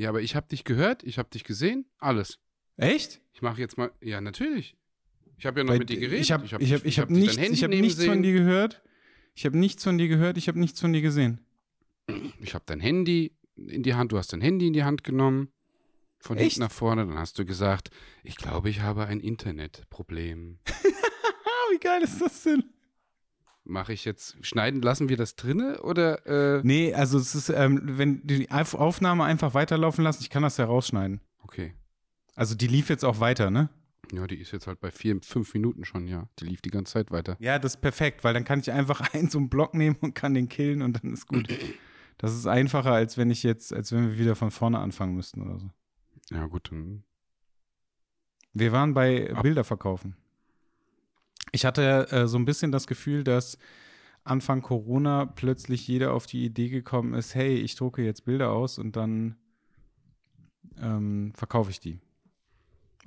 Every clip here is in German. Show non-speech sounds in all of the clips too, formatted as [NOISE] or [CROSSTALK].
Ja, aber ich habe dich gehört, ich habe dich gesehen, alles. Echt? Ich mache jetzt mal, ja, natürlich. Ich habe ja noch Bei- mit dir geredet. Ich habe hab ich hab, ich hab dein nichts, ich hab nichts von dir gehört. Ich habe nichts von dir gehört, ich habe nichts von dir gesehen. Ich habe dein Handy in die Hand, du hast dein Handy in die Hand genommen, von Echt? hinten nach vorne, dann hast du gesagt, ich glaube, ich habe ein Internetproblem. [LAUGHS] Wie geil ist das denn? Mache ich jetzt, schneiden, lassen wir das drinne oder, äh, Nee, also es ist, ähm, wenn die Auf- Aufnahme einfach weiterlaufen lassen, ich kann das ja rausschneiden. okay. Also die lief jetzt auch weiter, ne? Ja, die ist jetzt halt bei vier, fünf Minuten schon, ja. Die lief die ganze Zeit weiter. Ja, das ist perfekt, weil dann kann ich einfach [LAUGHS] einen so einen Block nehmen und kann den killen und dann ist gut. [CLEARS THROAT] Das ist einfacher, als wenn ich jetzt, als wenn wir wieder von vorne anfangen müssten oder so. Ja, gut, dann. Wir waren bei Ab- Bilder verkaufen. Ich hatte äh, so ein bisschen das Gefühl, dass Anfang Corona plötzlich jeder auf die Idee gekommen ist, hey, ich drucke jetzt Bilder aus und dann ähm, verkaufe ich die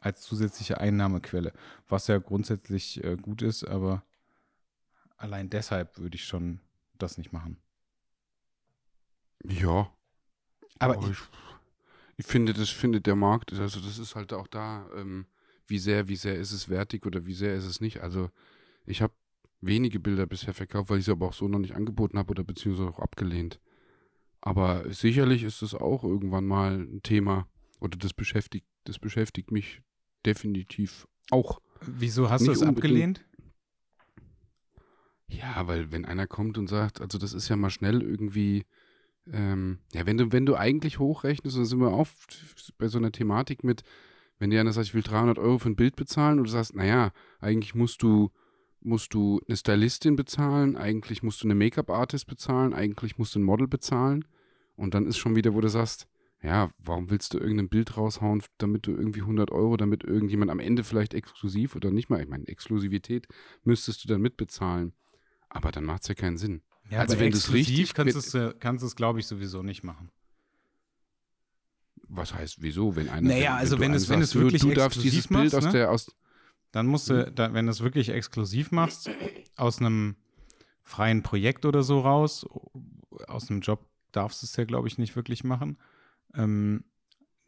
als zusätzliche Einnahmequelle, was ja grundsätzlich äh, gut ist, aber allein deshalb würde ich schon das nicht machen. Ja. Aber Aber ich, ich finde, das findet der Markt, also das ist halt auch da, ähm, wie sehr, wie sehr ist es wertig oder wie sehr ist es nicht. Also ich habe wenige Bilder bisher verkauft, weil ich sie aber auch so noch nicht angeboten habe oder beziehungsweise auch abgelehnt. Aber sicherlich ist es auch irgendwann mal ein Thema oder das beschäftigt, das beschäftigt mich definitiv auch. wieso hast du es abgelehnt? Ja, weil wenn einer kommt und sagt, also das ist ja mal schnell irgendwie, ähm, ja, wenn du, wenn du eigentlich hochrechnest, dann sind wir oft bei so einer Thematik mit, wenn dir einer sagt, ich will 300 Euro für ein Bild bezahlen und du sagst, naja, eigentlich musst du, musst du eine Stylistin bezahlen, eigentlich musst du eine Make-up-Artist bezahlen, eigentlich musst du ein Model bezahlen und dann ist schon wieder, wo du sagst, ja, warum willst du irgendein Bild raushauen, damit du irgendwie 100 Euro, damit irgendjemand am Ende vielleicht exklusiv oder nicht mal, ich meine, Exklusivität müsstest du dann mitbezahlen. Aber dann macht's ja keinen Sinn. Ja, Also wenn richtig du es, äh, kannst du es, glaube ich, sowieso nicht machen. Was heißt, wieso, wenn einer. Naja, also wenn du es- wenn es wirklich du, du darfst dieses Bild machst, aus ne? der, aus, Dann musst du, da, wenn du es wirklich exklusiv machst, aus einem freien Projekt oder so raus, aus einem Job darfst du es ja, glaube ich, nicht wirklich machen. Ähm,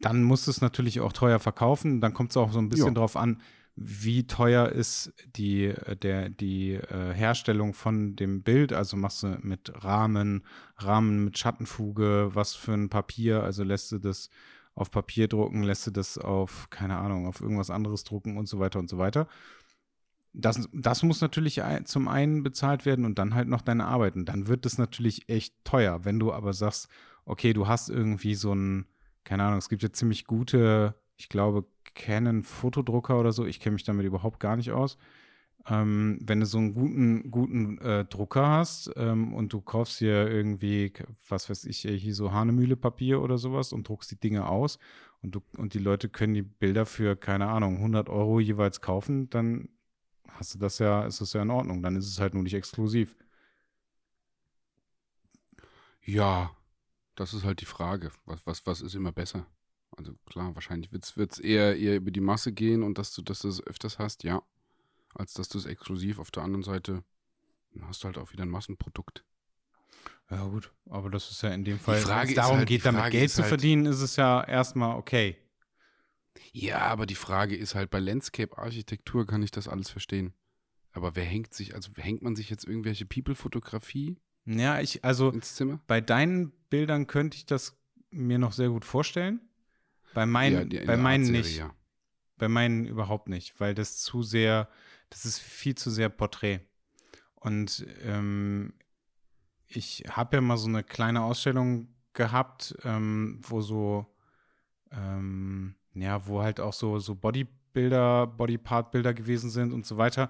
dann musst du es natürlich auch teuer verkaufen. Dann kommt es auch so ein bisschen Ja. drauf an, wie teuer ist die, äh, der, die äh, Herstellung von dem Bild. Also machst du mit Rahmen, Rahmen mit Schattenfuge, was für ein Papier, also lässt du das auf Papier drucken, lässt du das auf, keine Ahnung, auf irgendwas anderes drucken und so weiter und so weiter. Das, das muss natürlich zum einen bezahlt werden und dann halt noch deine Arbeit. Und dann wird das natürlich echt teuer. Wenn du aber sagst, okay, du hast irgendwie so ein, keine Ahnung, es gibt ja ziemlich gute, ich glaube, Canon Fotodrucker oder so, ich kenne mich damit überhaupt gar nicht aus. Ähm, wenn du so einen guten, guten äh, Drucker hast ähm, und du kaufst dir irgendwie, was weiß ich, hier so Hanemühle-Papier oder sowas und druckst die Dinge aus und, du, und die Leute können die Bilder für, keine Ahnung, 100 Euro jeweils kaufen, dann hast du das ja, ist das ja in Ordnung. Dann ist es halt nur nicht exklusiv. ja, das ist halt die Frage. Was, was, was ist immer besser? Also klar, wahrscheinlich wird's wird's eher, eher über die Masse gehen und dass du, dass du es öfters hast, ja. Als dass du es exklusiv auf der anderen Seite, hast du halt auch wieder ein Massenprodukt. Ja, gut. Aber das ist ja in dem Fall, wenn es darum halt- geht, damit Frage Geld zu halt- verdienen, ist es ja erstmal okay. Ja, aber die Frage ist halt, bei Landscape-Architektur kann ich das alles verstehen. Aber wer hängt sich, also hängt man sich jetzt irgendwelche People-Fotografie Ja, ich, also ins Zimmer? bei deinen Bildern könnte ich das mir noch sehr gut vorstellen. Bei meinen, Ja, die- bei meinen nicht. Ja. Bei meinen überhaupt nicht, weil das zu sehr, das ist viel zu sehr Porträt. Und ähm, ich habe ja mal so eine kleine Ausstellung gehabt, ähm, wo so, ähm, ja, wo halt auch so, so Bodybilder, Bodypart-Bilder gewesen sind und so weiter.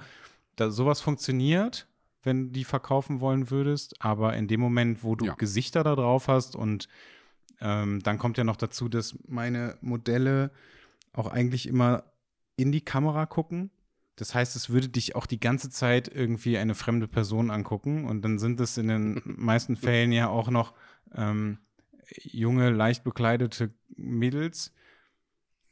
Da sowas funktioniert, wenn die verkaufen wollen würdest, aber in dem Moment, wo du Ja. Gesichter da drauf hast und ähm, dann kommt ja noch dazu, dass meine Modelle auch eigentlich immer in die Kamera gucken. Das heißt, es würde dich auch die ganze Zeit irgendwie eine fremde Person angucken und dann sind es in den [LAUGHS] meisten Fällen ja auch noch ähm, junge, leicht bekleidete Mädels.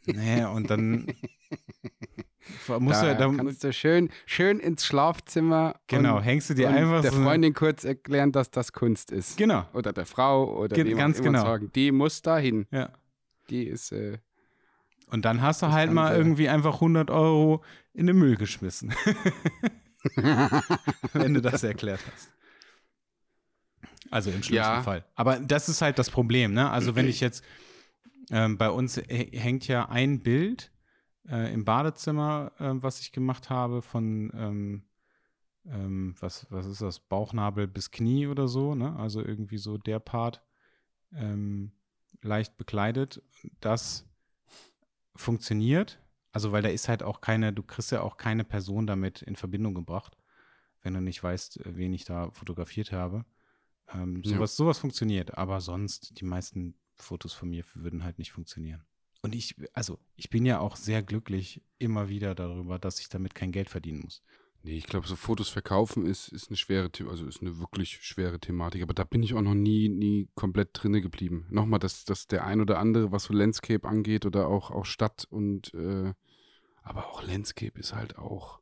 Naja, und dann [LAUGHS] muss da ja, da, kannst du schön, schön ins Schlafzimmer genau, und, hängst du dir einfach der so Freundin kurz erklären, dass das Kunst ist. Genau, Oder der Frau oder Ge- ganz genau. sagen, die muss dahin. ja. Die ist, äh, Und dann hast du Das halt mal sehr- irgendwie einfach 100 Euro in den Müll geschmissen, [LAUGHS] wenn du das erklärt hast. Also im schlimmsten Ja. Fall. Aber das ist halt das Problem, ne? Also wenn ich jetzt, ähm, bei uns hä- hängt ja ein Bild äh, im Badezimmer, ähm, was ich gemacht habe, von, ähm, ähm, was, was ist das, Bauchnabel bis Knie oder so, ne? Also irgendwie so der Part ähm, leicht bekleidet. Das funktioniert. Also, weil da ist halt auch keine, du kriegst ja auch keine Person damit in Verbindung gebracht, wenn du nicht weißt, wen ich da fotografiert habe. Ähm, Ja. sowas, sowas funktioniert, aber sonst, die meisten Fotos von mir würden halt nicht funktionieren. Und ich, also, ich bin ja auch sehr glücklich immer wieder darüber, dass ich damit kein Geld verdienen muss. Nee, ich glaube, so Fotos verkaufen ist, ist eine schwere, The also ist eine wirklich schwere Thematik. Aber da bin ich auch noch nie, nie komplett drinne geblieben. Nochmal, dass, dass der ein oder andere, was so Landscape angeht oder auch, auch Stadt und äh, aber auch Landscape ist halt auch,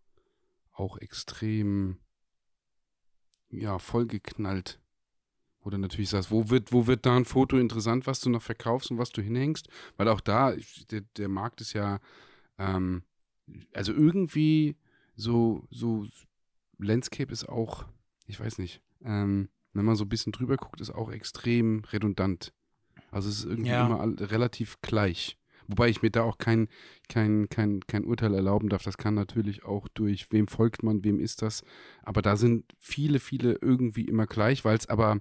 auch extrem ja, vollgeknallt. Wo du natürlich sagst, wo wird, wo wird da ein Foto interessant, was du noch verkaufst und was du hinhängst? Weil auch da, der, der Markt ist ja, ähm, also irgendwie so, so Landscape ist auch, ich weiß nicht, ähm, wenn man so ein bisschen drüber guckt, ist auch extrem redundant. Also es ist irgendwie Ja. immer relativ gleich. Wobei ich mir da auch kein, kein, kein, kein Urteil erlauben darf. Das kann natürlich auch durch, wem folgt man, wem ist das. Aber da sind viele, viele irgendwie immer gleich, weil es aber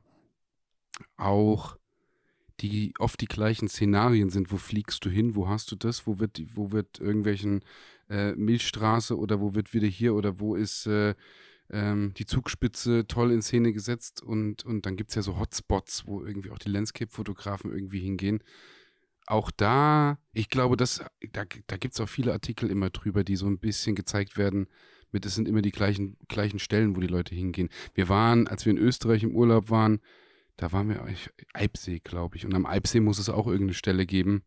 auch die oft die gleichen Szenarien sind. Wo fliegst du hin? Wo hast du das? Wo wird, wo wird irgendwelchen äh, Milchstraße oder wo wird wieder hier oder wo ist äh, ähm, die Zugspitze toll in Szene gesetzt und, und dann gibt es ja so Hotspots, wo irgendwie auch die Landscape-Fotografen irgendwie hingehen. Auch da, ich glaube, das, da, da gibt es auch viele Artikel immer drüber, die so ein bisschen gezeigt werden, mit es sind immer die gleichen, gleichen Stellen, wo die Leute hingehen. Wir waren, als wir in Österreich im Urlaub waren, da waren wir, ich, Eibsee, glaube ich. Und am Eibsee muss es auch irgendeine Stelle geben.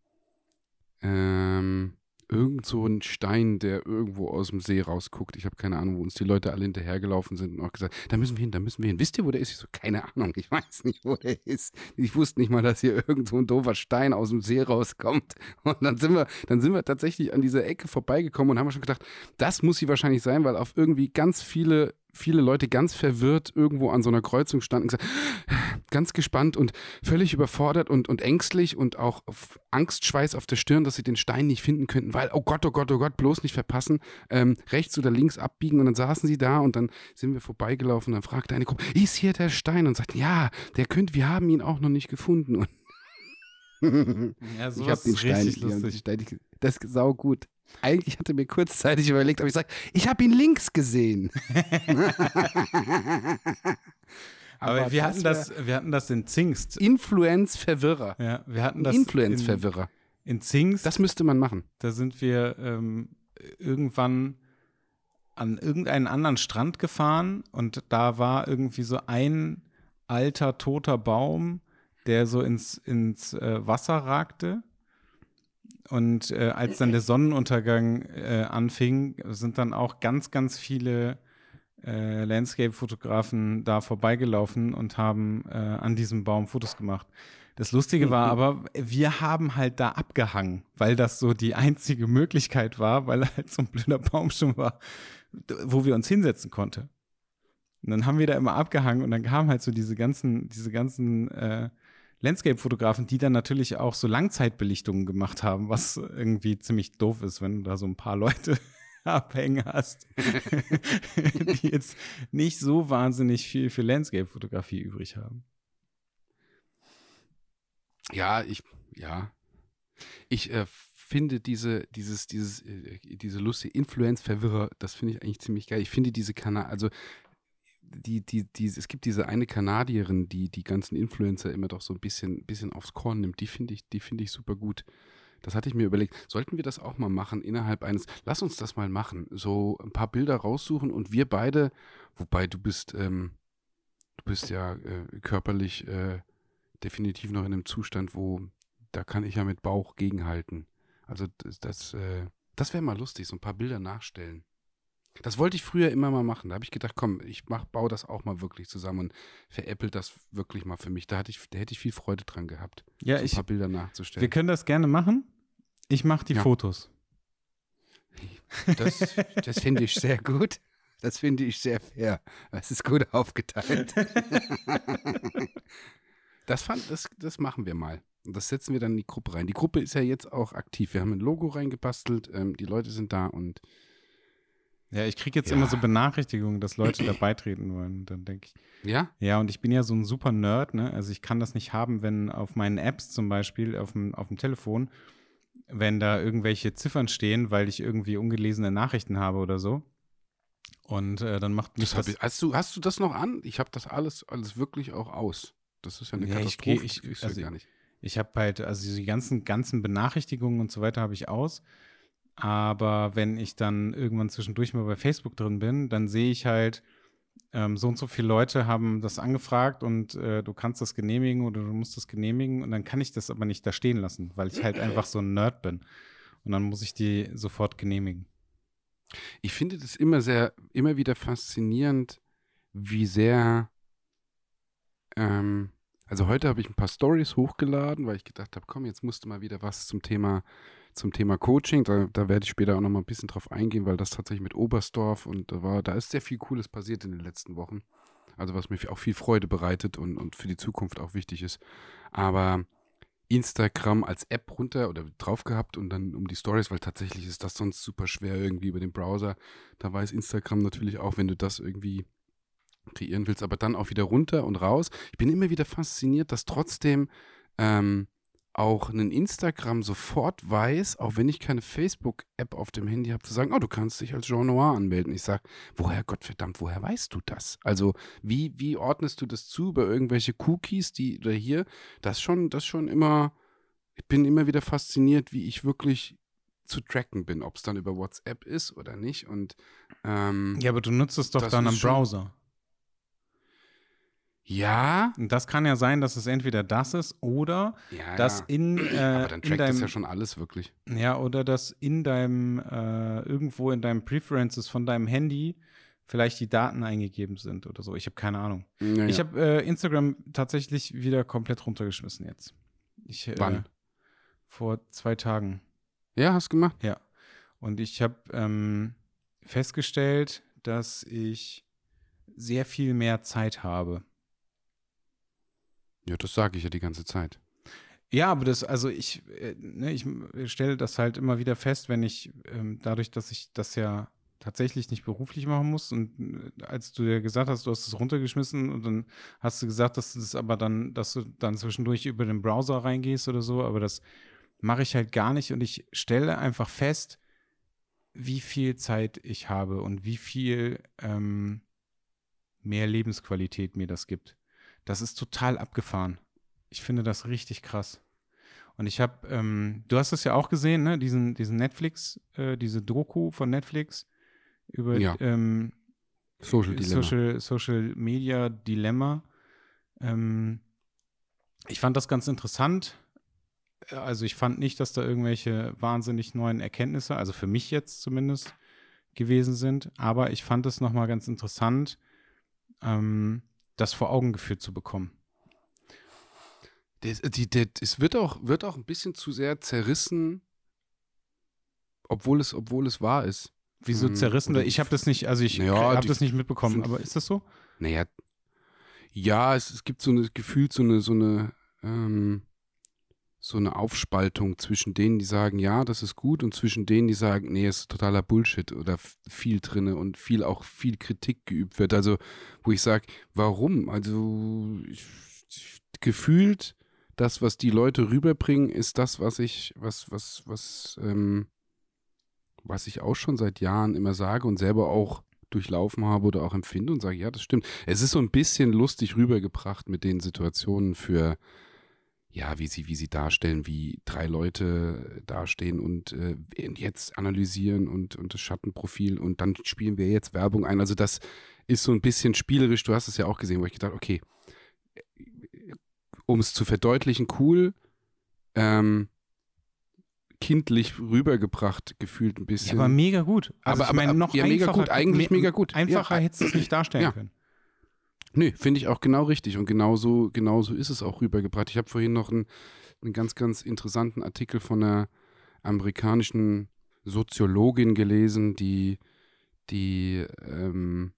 Ähm, irgend so ein Stein, der irgendwo aus dem See rausguckt. Ich habe keine Ahnung, wo uns die Leute alle hinterhergelaufen sind und auch gesagt, da müssen wir hin, da müssen wir hin. Wisst ihr, wo der ist? Ich so, keine Ahnung, ich weiß nicht, wo der ist. Ich wusste nicht mal, dass hier irgend so ein doofer Stein aus dem See rauskommt. Und dann sind wir, dann sind wir tatsächlich an dieser Ecke vorbeigekommen und haben schon gedacht, das muss sie wahrscheinlich sein, weil auf irgendwie ganz viele viele Leute ganz verwirrt irgendwo an so einer Kreuzung standen und gesagt, ganz gespannt und völlig überfordert und, und ängstlich und auch auf Angstschweiß auf der Stirn, dass sie den Stein nicht finden könnten, weil, oh Gott, oh Gott, oh Gott, bloß nicht verpassen, ähm, rechts oder links abbiegen und dann saßen sie da und dann sind wir vorbeigelaufen und dann fragte eine Gruppe, ist hier der Stein? Und sagt, ja, der könnte, wir haben ihn auch noch nicht gefunden. Und Ja, [LAUGHS] ich habe den Stein, hab den Stein, das ist sau gut. Eigentlich hatte mir kurzzeitig überlegt, ob ich sage, ich habe ihn links gesehen. [LAUGHS] Aber, wir, hatten wär das, wir hatten das in Zingst. Influence-Verwirrer. Ja, wir hatten das in, Influence-Verwirrer. in Zingst. Das müsste man machen. Da sind wir ähm, irgendwann an irgendeinen anderen Strand gefahren und da war irgendwie so ein alter toter Baum, der so ins, ins äh, Wasser ragte. Und äh, als dann der Sonnenuntergang äh, anfing, sind dann auch ganz, ganz viele äh, Landscape-Fotografen da vorbeigelaufen und haben äh, an diesem Baum Fotos gemacht. Das Lustige war aber, wir haben halt da abgehangen, weil das so die einzige Möglichkeit war, weil halt so ein blöder Baum schon war, wo wir uns hinsetzen konnten. Und dann haben wir da immer abgehangen und dann kamen halt so diese ganzen, diese ganzen äh, Landscape-Fotografen, die dann natürlich auch so Langzeitbelichtungen gemacht haben, was irgendwie ziemlich doof ist, wenn du da so ein paar Leute [LAUGHS] abhängen hast, [LAUGHS] die jetzt nicht so wahnsinnig viel für Landscape-Fotografie übrig haben. Ja, ich, ja. Ich äh, finde diese, dieses, dieses, äh, diese lustige Influence-Verwirrer, das finde ich eigentlich ziemlich geil. Ich finde diese Kanal, also die, die, die, es gibt diese eine Kanadierin, die die ganzen Influencer immer doch so ein bisschen, bisschen aufs Korn nimmt. Die finde ich, die ich super gut. Das hatte ich mir überlegt. Sollten wir das auch mal machen innerhalb eines, lass uns das mal machen. So ein paar Bilder raussuchen und wir beide, wobei du bist, ähm, du bist ja äh, körperlich äh, definitiv noch in einem Zustand, wo da kann ich ja mit Bauch gegenhalten. Also das, das, äh, das wäre mal lustig, so ein paar Bilder nachstellen. Das wollte ich früher immer mal machen. Da habe ich gedacht, komm, ich mach, baue das auch mal wirklich zusammen und veräppelt das wirklich mal für mich. Da, hatte ich, da hätte ich viel Freude dran gehabt, Ja, so ein ich, paar Bilder nachzustellen. wir können das gerne machen. Ich mache die Ja. Fotos. Das, das finde ich sehr gut. Das finde ich sehr fair. Das ist gut aufgeteilt. [LAUGHS] Das, fand, das, das machen wir mal. Und das setzen wir dann in die Gruppe rein. Die Gruppe ist ja jetzt auch aktiv. Wir haben ein Logo reingebastelt. Ähm, die Leute sind da und Ja, ich kriege jetzt Ja. immer so Benachrichtigungen, dass Leute [CLEARS THROAT] da beitreten wollen. Dann denke ich, ja, ja, und ich bin ja so ein super Nerd, ne? Also ich kann das nicht haben, wenn auf meinen Apps zum Beispiel, auf dem, auf dem Telefon, wenn da irgendwelche Ziffern stehen, weil ich irgendwie ungelesene Nachrichten habe oder so. Und äh, dann macht mich das das. ich, hast, du, hast du das noch an? Ich habe das alles, alles wirklich auch aus. Das ist ja eine Ja, ich Katastrophe. geh- ich- das kriegst du also gar nicht. Ich habe halt, also die ganzen, ganzen Benachrichtigungen und so weiter habe ich aus. Aber wenn ich dann irgendwann zwischendurch mal bei Facebook drin bin, dann sehe ich halt, ähm, so und so viele Leute haben das angefragt und äh, du kannst das genehmigen oder du musst das genehmigen und dann kann ich das aber nicht da stehen lassen, weil ich halt einfach so ein Nerd bin. Und dann muss ich die sofort genehmigen. Ich finde das immer sehr, immer wieder faszinierend, wie sehr. Ähm, also heute habe ich ein paar Stories hochgeladen, weil ich gedacht habe, komm, jetzt musst du mal wieder was zum Thema, zum Thema Coaching. Da, da werde ich später auch noch mal ein bisschen drauf eingehen, weil das tatsächlich mit Oberstdorf und da war, da ist sehr viel Cooles passiert in den letzten Wochen. Also was mir auch viel Freude bereitet und, und für die Zukunft auch wichtig ist. Aber Instagram als App runter oder drauf gehabt und dann um die Stories, weil tatsächlich ist das sonst super schwer irgendwie über den Browser. Da weiß Instagram natürlich auch, wenn du das irgendwie kreieren willst, aber dann auch wieder runter und raus. Ich bin immer wieder fasziniert, dass trotzdem ähm, auch ein Instagram sofort weiß, auch wenn ich keine Facebook-App auf dem Handy habe, zu sagen, oh, du kannst dich als Jean Noir anmelden. Ich sage, woher, Gottverdammt, woher weißt du das? Also, wie, wie ordnest du das zu über irgendwelche Cookies, die oder hier? Das schon, das schon immer, ich bin immer wieder fasziniert, wie ich wirklich zu tracken bin, ob es dann über WhatsApp ist oder nicht. Und ähm, Ja, aber du nutzt es doch dann am Browser. Ja, Und das kann ja sein, dass es entweder das ist oder ja, dass ja. in, äh, aber dann trackt deinem das ja schon alles wirklich. Ja, oder dass in deinem, äh, irgendwo in deinen Preferences von deinem Handy vielleicht die Daten eingegeben sind oder so. Ich habe keine Ahnung. Ja, Ich habe äh, Instagram tatsächlich wieder komplett runtergeschmissen jetzt. Ich, äh, Wann? Vor zwei Tagen. ja, hast gemacht. Ja. Und ich habe ähm, festgestellt, dass ich sehr viel mehr Zeit habe. Ja, das sage ich ja die ganze Zeit. Ja, aber das, also ich, äh, ne, ich stelle das halt immer wieder fest, wenn ich, ähm, dadurch, dass ich das ja tatsächlich nicht beruflich machen muss und äh, als du ja gesagt hast, du hast es runtergeschmissen und dann hast du gesagt, dass du das aber dann, dass du dann zwischendurch über den Browser reingehst oder so, aber das mache ich halt gar nicht und ich stelle einfach fest, wie viel Zeit ich habe und wie viel ähm, mehr Lebensqualität mir das gibt. Das ist total abgefahren. Ich finde das richtig krass. Und ich habe, ähm, du hast es ja auch gesehen, ne? Diesen, diesen Netflix, äh, diese Doku von Netflix über Ja. ähm, Social. Social, Social Media Dilemma. Ähm, ich fand das ganz interessant. Also ich fand nicht, dass da irgendwelche wahnsinnig neuen Erkenntnisse, also für mich jetzt zumindest, gewesen sind. Aber ich fand es nochmal ganz interessant, ähm, das vor Augen geführt zu bekommen. Das, die, der, es wird auch, wird auch ein bisschen zu sehr zerrissen, obwohl es, obwohl es wahr ist. Wieso Mhm. zerrissen? Ich habe das nicht, also ich Ja, habe das nicht mitbekommen, sind- aber ist das so? Naja, ja, es, es gibt so eine gefühlt so eine, so eine, ähm, so eine Aufspaltung zwischen denen, die sagen, ja, das ist gut, und zwischen denen, die sagen, nee, ist totaler Bullshit oder viel drinne und viel auch viel Kritik geübt wird. Also, wo ich sage, warum? Also ich, ich, gefühlt das, was die Leute rüberbringen, ist das, was ich, was, was, was, ähm, was ich auch schon seit Jahren immer sage und selber auch durchlaufen habe oder auch empfinde und sage, ja, das stimmt. Es ist so ein bisschen lustig rübergebracht mit den Situationen für, ja, wie sie, wie sie darstellen, wie drei Leute dastehen und äh, jetzt analysieren und, und das Schattenprofil und dann spielen wir jetzt Werbung ein. Also das ist so ein bisschen spielerisch, du hast es ja auch gesehen, wo ich gedacht, okay, um es zu verdeutlichen, cool, ähm, kindlich rübergebracht, gefühlt ein bisschen. Ja, aber mega gut. Also aber, ich meine, noch ja, mega gut, eigentlich me mega gut. Einfacher ja. hättest du es nicht darstellen ja. können. Nö, finde ich auch genau richtig und genauso, genauso ist es auch rübergebracht. Ich habe vorhin noch einen, einen ganz, ganz interessanten Artikel von einer amerikanischen Soziologin gelesen, die, die ähm,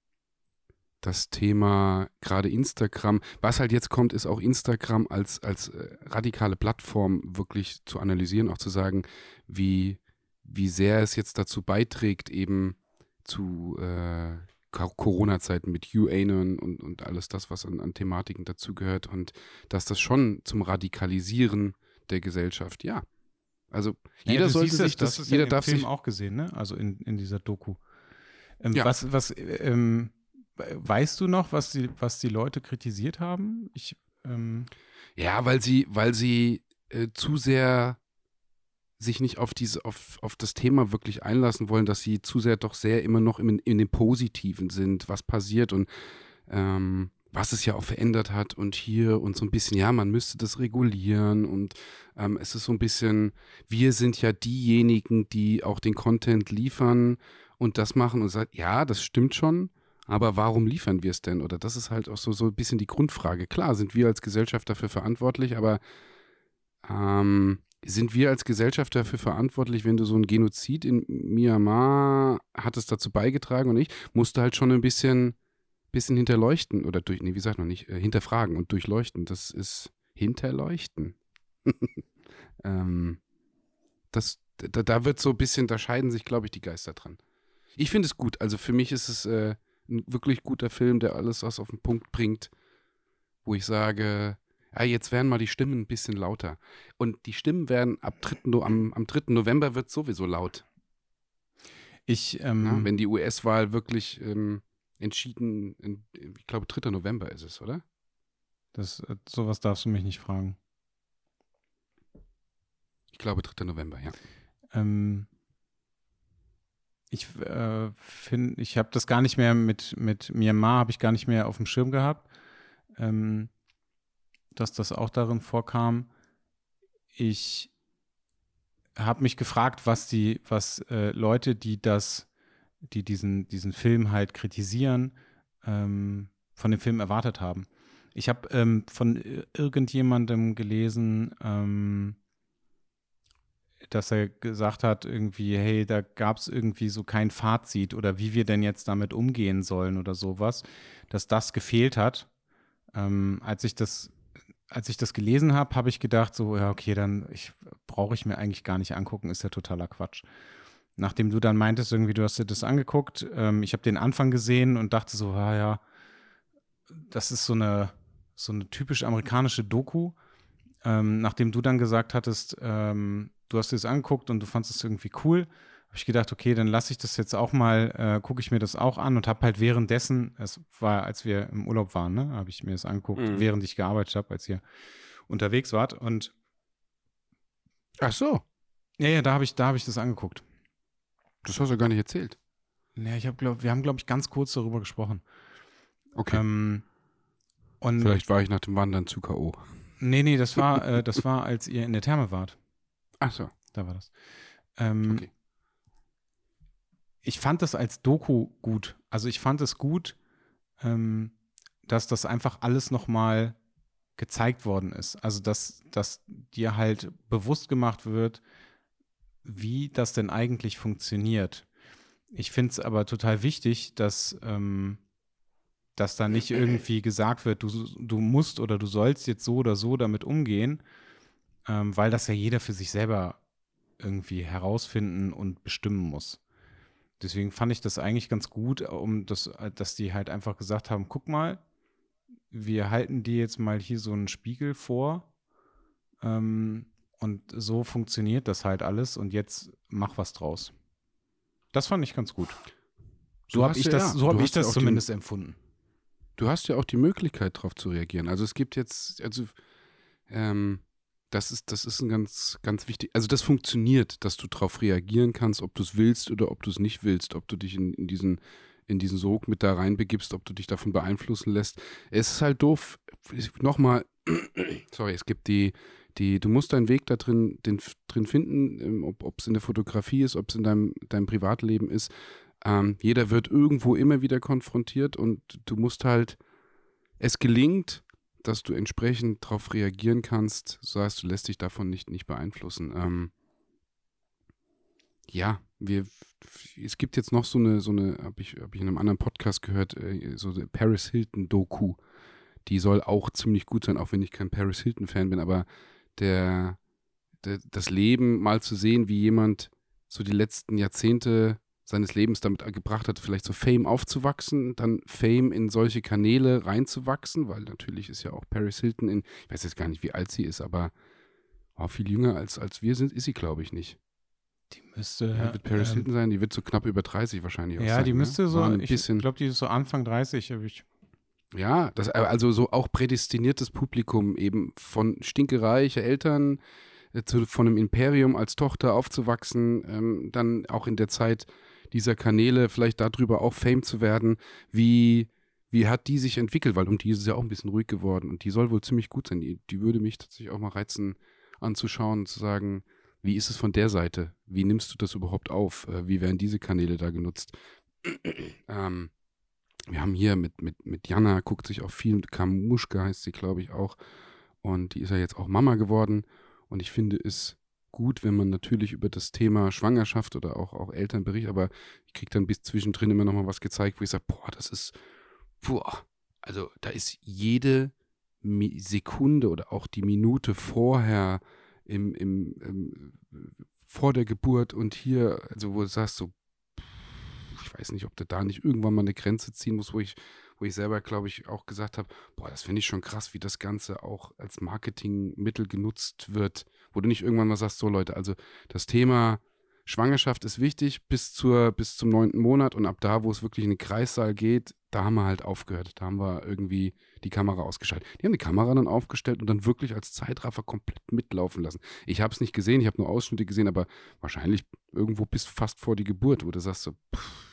das Thema gerade Instagram, was halt jetzt kommt, ist auch Instagram als, als äh, radikale Plattform wirklich zu analysieren, auch zu sagen, wie, wie sehr es jetzt dazu beiträgt, eben zu äh, Corona-Zeiten mit UAnon und, und alles das, was an, an Thematiken dazugehört und dass das schon zum Radikalisieren der Gesellschaft, ja. Also jeder ja, sollte sich das, das jeder ja darf Film sich auch gesehen, ne? Also in, in dieser Doku. Ähm, ja. Was, was, ähm, weißt du noch, was die, was die Leute kritisiert haben? Ich, ähm ja, weil sie, weil sie äh, zu sehr sich nicht auf diese, auf, auf das Thema wirklich einlassen wollen, dass sie zu sehr doch sehr immer noch in, in dem Positiven sind, was passiert und ähm, was es ja auch verändert hat und hier und so ein bisschen, ja, man müsste das regulieren und ähm, es ist so ein bisschen, wir sind ja diejenigen, die auch den Content liefern und das machen und sagt, ja, das stimmt schon, aber warum liefern wir es denn? Oder das ist halt auch so, so ein bisschen die Grundfrage. Klar, sind wir als Gesellschaft dafür verantwortlich, aber ähm, sind wir als Gesellschaft dafür verantwortlich, wenn du so ein Genozid in Myanmar hat es dazu beigetragen und ich musste halt schon ein bisschen, bisschen hinterleuchten oder durch, nee, wie sagt man nicht, äh, hinterfragen und durchleuchten. Das ist hinterleuchten. [LAUGHS] ähm, das, da, da wird so ein bisschen, da scheiden sich, glaube ich, die Geister dran. Ich finde es gut. Also für mich ist es äh, ein wirklich guter Film, der alles was auf den Punkt bringt, wo ich sage, ja, jetzt werden mal die Stimmen ein bisschen lauter. Und die Stimmen werden ab 3. am, am 3. November wird sowieso laut. Ich, ähm, ja, wenn die US-Wahl wirklich ähm, entschieden, in, ich glaube 3. November ist es, oder? Das, äh, sowas darfst du mich nicht fragen. Ich glaube 3. November, ja. Ähm, ich äh, finde, ich habe das gar nicht mehr mit, mit Myanmar, habe ich gar nicht mehr auf dem Schirm gehabt. Ähm, dass das auch darin vorkam. Ich habe mich gefragt, was die, was äh, Leute, die das, die diesen, diesen Film halt kritisieren, ähm, von dem Film erwartet haben. Ich habe ähm, von irgendjemandem gelesen, ähm, dass er gesagt hat, irgendwie, hey, da gab es irgendwie so kein Fazit oder wie wir denn jetzt damit umgehen sollen oder sowas, dass das gefehlt hat. Ähm, als ich das als ich das gelesen habe, habe ich gedacht, so, ja, okay, dann brauche ich mir eigentlich gar nicht angucken, ist ja totaler Quatsch. Nachdem du dann meintest, irgendwie, du hast dir das angeguckt, ähm, ich habe den Anfang gesehen und dachte so, ah, ja, das ist so eine, so eine typisch amerikanische Doku. Ähm, nachdem du dann gesagt hattest, ähm, du hast dir das angeguckt und du fandest es irgendwie cool, habe ich gedacht, okay, dann lasse ich das jetzt auch mal, äh, gucke ich mir das auch an und habe halt währenddessen, es war, als wir im Urlaub waren, ne, habe ich mir das angeguckt, mhm. während ich gearbeitet habe, als ihr unterwegs wart und Ach so. Ja, ja, da habe ich, da ich das angeguckt. Das hast du gar nicht erzählt. Ja, ich habe, glaube, wir haben, glaube ich, ganz kurz darüber gesprochen. Okay. Ähm, und Vielleicht war ich nach dem Wandern zu K.O. Nee, nee, das war, äh, das war, als ihr in der Therme wart. Ach so. Da war das. Ähm, okay ich fand das als Doku gut. Also ich fand es gut, ähm, dass das einfach alles nochmal gezeigt worden ist. Also dass, dass dir halt bewusst gemacht wird, wie das denn eigentlich funktioniert. Ich finde es aber total wichtig, dass, ähm, dass da nicht irgendwie gesagt wird, du, du musst oder du sollst jetzt so oder so damit umgehen, ähm, weil das ja jeder für sich selber irgendwie herausfinden und bestimmen muss. Deswegen fand ich das eigentlich ganz gut, um das, dass die halt einfach gesagt haben, guck mal, wir halten dir jetzt mal hier so einen Spiegel vor ähm, und so funktioniert das halt alles und jetzt mach was draus. Das fand ich ganz gut. So habe ich, ja, das, so hab ich das zumindest die, empfunden. Du hast ja auch die Möglichkeit, darauf zu reagieren. Also es gibt jetzt, also ähm, das ist, das ist ein ganz, ganz wichtig. Also das funktioniert, dass du darauf reagieren kannst, ob du es willst oder ob du es nicht willst, ob du dich in, in diesen in diesen Sog mit da reinbegibst, ob du dich davon beeinflussen lässt. Es ist halt doof. Nochmal, [CLEARS THROAT] sorry, es gibt die, Die, du musst deinen Weg da drin, den, drin finden, ähm, ob es in der Fotografie ist, ob es in deinem, deinem Privatleben ist. Ähm, jeder wird irgendwo immer wieder konfrontiert und du musst halt, es gelingt, dass du entsprechend darauf reagieren kannst. So heißt, du lässt dich davon nicht, nicht beeinflussen. Ähm, ja, wir, es gibt jetzt noch so eine, so eine, habe ich, hab ich in einem anderen Podcast gehört, äh, so eine Paris Hilton-Doku. Die soll auch ziemlich gut sein, auch wenn ich kein Paris Hilton-Fan bin, aber der, der, das Leben mal zu sehen, wie jemand so die letzten Jahrzehnte seines Lebens damit gebracht hat, vielleicht so Fame aufzuwachsen, dann Fame in solche Kanäle reinzuwachsen, weil natürlich ist ja auch Paris Hilton in, ich weiß jetzt gar nicht, wie alt sie ist, aber oh, viel jünger als, als wir sind, ist sie, glaube ich, nicht. Die müsste. Ja, wird Paris ähm, Hilton sein, die wird so knapp über 30 wahrscheinlich auch Ja, sein, die ne? müsste ne? so, ein ich glaube, die ist so Anfang 30, habe ich. Ja, das, also so auch prädestiniertes Publikum, eben von stinkereiche Eltern, äh, zu, von einem Imperium als Tochter aufzuwachsen, ähm, dann auch in der Zeit dieser Kanäle vielleicht darüber auch Fame zu werden, wie, wie hat die sich entwickelt, weil um die ist es ja auch ein bisschen ruhig geworden und die soll wohl ziemlich gut sein. Die, die würde mich tatsächlich auch mal reizen, anzuschauen und zu sagen, wie ist es von der Seite? Wie nimmst du das überhaupt auf? Äh, wie werden diese Kanäle da genutzt? [CLEARS THROAT] ähm, wir haben hier mit, mit, mit Jana, guckt sich auch viel, Kamuschka heißt sie, glaube ich, auch. Und die ist ja jetzt auch Mama geworden. Und ich finde es gut, wenn man natürlich über das Thema Schwangerschaft oder auch, auch Eltern berichtet, aber ich kriege dann bis zwischendrin immer noch mal was gezeigt, wo ich sage, boah, das ist, boah, also da ist jede Sekunde oder auch die Minute vorher im, im, im vor der Geburt und hier, also wo du sagst so, ich weiß nicht, ob du da nicht irgendwann mal eine Grenze ziehen musst, wo ich, wo ich selber, glaube ich, auch gesagt habe, boah, das finde ich schon krass, wie das Ganze auch als Marketingmittel genutzt wird wo du nicht irgendwann mal sagst, so Leute, also das Thema Schwangerschaft ist wichtig bis, zur, bis zum neunten Monat und ab da, wo es wirklich in den Kreissaal geht, da haben wir halt aufgehört. Da haben wir irgendwie die Kamera ausgeschaltet. Die haben die Kamera dann aufgestellt und dann wirklich als Zeitraffer komplett mitlaufen lassen. Ich habe es nicht gesehen, ich habe nur Ausschnitte gesehen, aber wahrscheinlich irgendwo bis fast vor die Geburt, wo du sagst so, pff,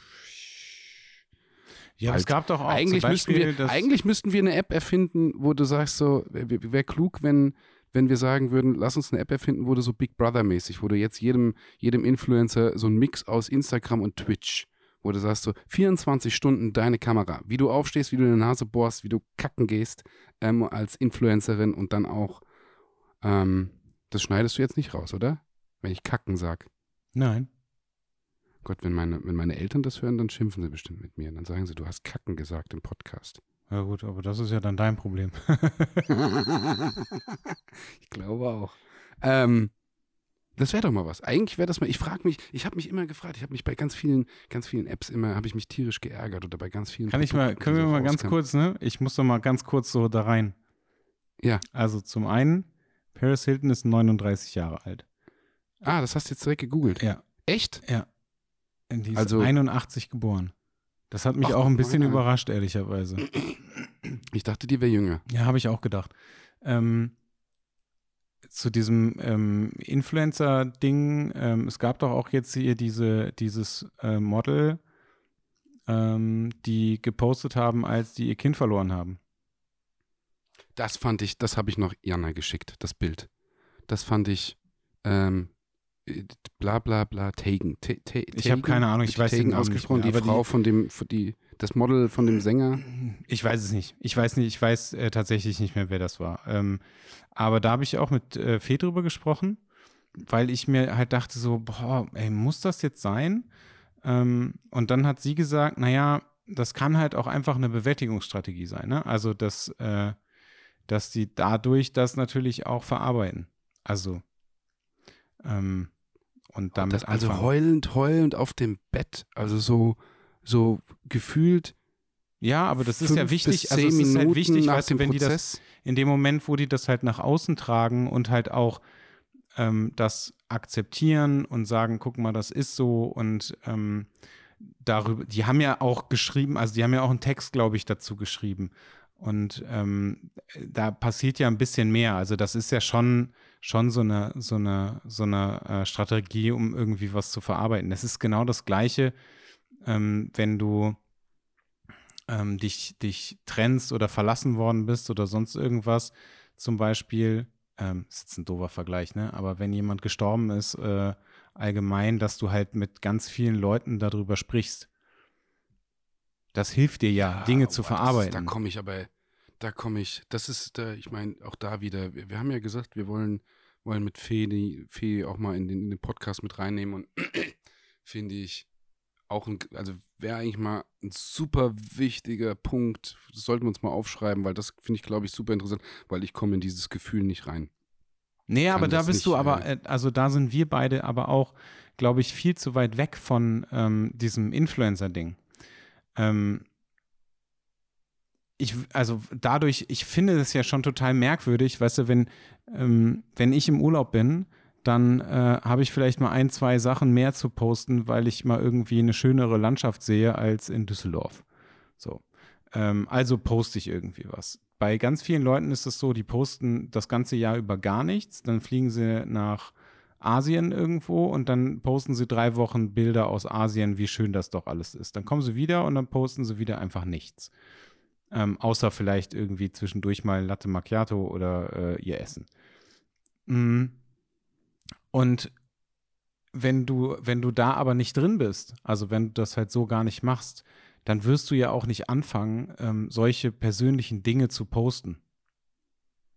ja, halt. es gab doch auch eigentlich, Beispiel, müssten wir, eigentlich müssten wir eine App erfinden, wo du sagst so, wäre wär klug, wenn wenn wir sagen würden, lass uns eine App erfinden, wo du so Big Brother-mäßig, wo du jetzt jedem, jedem Influencer so ein Mix aus Instagram und Twitch, wo du sagst so 24 Stunden deine Kamera, wie du aufstehst, wie du deine Nase bohrst, wie du kacken gehst ähm, als Influencerin und dann auch, ähm, das schneidest du jetzt nicht raus, oder? Wenn ich kacken sag. Nein. Gott, wenn meine, wenn meine Eltern das hören, dann schimpfen sie bestimmt mit mir. Dann sagen sie, du hast kacken gesagt im Podcast. Ja gut, aber das ist ja dann dein Problem. [LAUGHS] ich glaube auch. Ähm, das wäre doch mal was. Eigentlich wäre das mal, ich frage mich, ich habe mich immer gefragt, ich habe mich bei ganz vielen, ganz vielen Apps immer, habe ich mich tierisch geärgert oder bei ganz vielen. Kann ich mal, können wir mal ganz kurz, ne? Ich muss doch mal ganz kurz so da rein. Ja. Also zum einen, Paris Hilton ist 39 Jahre alt. Ah, das hast du jetzt direkt gegoogelt. Ja. Echt? Ja. Die ist also 81 geboren. Das hat mich Ach, auch ein bisschen überrascht, ehrlicherweise. Ich dachte, die wäre jünger. Ja, habe ich auch gedacht. Ähm, zu diesem ähm, Influencer-Ding, ähm, es gab doch auch jetzt hier diese, dieses äh, Model, ähm, die gepostet haben, als die ihr Kind verloren haben. Das fand ich, das habe ich noch Jana geschickt, das Bild. Das fand ich ähm, bla bla bla Tagen. ich habe keine Ahnung, ich weiß Tagen den ausgesprochen, die Frau die, von dem, die, das Model von dem Sänger. Ich weiß es nicht. Ich weiß nicht, ich weiß äh, tatsächlich nicht mehr, wer das war. Ähm, aber da habe ich auch mit äh, Fee drüber gesprochen, weil ich mir halt dachte so, boah, ey, muss das jetzt sein? Ähm, und dann hat sie gesagt, naja, das kann halt auch einfach eine Bewältigungsstrategie sein. Ne? Also, dass, äh, dass die dadurch das natürlich auch verarbeiten. Also, ähm, und damit das, Also heulend, heulend auf dem Bett, also so, so gefühlt. Ja, aber das ist ja wichtig. Also es ist halt wichtig, weißt du, wenn Prozess. die das in dem Moment, wo die das halt nach außen tragen und halt auch ähm, das akzeptieren und sagen, guck mal, das ist so und ähm, darüber, die haben ja auch geschrieben, also die haben ja auch einen Text, glaube ich, dazu geschrieben. Und ähm, da passiert ja ein bisschen mehr. Also das ist ja schon schon so eine, so eine, so eine äh, Strategie, um irgendwie was zu verarbeiten. Das ist genau das Gleiche, ähm, wenn du ähm, dich, dich trennst oder verlassen worden bist oder sonst irgendwas. Zum Beispiel, ähm, ist jetzt ein doofer Vergleich, ne? Aber wenn jemand gestorben ist, äh, allgemein, dass du halt mit ganz vielen Leuten darüber sprichst. Das hilft dir ja, ja Dinge zu boah, verarbeiten. Ist, da komme ich aber, da komme ich, das ist, da, ich meine, auch da wieder, wir, wir, haben ja gesagt, wir wollen, wollen mit Fee, die Fee auch mal in den, in den Podcast mit reinnehmen und [CLEARS THROAT] finde ich auch ein, also wäre eigentlich mal ein super wichtiger Punkt, das sollten wir uns mal aufschreiben, weil das finde ich, glaube ich, super interessant, weil ich komme in dieses Gefühl nicht rein. Nee, aber da bist nicht, du aber, äh, also da sind wir beide aber auch, glaube ich, viel zu weit weg von ähm, diesem Influencer-Ding. Ähm, ich, also dadurch, ich finde es ja schon total merkwürdig, weißt du, wenn, ähm, wenn ich im Urlaub bin, dann äh, habe ich vielleicht mal ein, zwei Sachen mehr zu posten, weil ich mal irgendwie eine schönere Landschaft sehe als in Düsseldorf. So. Ähm, also poste ich irgendwie was. Bei ganz vielen Leuten ist es so, die posten das ganze Jahr über gar nichts, dann fliegen sie nach Asien irgendwo und dann posten sie drei Wochen Bilder aus Asien, wie schön das doch alles ist. Dann kommen sie wieder und dann posten sie wieder einfach nichts. Ähm, außer vielleicht irgendwie zwischendurch mal Latte Macchiato oder äh, ihr Essen. Mhm. Und wenn du, wenn du da aber nicht drin bist, also wenn du das halt so gar nicht machst, dann wirst du ja auch nicht anfangen, ähm, solche persönlichen Dinge zu posten.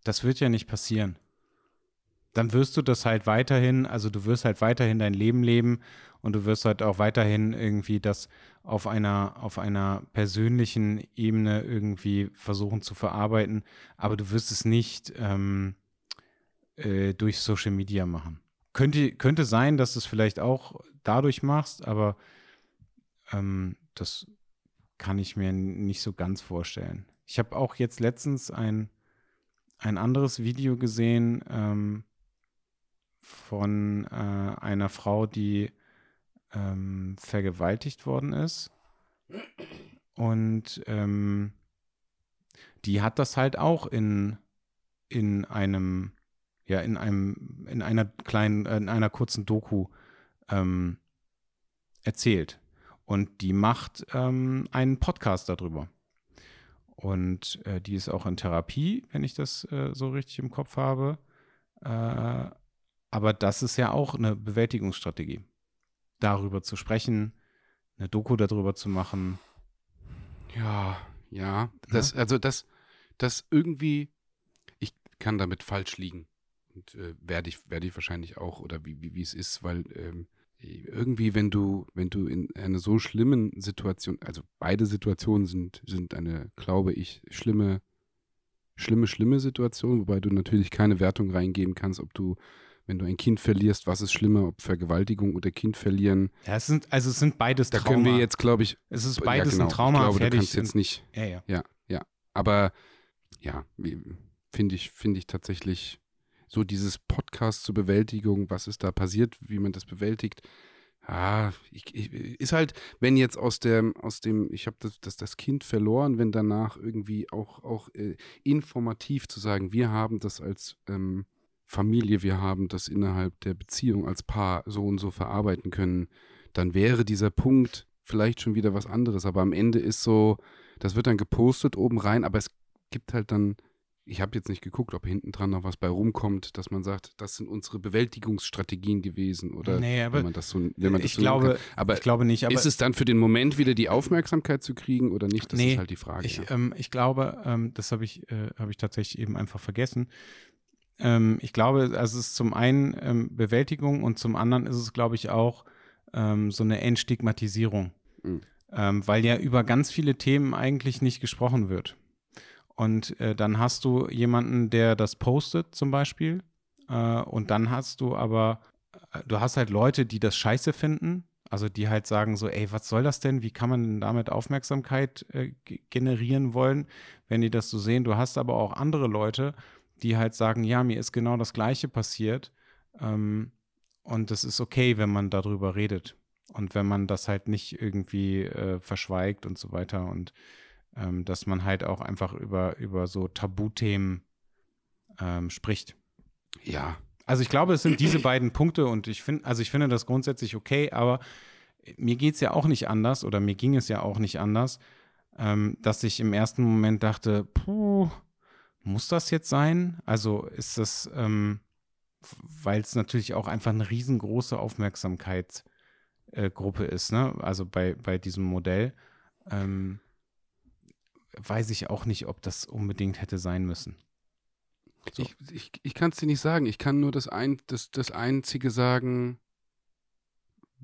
Das wird ja nicht passieren. Dann wirst du das halt weiterhin, also du wirst halt weiterhin dein Leben leben und du wirst halt auch weiterhin irgendwie das auf einer, auf einer persönlichen Ebene irgendwie versuchen zu verarbeiten, aber du wirst es nicht ähm, äh, durch Social Media machen. Könnte, könnte sein, dass du es vielleicht auch dadurch machst, aber ähm, das kann ich mir nicht so ganz vorstellen. Ich habe auch jetzt letztens ein, ein anderes Video gesehen ähm, von äh, einer Frau, die ähm, vergewaltigt worden ist. Und ähm, die hat das halt auch in, in einem ja in einem, in einer kleinen, äh, in einer kurzen Doku ähm, erzählt. Und die macht ähm, einen Podcast darüber. Und äh, die ist auch in Therapie, wenn ich das äh, so richtig im Kopf habe. Äh, aber das ist ja auch eine Bewältigungsstrategie. Darüber zu sprechen, eine Doku darüber zu machen. Ja, ja. Das, ja. Also das, das irgendwie, ich kann damit falsch liegen. Und äh, werde ich, werde ich wahrscheinlich auch, oder wie, wie, wie es ist, weil ähm, irgendwie, wenn du, wenn du in einer so schlimmen Situation, also beide Situationen sind, sind eine, glaube ich, schlimme, schlimme, schlimme Situation, wobei du natürlich keine Wertung reingeben kannst, ob du, wenn du ein Kind verlierst, was ist schlimmer, ob Vergewaltigung oder Kind verlieren. Ja, es sind, also es sind beides Trauma. Da können wir jetzt, glaube ich. Es ist beides ja, genau. ein Trauma. Ich glaube, fertig. du kannst jetzt nicht. Ja, ja. Ja, ja. Aber ja, finde ich, finde ich tatsächlich so dieses Podcast zur Bewältigung, was ist da passiert, wie man das bewältigt. Ah, ich, ich, ist halt, wenn jetzt aus dem, aus dem, ich habe das, das, das Kind verloren, wenn danach irgendwie auch, auch äh, informativ zu sagen, wir haben das als ähm, Familie, wir haben das innerhalb der Beziehung als Paar so und so verarbeiten können, dann wäre dieser Punkt vielleicht schon wieder was anderes. Aber am Ende ist so, das wird dann gepostet oben rein, aber es gibt halt dann ich habe jetzt nicht geguckt, ob hinten dran noch was bei rumkommt, dass man sagt, das sind unsere Bewältigungsstrategien gewesen oder nee, aber wenn man das so, wenn man das ich so glaube, aber ich glaube nicht. Aber ist es dann für den Moment wieder die Aufmerksamkeit zu kriegen oder nicht? Das nee, ist halt die Frage. Ich, ja. ähm, ich glaube, ähm, das habe ich, äh, habe ich tatsächlich eben einfach vergessen. Ähm, ich glaube, also es ist zum einen ähm, Bewältigung und zum anderen ist es, glaube ich, auch ähm, so eine Entstigmatisierung, mhm. weil ja über ganz viele Themen eigentlich nicht gesprochen wird. Und äh, dann hast du jemanden, der das postet zum Beispiel. Äh, und dann hast du aber, äh, du hast halt Leute, die das scheiße finden. Also die halt sagen so, ey, was soll das denn? Wie kann man denn damit Aufmerksamkeit äh, generieren wollen, wenn die das so sehen? Du hast aber auch andere Leute, die halt sagen, ja, mir ist genau das Gleiche passiert. Ähm, und es ist okay, wenn man darüber redet. Und wenn man das halt nicht irgendwie äh, verschweigt und so weiter. Und ähm, dass man halt auch einfach über, über so Tabuthemen ähm, spricht. Ja. Also ich glaube, es sind diese beiden Punkte und ich finde, also ich finde das grundsätzlich okay, aber mir geht es ja auch nicht anders oder mir ging es ja auch nicht anders, ähm, dass ich im ersten Moment dachte, puh, muss das jetzt sein? Also ist das, ähm, weil es natürlich auch einfach eine riesengroße Aufmerksamkeitsgruppe äh, ist, ne? Also bei, bei diesem Modell. Ähm, weiß ich auch nicht, ob das unbedingt hätte sein müssen. So. Ich, ich, ich kann es dir nicht sagen. Ich kann nur das, ein, das, das Einzige sagen,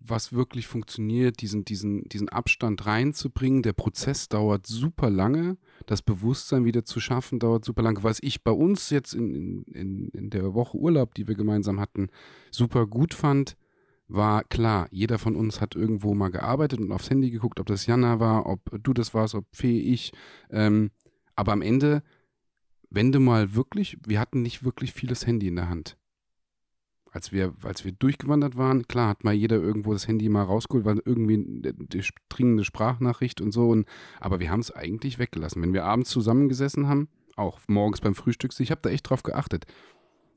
was wirklich funktioniert, diesen, diesen, diesen Abstand reinzubringen. Der Prozess dauert super lange. Das Bewusstsein wieder zu schaffen, dauert super lange. Was ich bei uns jetzt in, in, in der Woche Urlaub, die wir gemeinsam hatten, super gut fand, war klar, jeder von uns hat irgendwo mal gearbeitet und aufs Handy geguckt, ob das Jana war, ob du das warst, ob Fee, ich. Ähm, aber am Ende, wenn du mal wirklich, wir hatten nicht wirklich vieles Handy in der Hand als wir, als wir durchgewandert waren, klar hat mal jeder irgendwo das Handy mal rausgeholt, weil irgendwie eine dringende Sprachnachricht und so. Und, aber wir haben es eigentlich weggelassen. Wenn wir abends zusammengesessen haben, auch morgens beim Frühstück, ich habe da echt drauf geachtet.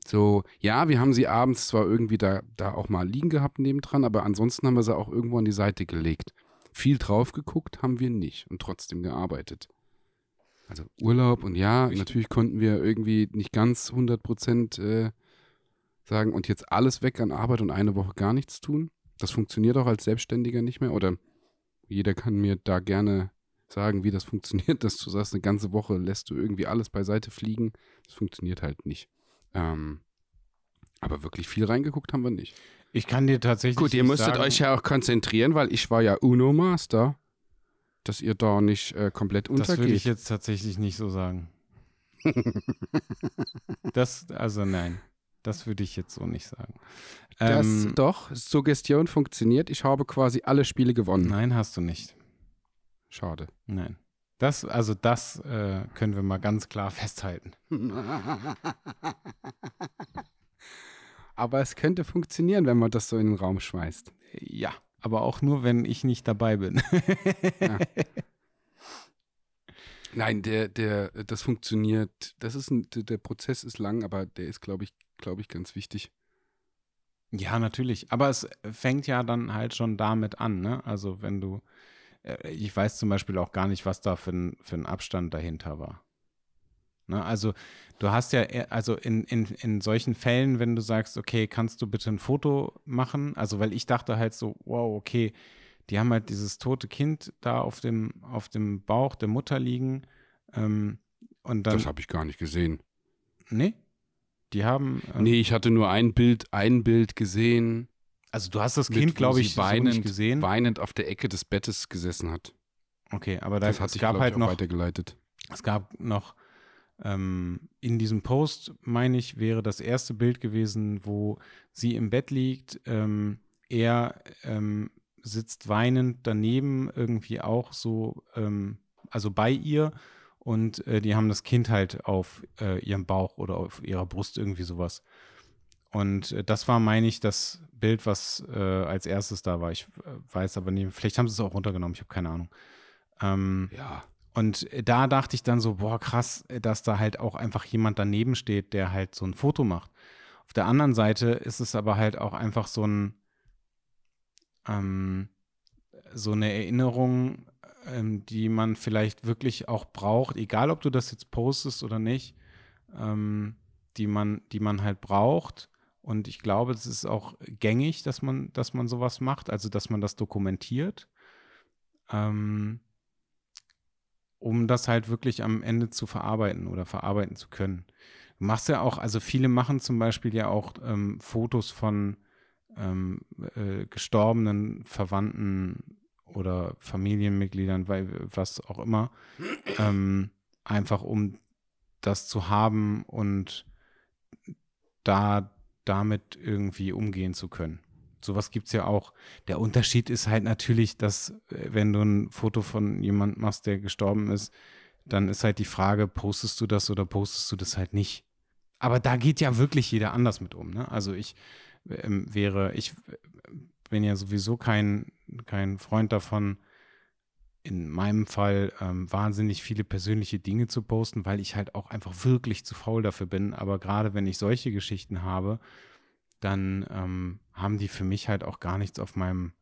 So, ja, wir haben sie abends zwar irgendwie da, da auch mal liegen gehabt nebendran, aber ansonsten haben wir sie auch irgendwo an die Seite gelegt. Viel drauf geguckt haben wir nicht und trotzdem gearbeitet. Also Urlaub und ja, natürlich konnten wir irgendwie nicht ganz 100 Prozent äh, sagen, und jetzt alles weg an Arbeit und eine Woche gar nichts tun. Das funktioniert auch als Selbstständiger nicht mehr. Oder jeder kann mir da gerne sagen, wie das [LAUGHS] funktioniert, dass du sagst, eine ganze Woche lässt du irgendwie alles beiseite fliegen. Das funktioniert halt nicht. Ähm, aber wirklich viel reingeguckt haben wir nicht. Ich kann dir tatsächlich. Gut, ihr musstet sagen, euch ja auch konzentrieren, weil ich war ja UNO-Master, dass ihr da nicht äh, komplett untergeht. Das würde ich jetzt tatsächlich nicht so sagen. [LAUGHS] das, also nein. Das würde ich jetzt so nicht sagen. Das ähm, doch, Suggestion funktioniert. Ich habe quasi alle Spiele gewonnen. Nein, hast du nicht. Schade. Nein. Das, also das äh, können wir mal ganz klar [LAUGHS] festhalten. [LAUGHS] aber es könnte funktionieren, wenn man das so in den Raum schmeißt. Ja, aber auch nur, wenn ich nicht dabei bin. ja. [LAUGHS] Nein, der, der, das funktioniert. Das ist ein, der Prozess ist lang, aber der ist, glaube ich, glaube ich, ganz wichtig. Ja, natürlich. Aber es fängt ja dann halt schon damit an, ne? Also wenn du, äh, ich weiß zum Beispiel auch gar nicht, was da für ein, für ein Abstand dahinter war. Ne? Also du hast ja, äh, also in, in, in solchen Fällen, wenn du sagst, okay, kannst du bitte ein Foto machen? Also weil ich dachte halt so, wow, okay, die haben halt dieses tote Kind da auf dem, auf dem Bauch der Mutter liegen. Ähm, und dann, das habe ich gar nicht gesehen. Nee? Die haben. Ähm, nee, ich hatte nur ein Bild, ein Bild gesehen. Also du hast das Kind, glaube ich, weinend, so gesehen. Weinend auf der Ecke des Bettes gesessen hat. Okay, aber da das hat es sich, gab halt noch weitergeleitet. Es gab noch ähm, in diesem Post, meine ich, wäre das erste Bild gewesen, wo sie im Bett liegt. Ähm, er ähm, sitzt weinend daneben, irgendwie auch so, ähm, also bei ihr und äh, die haben das Kind halt auf äh, ihrem Bauch oder auf ihrer Brust irgendwie sowas. Und äh, das war, meine ich, das Bild, was äh, als erstes da war. Ich äh, weiß aber nicht, vielleicht haben sie es auch runtergenommen, ich habe keine Ahnung. Ähm, ja. Und da dachte ich dann so, boah, krass, dass da halt auch einfach jemand daneben steht, der halt so ein Foto macht. Auf der anderen Seite ist es aber halt auch einfach so ein, ähm, so eine Erinnerung ähm, die man vielleicht wirklich auch braucht, egal ob du das jetzt postest oder nicht, ähm, die man, die man halt braucht. Und ich glaube, es ist auch gängig, dass man, dass man sowas macht, also dass man das dokumentiert, ähm, um das halt wirklich am Ende zu verarbeiten oder verarbeiten zu können. Du machst ja auch, also viele machen zum Beispiel ja auch ähm, Fotos von ähm, äh, gestorbenen Verwandten oder Familienmitgliedern, weil was auch immer, ähm, einfach um das zu haben und da damit irgendwie umgehen zu können. Sowas gibt es ja auch. Der Unterschied ist halt natürlich, dass äh, wenn du ein Foto von jemandem machst, der gestorben ist, dann ist halt die Frage, postest du das oder postest du das halt nicht? Aber da geht ja wirklich jeder anders mit um. Ne? Also ich ähm, wäre, ich bin ja sowieso kein, kein Freund davon, in meinem Fall ähm, wahnsinnig viele persönliche Dinge zu posten, weil ich halt auch einfach wirklich zu faul dafür bin. Aber gerade wenn ich solche Geschichten habe, dann ähm, haben die für mich halt auch gar nichts auf meinem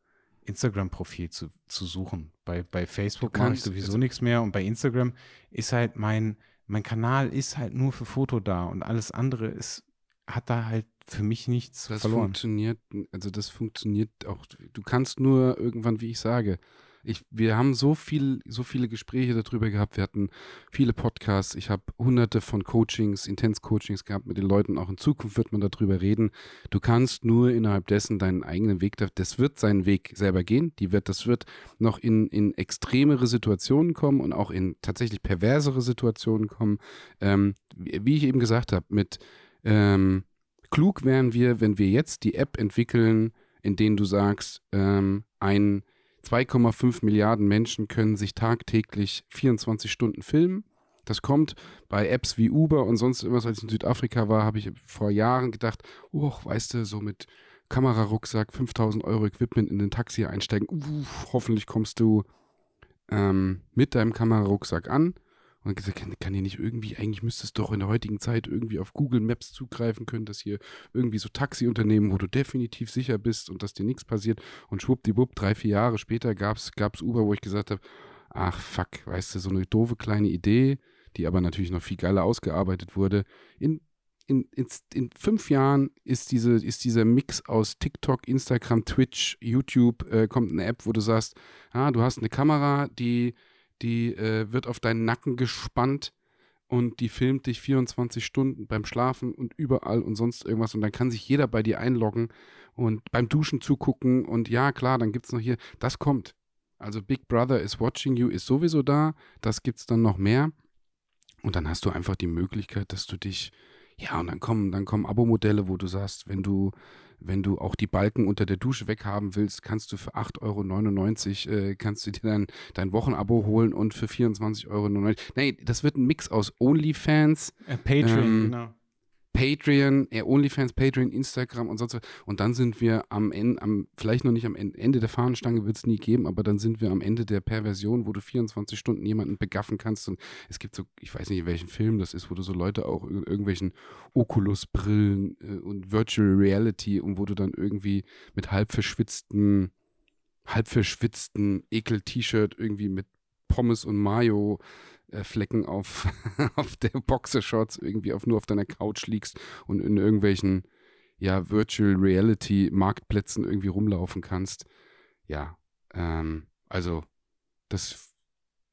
Instagram-Profil zu, zu suchen. Bei, bei Facebook mache ich sowieso also nichts mehr und bei Instagram ist halt mein, mein Kanal ist halt nur für Foto da und alles andere ist, hat da halt für mich nichts das verloren. funktioniert, also das funktioniert auch. Du kannst nur irgendwann, wie ich sage, ich, wir haben so viel, so viele Gespräche darüber gehabt. Wir hatten viele Podcasts. Ich habe hunderte von Coachings, Intens-Coachings gehabt mit den Leuten. Auch in Zukunft wird man darüber reden. Du kannst nur innerhalb dessen deinen eigenen Weg, das wird seinen Weg selber gehen. Die wird, das wird noch in, in extremere Situationen kommen und auch in tatsächlich perversere Situationen kommen. Ähm, wie ich eben gesagt habe, mit ähm, klug wären wir, wenn wir jetzt die App entwickeln, in denen du sagst, ähm, ein 2,5 Milliarden Menschen können sich tagtäglich 24 Stunden filmen. Das kommt bei Apps wie Uber und sonst irgendwas, als ich in Südafrika war, habe ich vor Jahren gedacht, oh, weißt du, so mit Kamerarucksack, 5000 Euro Equipment in den Taxi einsteigen, Uff, hoffentlich kommst du ähm, mit deinem Kamerarucksack an und gesagt, kann, kann hier nicht irgendwie, eigentlich müsste es doch in der heutigen Zeit irgendwie auf Google Maps zugreifen können, dass hier irgendwie so Taxiunternehmen, wo du definitiv sicher bist und dass dir nichts passiert. Und schwuppdiwupp, drei, vier Jahre später gab es Uber, wo ich gesagt habe, ach fuck, weißt du, so eine doofe kleine Idee, die aber natürlich noch viel geiler ausgearbeitet wurde. In, in, in, in fünf Jahren ist, diese, ist dieser Mix aus TikTok, Instagram, Twitch, YouTube, äh, kommt eine App, wo du sagst, ah, du hast eine Kamera, die die äh, wird auf deinen Nacken gespannt und die filmt dich 24 Stunden beim Schlafen und überall und sonst irgendwas und dann kann sich jeder bei dir einloggen und beim Duschen zugucken und ja, klar, dann gibt es noch hier, das kommt. Also Big Brother is watching you ist sowieso da, das gibt es dann noch mehr und dann hast du einfach die Möglichkeit, dass du dich, ja, und dann kommen, dann kommen Abo-Modelle, wo du sagst, wenn du wenn du auch die Balken unter der Dusche weghaben willst, kannst du für 8,99 Euro äh, kannst du dir dann dein Wochenabo holen und für 24,99 Euro. Nee, das wird ein Mix aus OnlyFans. Äh, Patreon, ähm, genau. Patreon, äh, OnlyFans, Patreon, Instagram und sonst was. Und dann sind wir am Ende, am, vielleicht noch nicht am Ende der Fahnenstange, wird es nie geben, aber dann sind wir am Ende der Perversion, wo du 24 Stunden jemanden begaffen kannst. Und es gibt so, ich weiß nicht, in welchem Film das ist, wo du so Leute auch in irgendwelchen Oculus-Brillen äh, und Virtual Reality und wo du dann irgendwie mit halb verschwitzten, halb verschwitzten Ekel-T-Shirt irgendwie mit Pommes und Mayo Flecken auf, [LAUGHS] auf der Boxershorts irgendwie auf, nur auf deiner Couch liegst und in irgendwelchen ja, Virtual Reality Marktplätzen irgendwie rumlaufen kannst. Ja, ähm, also das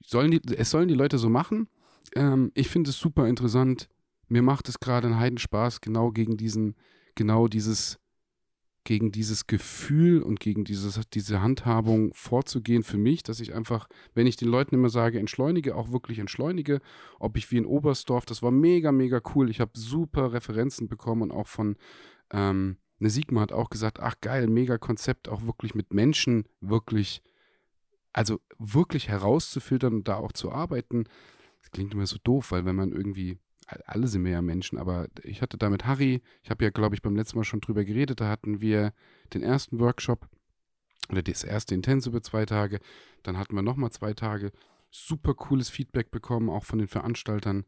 sollen die, es sollen die Leute so machen. Ähm, ich finde es super interessant. Mir macht es gerade einen Heidenspaß, genau gegen diesen, genau dieses gegen dieses Gefühl und gegen dieses, diese Handhabung vorzugehen für mich, dass ich einfach, wenn ich den Leuten immer sage, entschleunige, auch wirklich entschleunige, ob ich wie in Oberstdorf, das war mega, mega cool. Ich habe super Referenzen bekommen und auch von ähm, eine Sigma hat auch gesagt, ach geil, mega Konzept, auch wirklich mit Menschen wirklich, also wirklich herauszufiltern und da auch zu arbeiten. Das klingt immer so doof, weil wenn man irgendwie alle sind ja Menschen, aber ich hatte da mit Harry, ich habe ja, glaube ich, beim letzten Mal schon drüber geredet, da hatten wir den ersten Workshop oder das erste Intens über zwei Tage, dann hatten wir nochmal zwei Tage, super cooles Feedback bekommen, auch von den Veranstaltern,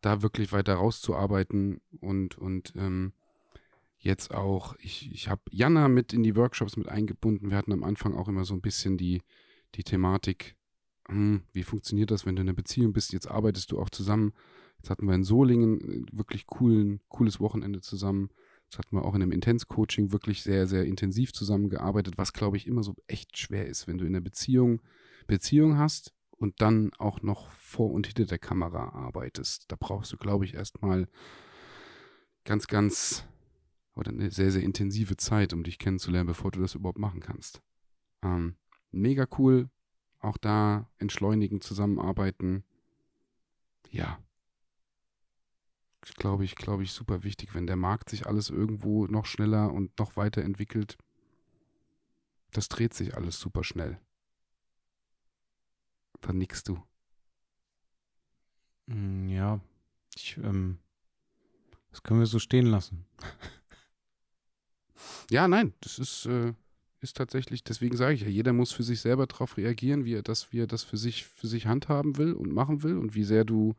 da wirklich weiter rauszuarbeiten und, und ähm, jetzt auch, ich, ich habe Jana mit in die Workshops mit eingebunden, wir hatten am Anfang auch immer so ein bisschen die, die Thematik, hm, wie funktioniert das, wenn du in einer Beziehung bist, jetzt arbeitest du auch zusammen, Jetzt hatten wir in Solingen äh, wirklich coolen, cooles Wochenende zusammen. Jetzt hatten wir auch in einem Intense-Coaching wirklich sehr, sehr intensiv zusammengearbeitet, was, glaube ich, immer so echt schwer ist, wenn du in einer Beziehung Beziehung hast und dann auch noch vor und hinter der Kamera arbeitest. Da brauchst du, glaube ich, erstmal ganz, ganz oder eine sehr, sehr intensive Zeit, um dich kennenzulernen, bevor du das überhaupt machen kannst. Ähm, mega cool. Auch da entschleunigen, zusammenarbeiten. Ja, glaube ich, glaube ich, super wichtig, wenn der Markt sich alles irgendwo noch schneller und noch weiter entwickelt. Das dreht sich alles super schnell. Dann nickst du. Mm, ja, ich, ähm, das können wir so stehen lassen. [LAUGHS] ja, nein, das ist, äh, ist tatsächlich, deswegen sage ich ja, jeder muss für sich selber darauf reagieren, wie er das, wie er das für sich, für sich handhaben will und machen will und wie sehr du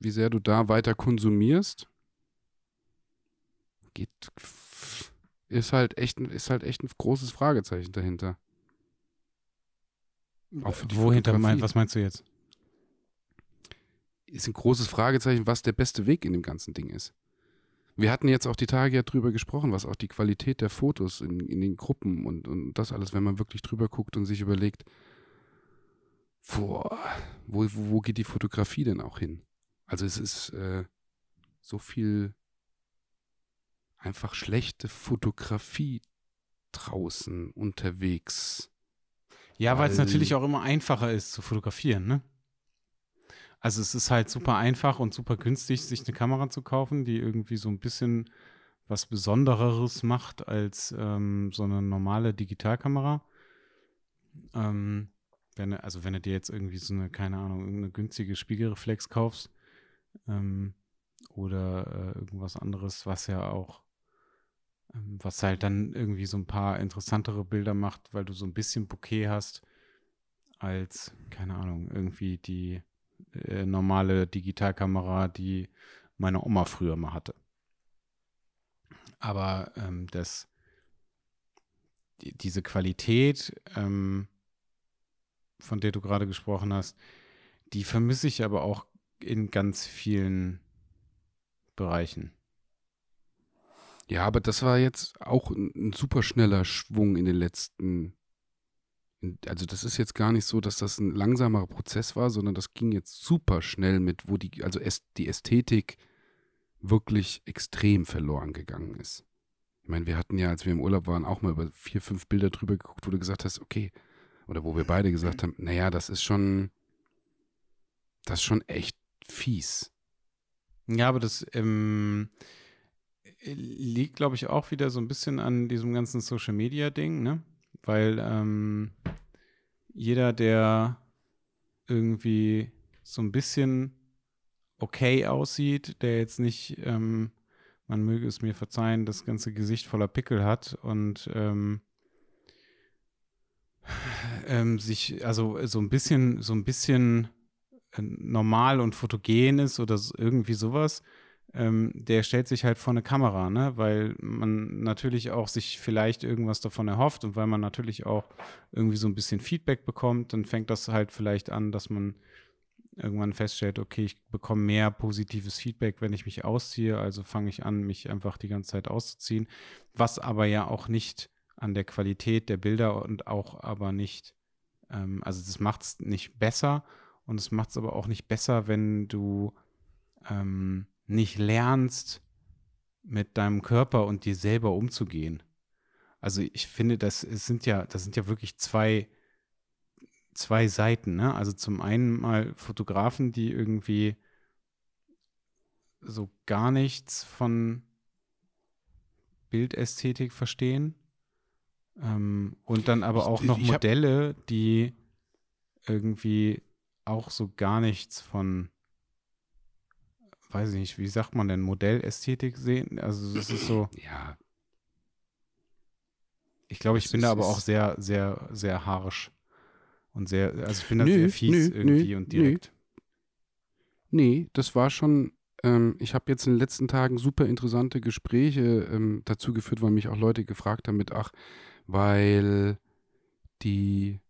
wie sehr du da weiter konsumierst, geht, ist halt echt, ist halt echt ein großes Fragezeichen dahinter. Auch für die Wohinter mein, was meinst du jetzt? ist ein großes Fragezeichen, was der beste Weg in dem ganzen Ding ist. Wir hatten jetzt auch die Tage ja drüber gesprochen, was auch die Qualität der Fotos in, in den Gruppen und, und das alles, wenn man wirklich drüber guckt und sich überlegt, boah, wo, wo, wo geht die Fotografie denn auch hin? Also es ist äh, so viel einfach schlechte Fotografie draußen unterwegs. Ja, weil es natürlich auch immer einfacher ist zu fotografieren, ne? Also es ist halt super einfach und super günstig, sich eine Kamera zu kaufen, die irgendwie so ein bisschen was Besondereres macht als ähm, so eine normale Digitalkamera. Ähm, wenn, also wenn du dir jetzt irgendwie so eine, keine Ahnung, irgendeine günstige Spiegelreflex kaufst ähm, oder äh, irgendwas anderes, was ja auch, ähm, was halt dann irgendwie so ein paar interessantere Bilder macht, weil du so ein bisschen Bouquet hast, als, keine Ahnung, irgendwie die äh, normale Digitalkamera, die meine Oma früher mal hatte. Aber ähm, das, die, diese Qualität, ähm, von der du gerade gesprochen hast, die vermisse ich aber auch in ganz vielen Bereichen. Ja, aber das war jetzt auch ein, ein super schneller Schwung in den letzten also das ist jetzt gar nicht so, dass das ein langsamerer Prozess war, sondern das ging jetzt super schnell mit, wo die, also die Ästhetik wirklich extrem verloren gegangen ist. Ich meine, wir hatten ja, als wir im Urlaub waren, auch mal über vier, fünf Bilder drüber geguckt, wo du gesagt hast, okay, oder wo wir beide gesagt haben, naja, das ist schon, das ist schon echt fies. Ja, aber das ähm, liegt, glaube ich, auch wieder so ein bisschen an diesem ganzen Social Media Ding, ne? Weil ähm, jeder, der irgendwie so ein bisschen okay aussieht, der jetzt nicht, ähm, man möge es mir verzeihen, das ganze Gesicht voller Pickel hat und ähm, ähm, sich, also so ein bisschen, so ein bisschen normal und fotogen ist oder irgendwie sowas, ähm, der stellt sich halt vor eine Kamera, ne? Weil man natürlich auch sich vielleicht irgendwas davon erhofft und weil man natürlich auch irgendwie so ein bisschen Feedback bekommt, dann fängt das halt vielleicht an, dass man irgendwann feststellt, okay, ich bekomme mehr positives Feedback, wenn ich mich ausziehe, also fange ich an, mich einfach die ganze Zeit auszuziehen, was aber ja auch nicht an der Qualität der Bilder und auch aber nicht, ähm, also das macht es nicht besser und es macht es aber auch nicht besser, wenn du ähm, nicht lernst, mit deinem Körper und dir selber umzugehen. Also ich finde, das sind ja, das sind ja wirklich zwei, zwei Seiten. Ne? Also zum einen mal Fotografen, die irgendwie so gar nichts von Bildästhetik verstehen. Ähm, und dann aber auch noch Modelle, die irgendwie auch so gar nichts von weiß ich nicht, wie sagt man denn, Modellästhetik sehen? Also das ist so. [CLEARS THROAT] Ja. Ich glaube, ich das bin da aber auch sehr, sehr, sehr harsch. Und sehr, also ich bin da nö, sehr fies nö, irgendwie nö, und direkt. Nee, das war schon, ähm, ich habe jetzt in den letzten Tagen super interessante Gespräche ähm, dazu geführt, weil mich auch Leute gefragt haben mit, ach, weil die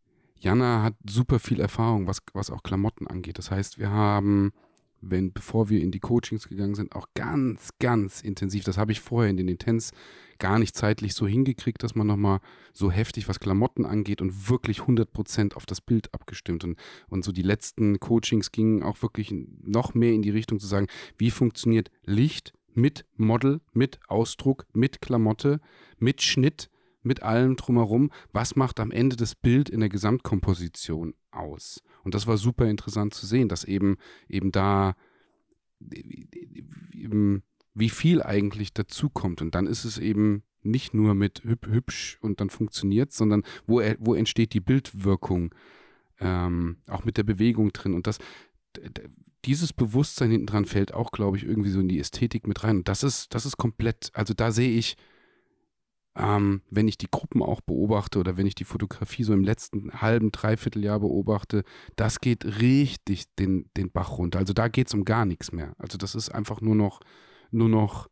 Jana hat super viel Erfahrung, was, was auch Klamotten angeht. Das heißt, wir haben wenn, bevor wir in die Coachings gegangen sind, auch ganz, ganz intensiv. Das habe ich vorher in den Intens gar nicht zeitlich so hingekriegt, dass man nochmal so heftig, was Klamotten angeht und wirklich 100% auf das Bild abgestimmt. Und, und so die letzten Coachings gingen auch wirklich noch mehr in die Richtung zu sagen, wie funktioniert Licht mit Model, mit Ausdruck, mit Klamotte, mit Schnitt, mit allem drumherum. Was macht am Ende das Bild in der Gesamtkomposition aus? Und das war super interessant zu sehen, dass eben, eben da eben, wie viel eigentlich dazukommt. Und dann ist es eben nicht nur mit hüb, hübsch und dann funktioniert, sondern wo, wo entsteht die Bildwirkung, ähm, auch mit der Bewegung drin. Und das, dieses Bewusstsein hinten dran fällt auch, glaube ich, irgendwie so in die Ästhetik mit rein. Und das ist, das ist komplett, also da sehe ich, ähm, wenn ich die Gruppen auch beobachte oder wenn ich die Fotografie so im letzten halben, dreiviertel Jahr beobachte, das geht richtig den, den Bach runter. Also da geht es um gar nichts mehr. Also das ist einfach nur noch, nur noch,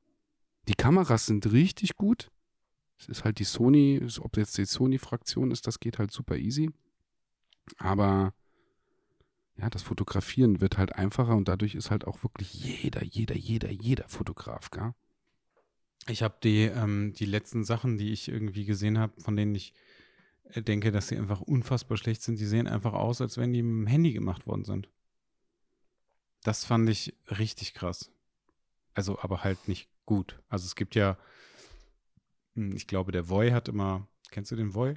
die Kameras sind richtig gut. Es ist halt die Sony, ob jetzt die Sony-Fraktion ist, das geht halt super easy. Aber ja, das Fotografieren wird halt einfacher und dadurch ist halt auch wirklich jeder, jeder, jeder, jeder Fotograf, gell? Ich habe die, ähm, die letzten Sachen, die ich irgendwie gesehen habe, von denen ich äh, denke, dass sie einfach unfassbar schlecht sind, die sehen einfach aus, als wenn die mit dem Handy gemacht worden sind. Das fand ich richtig krass. Also, aber halt nicht gut. Also es gibt ja, hm, ich glaube, der Voy hat immer, kennst du den Voy?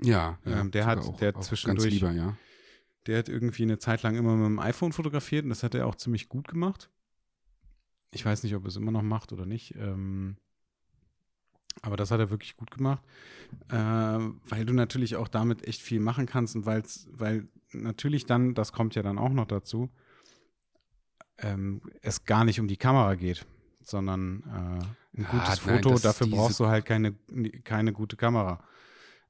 Ja, ja ähm, der hat, auch, der auch zwischendurch, lieber, ja. der hat irgendwie eine Zeit lang immer mit dem iPhone fotografiert und das hat er auch ziemlich gut gemacht. Ich weiß nicht, ob er es immer noch macht oder nicht. Ähm, aber das hat er wirklich gut gemacht, äh, weil du natürlich auch damit echt viel machen kannst und weil's, weil natürlich dann, das kommt ja dann auch noch dazu, ähm, es gar nicht um die Kamera geht, sondern äh, ein Ah, gutes nein, Foto, dafür brauchst du halt keine, keine gute Kamera.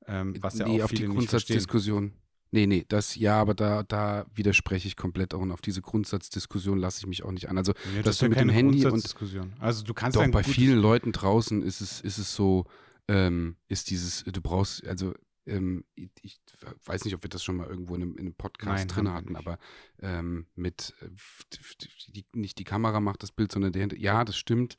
Ähm, was ja nee, auch auf die. Grundsatzdiskussion. Nee, nee, das ja, aber da, da widerspreche ich komplett auch und auf diese Grundsatzdiskussion lasse ich mich auch nicht an. Also Nee, dass ist du ja mit dem keine Handy und-. Also du kannst doch bei vielen Leuten draußen ist es, ist es so, ähm, ist dieses, du brauchst, also ähm, ich, ich weiß nicht, ob wir das schon mal irgendwo in einem, in einem Podcast Nein, drin hatten, aber ähm, mit, äh, die, nicht die Kamera macht das Bild, sondern der, Hand- ja, das stimmt,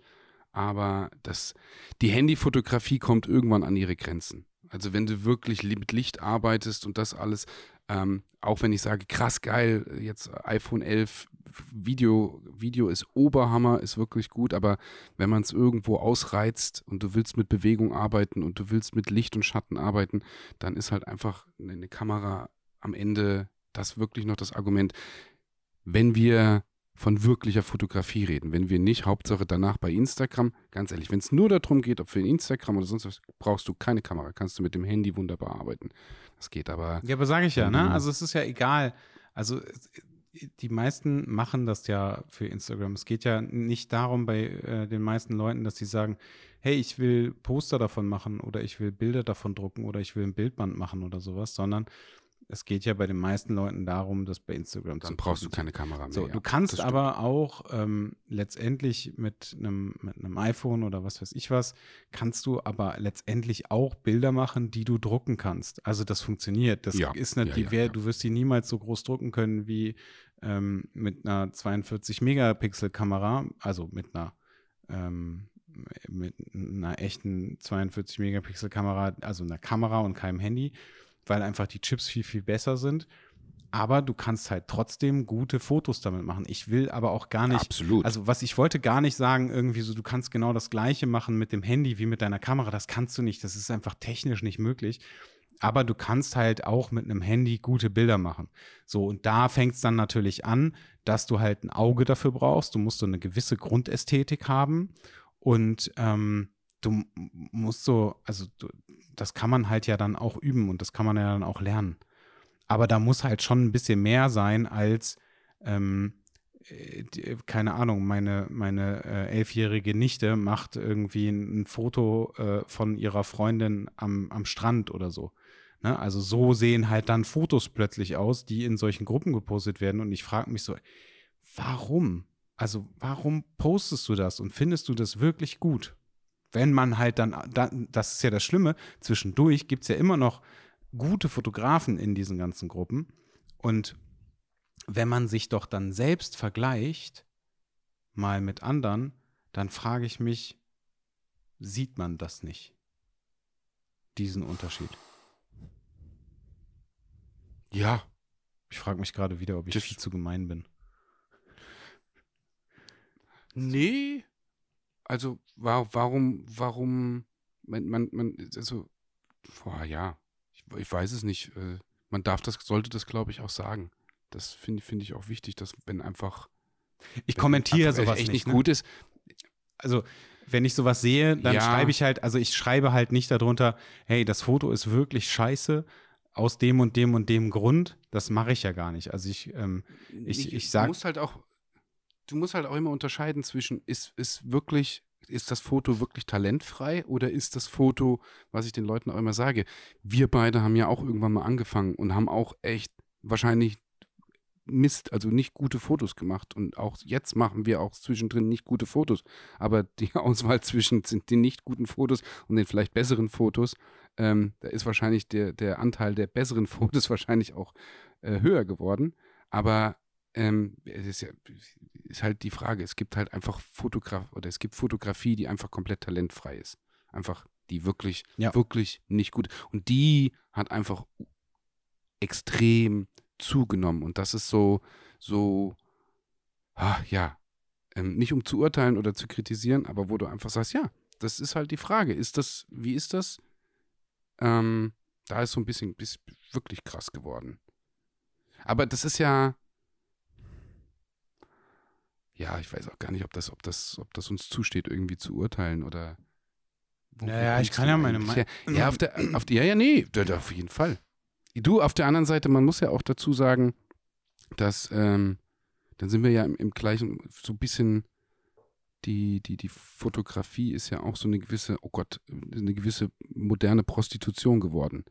aber das, die Handyfotografie kommt irgendwann an ihre Grenzen. Also wenn du wirklich li- mit Licht arbeitest und das alles, ähm, auch wenn ich sage, krass geil, jetzt iPhone 11, Video, Video ist Oberhammer, ist wirklich gut, aber wenn man es irgendwo ausreizt und du willst mit Bewegung arbeiten und du willst mit Licht und Schatten arbeiten, dann ist halt einfach eine Kamera am Ende das wirklich noch das Argument. Wenn wir von wirklicher Fotografie reden, wenn wir nicht Hauptsache danach bei Instagram, ganz ehrlich, wenn es nur darum geht, ob für Instagram oder sonst was, brauchst du keine Kamera, kannst du mit dem Handy wunderbar arbeiten. Das geht aber. Ja, aber sage ich ja, ne? Also es ist ja egal. Also die meisten machen das ja für Instagram. Es geht ja nicht darum bei äh, den meisten Leuten, dass sie sagen, hey, ich will Poster davon machen oder ich will Bilder davon drucken oder ich will ein Bildband machen oder sowas, sondern es geht ja bei den meisten Leuten darum, das bei Instagram Dann zu brauchst du keine Kamera mehr. So, ja. du kannst stimmt. aber auch ähm, letztendlich mit einem mit einem iPhone oder was weiß ich was, kannst du aber letztendlich auch Bilder machen, die du drucken kannst. Also das funktioniert. Das Ja, ist nicht, ja, die ja, wär, ja. du wirst die niemals so groß drucken können wie ähm, mit einer 42 Megapixel Kamera, also mit einer ähm, mit einer echten 42 Megapixel Kamera, also einer Kamera und keinem Handy, weil einfach die Chips viel, viel besser sind. Aber du kannst halt trotzdem gute Fotos damit machen. Ich will aber auch gar nicht, Absolut. also was ich wollte gar nicht sagen, irgendwie so, du kannst genau das gleiche machen mit dem Handy wie mit deiner Kamera. Das kannst du nicht. Das ist einfach technisch nicht möglich. Aber du kannst halt auch mit einem Handy gute Bilder machen. So, und da fängt es dann natürlich an, dass du halt ein Auge dafür brauchst. Du musst so eine gewisse Grundästhetik haben. Und ähm, du musst so, also du, das kann man halt ja dann auch üben und das kann man ja dann auch lernen. Aber da muss halt schon ein bisschen mehr sein als, ähm, äh, die, keine Ahnung, meine, meine äh, elfjährige Nichte macht irgendwie ein, ein Foto äh, von ihrer Freundin am, am Strand oder so. Ne? Also so sehen halt dann Fotos plötzlich aus, die in solchen Gruppen gepostet werden. Und ich frage mich so, warum? Also warum postest du das und findest du das wirklich gut? Wenn man halt dann, dann das ist ja das Schlimme, zwischendurch gibt es ja immer noch gute Fotografen in diesen ganzen Gruppen. Und wenn man sich doch dann selbst vergleicht, mal mit anderen, dann frage ich mich, sieht man das nicht? Diesen Unterschied. ja, Ich frage mich gerade wieder, ob ich Das- viel zu gemein bin. Nee. Also, wa warum, warum, man, man, man, also, boah, ja, ich, ich weiß es nicht. äh, Man darf das, sollte das, glaube ich, auch sagen. Das finde finde ich auch wichtig, dass, wenn einfach. Ich wenn kommentiere einfach sowas echt nicht. ne? gut ist. also wenn ich sowas sehe, dann Ja. schreibe ich halt, also ich schreibe halt nicht darunter, hey, das Foto ist wirklich scheiße aus dem und dem und dem Grund. Das mache ich ja gar nicht. Also ich, ähm, Ich- ich sag- Du musst halt auch, du musst halt auch immer unterscheiden zwischen, ist, ist wirklich, ist das Foto wirklich talentfrei oder ist das Foto, was ich den Leuten auch immer sage, wir beide haben ja auch irgendwann mal angefangen und haben auch echt wahrscheinlich Mist, also nicht gute Fotos gemacht. Und auch jetzt machen wir auch zwischendrin nicht gute Fotos. Aber die [LAUGHS] Auswahl zwischen den nicht guten Fotos und den vielleicht besseren Fotos, ähm, da ist wahrscheinlich der, der Anteil der besseren [LAUGHS] Fotos wahrscheinlich auch äh, höher geworden. Aber ähm, es ist, ja, ist halt die Frage, es gibt halt einfach Fotograf oder es gibt Fotografie, die einfach komplett talentfrei ist. Einfach, die wirklich, Ja. wirklich nicht gut. Und die hat einfach extrem zugenommen. Und das ist so, so, ah, ja, ähm, nicht um zu urteilen oder zu kritisieren, aber wo du einfach sagst, ja, das ist halt die Frage. Ist das, wie ist das? Ähm, da ist so ein bisschen, bis wirklich krass geworden. Aber das ist ja, ja, ich weiß auch gar nicht, ob das, ob das, ob das uns zusteht, irgendwie zu urteilen oder. Naja, ich kann ja meine Meinung- her? Ja, auf der, auf die, ja, ja, nee, auf jeden Fall. Du, auf der anderen Seite, man muss ja auch dazu sagen, dass, ähm, dann sind wir ja im, im gleichen, so ein bisschen, die, die, die Fotografie ist ja auch so eine gewisse, oh Gott, eine gewisse moderne Prostitution geworden.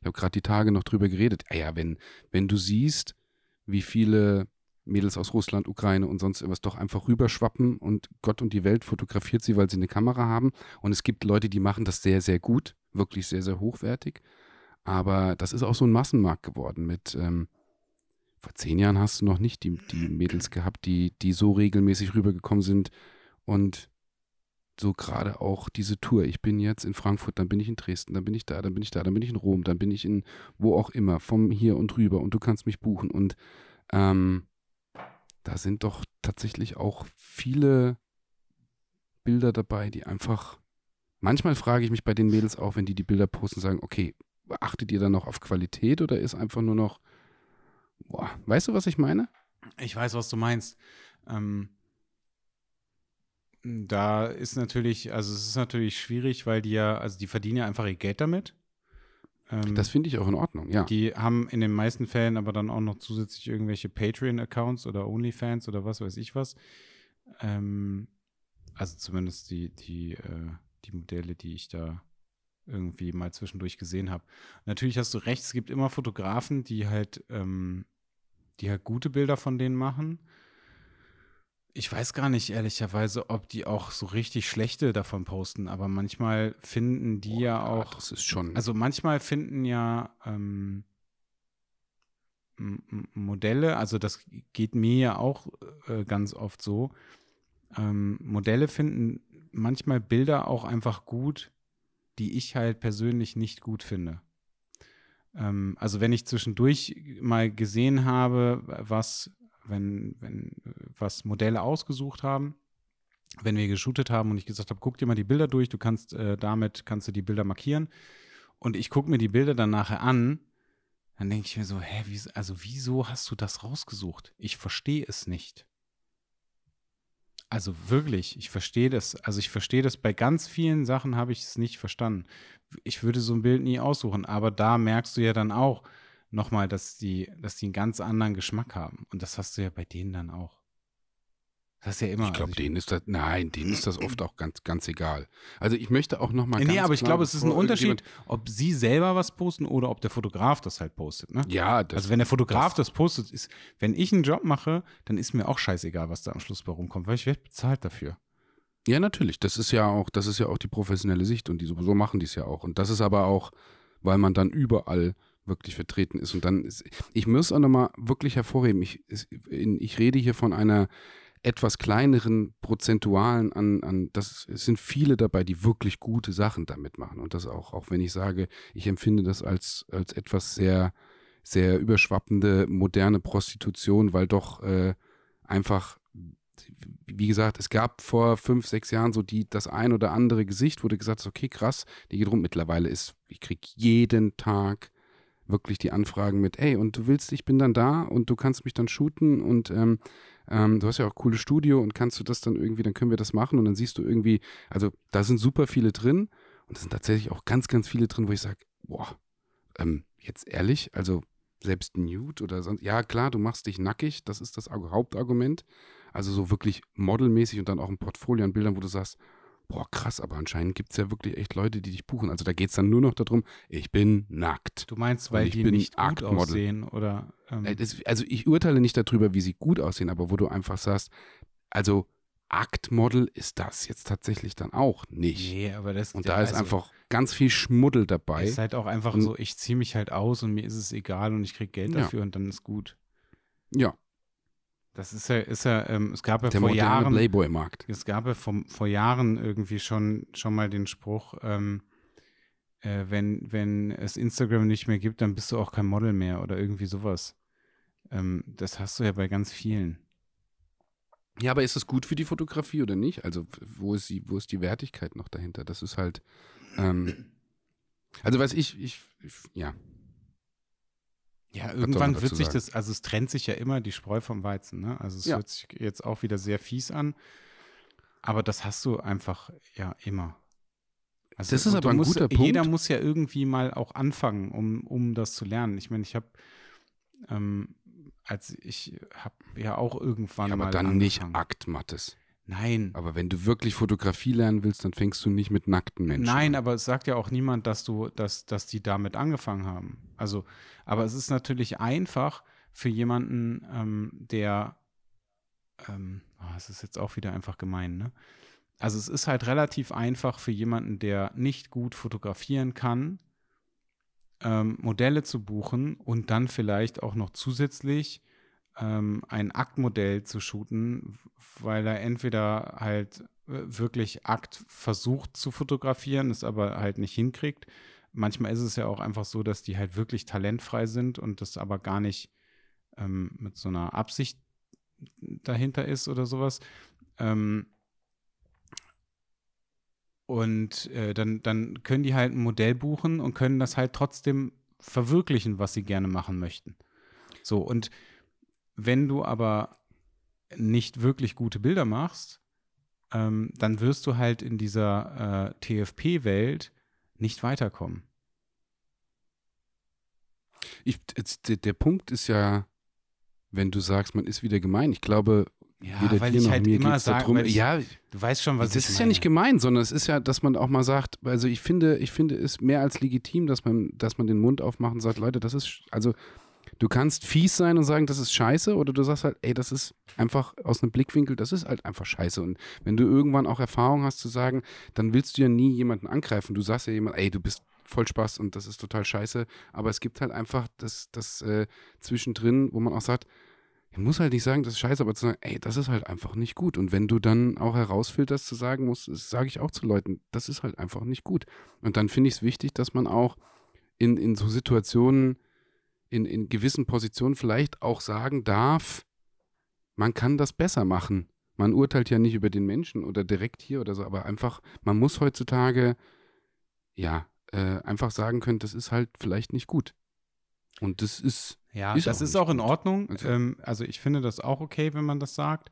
Ich habe gerade die Tage noch drüber geredet. Ah ja, wenn, wenn du siehst, wie viele Mädels aus Russland, Ukraine und sonst irgendwas doch einfach rüberschwappen und Gott und die Welt fotografiert sie, weil sie eine Kamera haben. Und es gibt Leute, die machen das sehr, sehr gut, wirklich sehr, sehr hochwertig. Aber das ist auch so ein Massenmarkt geworden mit, ähm, vor zehn Jahren hast du noch nicht die, die Mädels gehabt, die, die so regelmäßig rübergekommen sind und so gerade auch diese Tour. Ich bin jetzt in Frankfurt, dann bin ich in Dresden, dann bin ich da, dann bin ich da, dann bin ich in Rom, dann bin ich in wo auch immer, vom hier und rüber und du kannst mich buchen. Und ähm, da sind doch tatsächlich auch viele Bilder dabei, die einfach. Manchmal frage ich mich bei den Mädels auch, wenn die die Bilder posten, sagen, okay, achtet ihr dann noch auf Qualität oder ist einfach nur noch, boah, weißt du, was ich meine? Ich weiß, was du meinst. Ähm, da ist natürlich, also es ist natürlich schwierig, weil die ja, also die verdienen ja einfach ihr Geld damit. Ähm, Das finde ich auch in Ordnung, ja. die haben in den meisten Fällen aber dann auch noch zusätzlich irgendwelche Patreon-Accounts oder OnlyFans oder was weiß ich was. Ähm, also zumindest die, die, äh, die Modelle, die ich da irgendwie mal zwischendurch gesehen habe. Natürlich hast du recht, es gibt immer Fotografen, die halt, ähm, die halt gute Bilder von denen machen. Ich weiß gar nicht ehrlicherweise, ob die auch so richtig schlechte davon posten, aber manchmal finden die ja auch. Das ist schon. Also manchmal finden ja ähm, Modelle, also das geht mir ja auch äh, ganz oft so. Ähm, Modelle finden manchmal Bilder auch einfach gut, die ich halt persönlich nicht gut finde. Ähm, also wenn ich zwischendurch mal gesehen habe, was, wenn, wenn, äh, was Modelle ausgesucht haben, wenn wir geshootet haben und ich gesagt habe, guck dir mal die Bilder durch, du kannst äh, damit kannst du die Bilder markieren und ich gucke mir die Bilder dann nachher an, dann denke ich mir so, hä, wie, also wieso hast du das rausgesucht? Ich verstehe es nicht. Also wirklich, ich verstehe das. Also ich verstehe das bei ganz vielen Sachen habe ich es nicht verstanden. Ich würde so ein Bild nie aussuchen, aber da merkst du ja dann auch nochmal, dass die, dass die einen ganz anderen Geschmack haben. Und das hast du ja bei denen dann auch. Das ist ja immer. ich glaube, also denen ist das, nein, denen ist das oft auch ganz, ganz egal. Also ich möchte auch nochmal Nee, aber ich glaube, es ist ein Unterschied, ob sie selber was posten oder ob der Fotograf das halt postet. Ne? Ja, das, also wenn der Fotograf das- das, postet, ist, wenn ich einen Job mache, dann ist mir auch scheißegal, was da am Schluss bei rumkommt, weil ich werde bezahlt dafür. Ja, natürlich. Das ist ja auch, das ist ja auch die professionelle Sicht und die sowieso machen die es ja auch. Und das ist aber auch, weil man dann überall wirklich vertreten ist. Und dann ist, ich muss auch nochmal wirklich hervorheben, ich, ich rede hier von einer etwas kleineren Prozentualen an, an das es sind viele dabei, die wirklich gute Sachen damit machen. Und das auch, auch wenn ich sage, ich empfinde das als, als etwas sehr, sehr überschwappende, moderne Prostitution, weil doch äh, einfach wie gesagt, es gab vor fünf, sechs Jahren so die, das ein oder andere Gesicht, du gesagt okay, krass, die geht rum. Mittlerweile ist, ich krieg jeden Tag wirklich die Anfragen mit, ey, und du willst, ich bin dann da und du kannst mich dann shooten und ähm, ähm, du hast ja auch ein cooles Studio und kannst du das dann irgendwie, dann können wir das machen und dann siehst du irgendwie, also da sind super viele drin und es sind tatsächlich auch ganz, ganz viele drin, wo ich sage, boah, ähm, jetzt ehrlich, also selbst Nude oder sonst, ja klar, du machst dich nackig, das ist das Argu- Hauptargument, also so wirklich modelmäßig und dann auch ein Portfolio an Bildern, wo du sagst, boah, krass, aber anscheinend gibt es ja wirklich echt Leute, die dich buchen. Also da geht es dann nur noch darum, ich bin nackt. Du meinst, weil ich die nicht gut Aktmodel. aussehen oder ähm, Äh, also ich urteile nicht darüber, wie sie gut aussehen, aber wo du einfach sagst, also Aktmodel ist das jetzt tatsächlich dann auch nicht. nee, aber das Und da ist also, einfach ganz viel Schmuddel dabei. ist halt auch einfach Und- so, ich ziehe mich halt aus und mir ist es egal und ich krieg Geld Ja. dafür und dann ist gut. Ja. Das ist ja, ist ja, ähm, es gab ja Der vor Jahren, Playboy-Markt. es gab ja vom, vor Jahren irgendwie schon, schon mal den Spruch, ähm, äh, wenn, wenn es Instagram nicht mehr gibt, dann bist du auch kein Model mehr oder irgendwie sowas. Ähm, das hast du ja bei ganz vielen. Ja, aber ist das gut für die Fotografie oder nicht? Also, wo ist die, wo ist die Wertigkeit noch dahinter? Das ist halt. Ähm, also, was ich, ich, ich ja. Ja, irgendwann wird sich sagen? das, also es trennt sich ja immer die Spreu vom Weizen, ne? Also es Ja. hört sich jetzt auch wieder sehr fies an, aber das hast du einfach ja immer. Also, Das ist aber ein musst, guter Jeder Punkt. muss ja irgendwie mal auch anfangen, um, um das zu lernen. Ich meine, ich habe, ähm, als ich habe ja auch irgendwann ja aber mal dann nicht angefangen. Akt, Mattes. Nein, Aber wenn du wirklich Fotografie lernen willst, dann fängst du nicht mit nackten Menschen Nein, an. aber es sagt ja auch niemand, dass du, dass, dass die damit angefangen haben. Also, aber es ist natürlich einfach für jemanden, ähm, der, ähm, ah, es ist jetzt auch wieder einfach gemein, ne? Also es ist halt relativ einfach für jemanden, der nicht gut fotografieren kann, ähm, Modelle zu buchen und dann vielleicht auch noch zusätzlich ähm, ein Aktmodell zu shooten, weil er entweder halt äh, wirklich Akt versucht zu fotografieren, es aber halt nicht hinkriegt. Manchmal ist es ja auch einfach so, dass die halt wirklich talentfrei sind und das aber gar nicht ähm, mit so einer Absicht dahinter ist oder sowas. Ähm, und äh, dann, dann können die halt ein Modell buchen und können das halt trotzdem verwirklichen, was sie gerne machen möchten. So, und wenn du aber nicht wirklich gute Bilder machst, ähm, dann wirst du halt in dieser äh, TFP-Welt nicht weiterkommen. Ich, jetzt, der, der Punkt ist ja, wenn du sagst, man ist wieder gemein. Ich glaube, Ja, weder weil dir ich noch halt mir immer geht's sage, darum. ich, ja, du weißt schon, was das ist meine. ja nicht gemein, sondern es ist ja, dass man auch mal sagt, also ich finde, ich finde es mehr als legitim, dass man, dass man den Mund aufmacht und sagt, Leute, das ist, also du kannst fies sein und sagen, das ist scheiße, oder du sagst halt, ey, das ist einfach aus einem Blickwinkel, das ist halt einfach scheiße. Und wenn du irgendwann auch Erfahrung hast zu sagen, dann willst du ja nie jemanden angreifen. Du sagst ja jemand, ey, du bist voll Spaß und das ist total scheiße. Aber es gibt halt einfach das, das äh, zwischendrin, wo man auch sagt, ich muss halt nicht sagen, das ist scheiße, aber zu sagen, ey, das ist halt einfach nicht gut. Und wenn du dann auch herausfilterst, zu sagen musst, das sage ich auch zu Leuten, das ist halt einfach nicht gut. Und dann finde ich es wichtig, dass man auch in, in so Situationen, in, in gewissen Positionen vielleicht auch sagen darf, man kann das besser machen. Man urteilt ja nicht über den Menschen oder direkt hier oder so, aber einfach, man muss heutzutage, ja, äh, einfach sagen können, das ist halt vielleicht nicht gut. Und das ist, Ja, Ist das auch ist auch in. Ordnung. Also- ähm, also ich finde das auch okay, wenn man das sagt.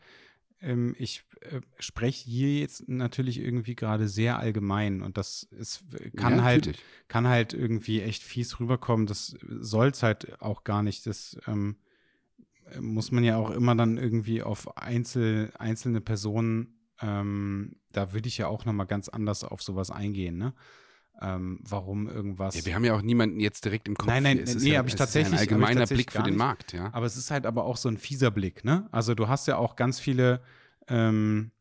Ähm, ich äh, spreche hier jetzt natürlich irgendwie gerade sehr allgemein und das ist, kann ja, halt kann halt irgendwie echt fies rüberkommen. Das soll es halt auch gar nicht. Das ähm, muss man ja auch immer dann irgendwie auf Einzel, einzelne Personen, ähm, da würde ich ja auch nochmal ganz anders auf sowas eingehen, ne? Ähm, warum irgendwas. Ja, wir haben ja auch niemanden jetzt direkt im Kopf. Nein, nein, nee, ja, hab ich es ist tatsächlich- Ja ein allgemeiner tatsächlich Blick für den. Markt, ja. Aber es ist halt aber auch so ein fieser Blick, ne? Also du hast ja auch ganz viele, ähm,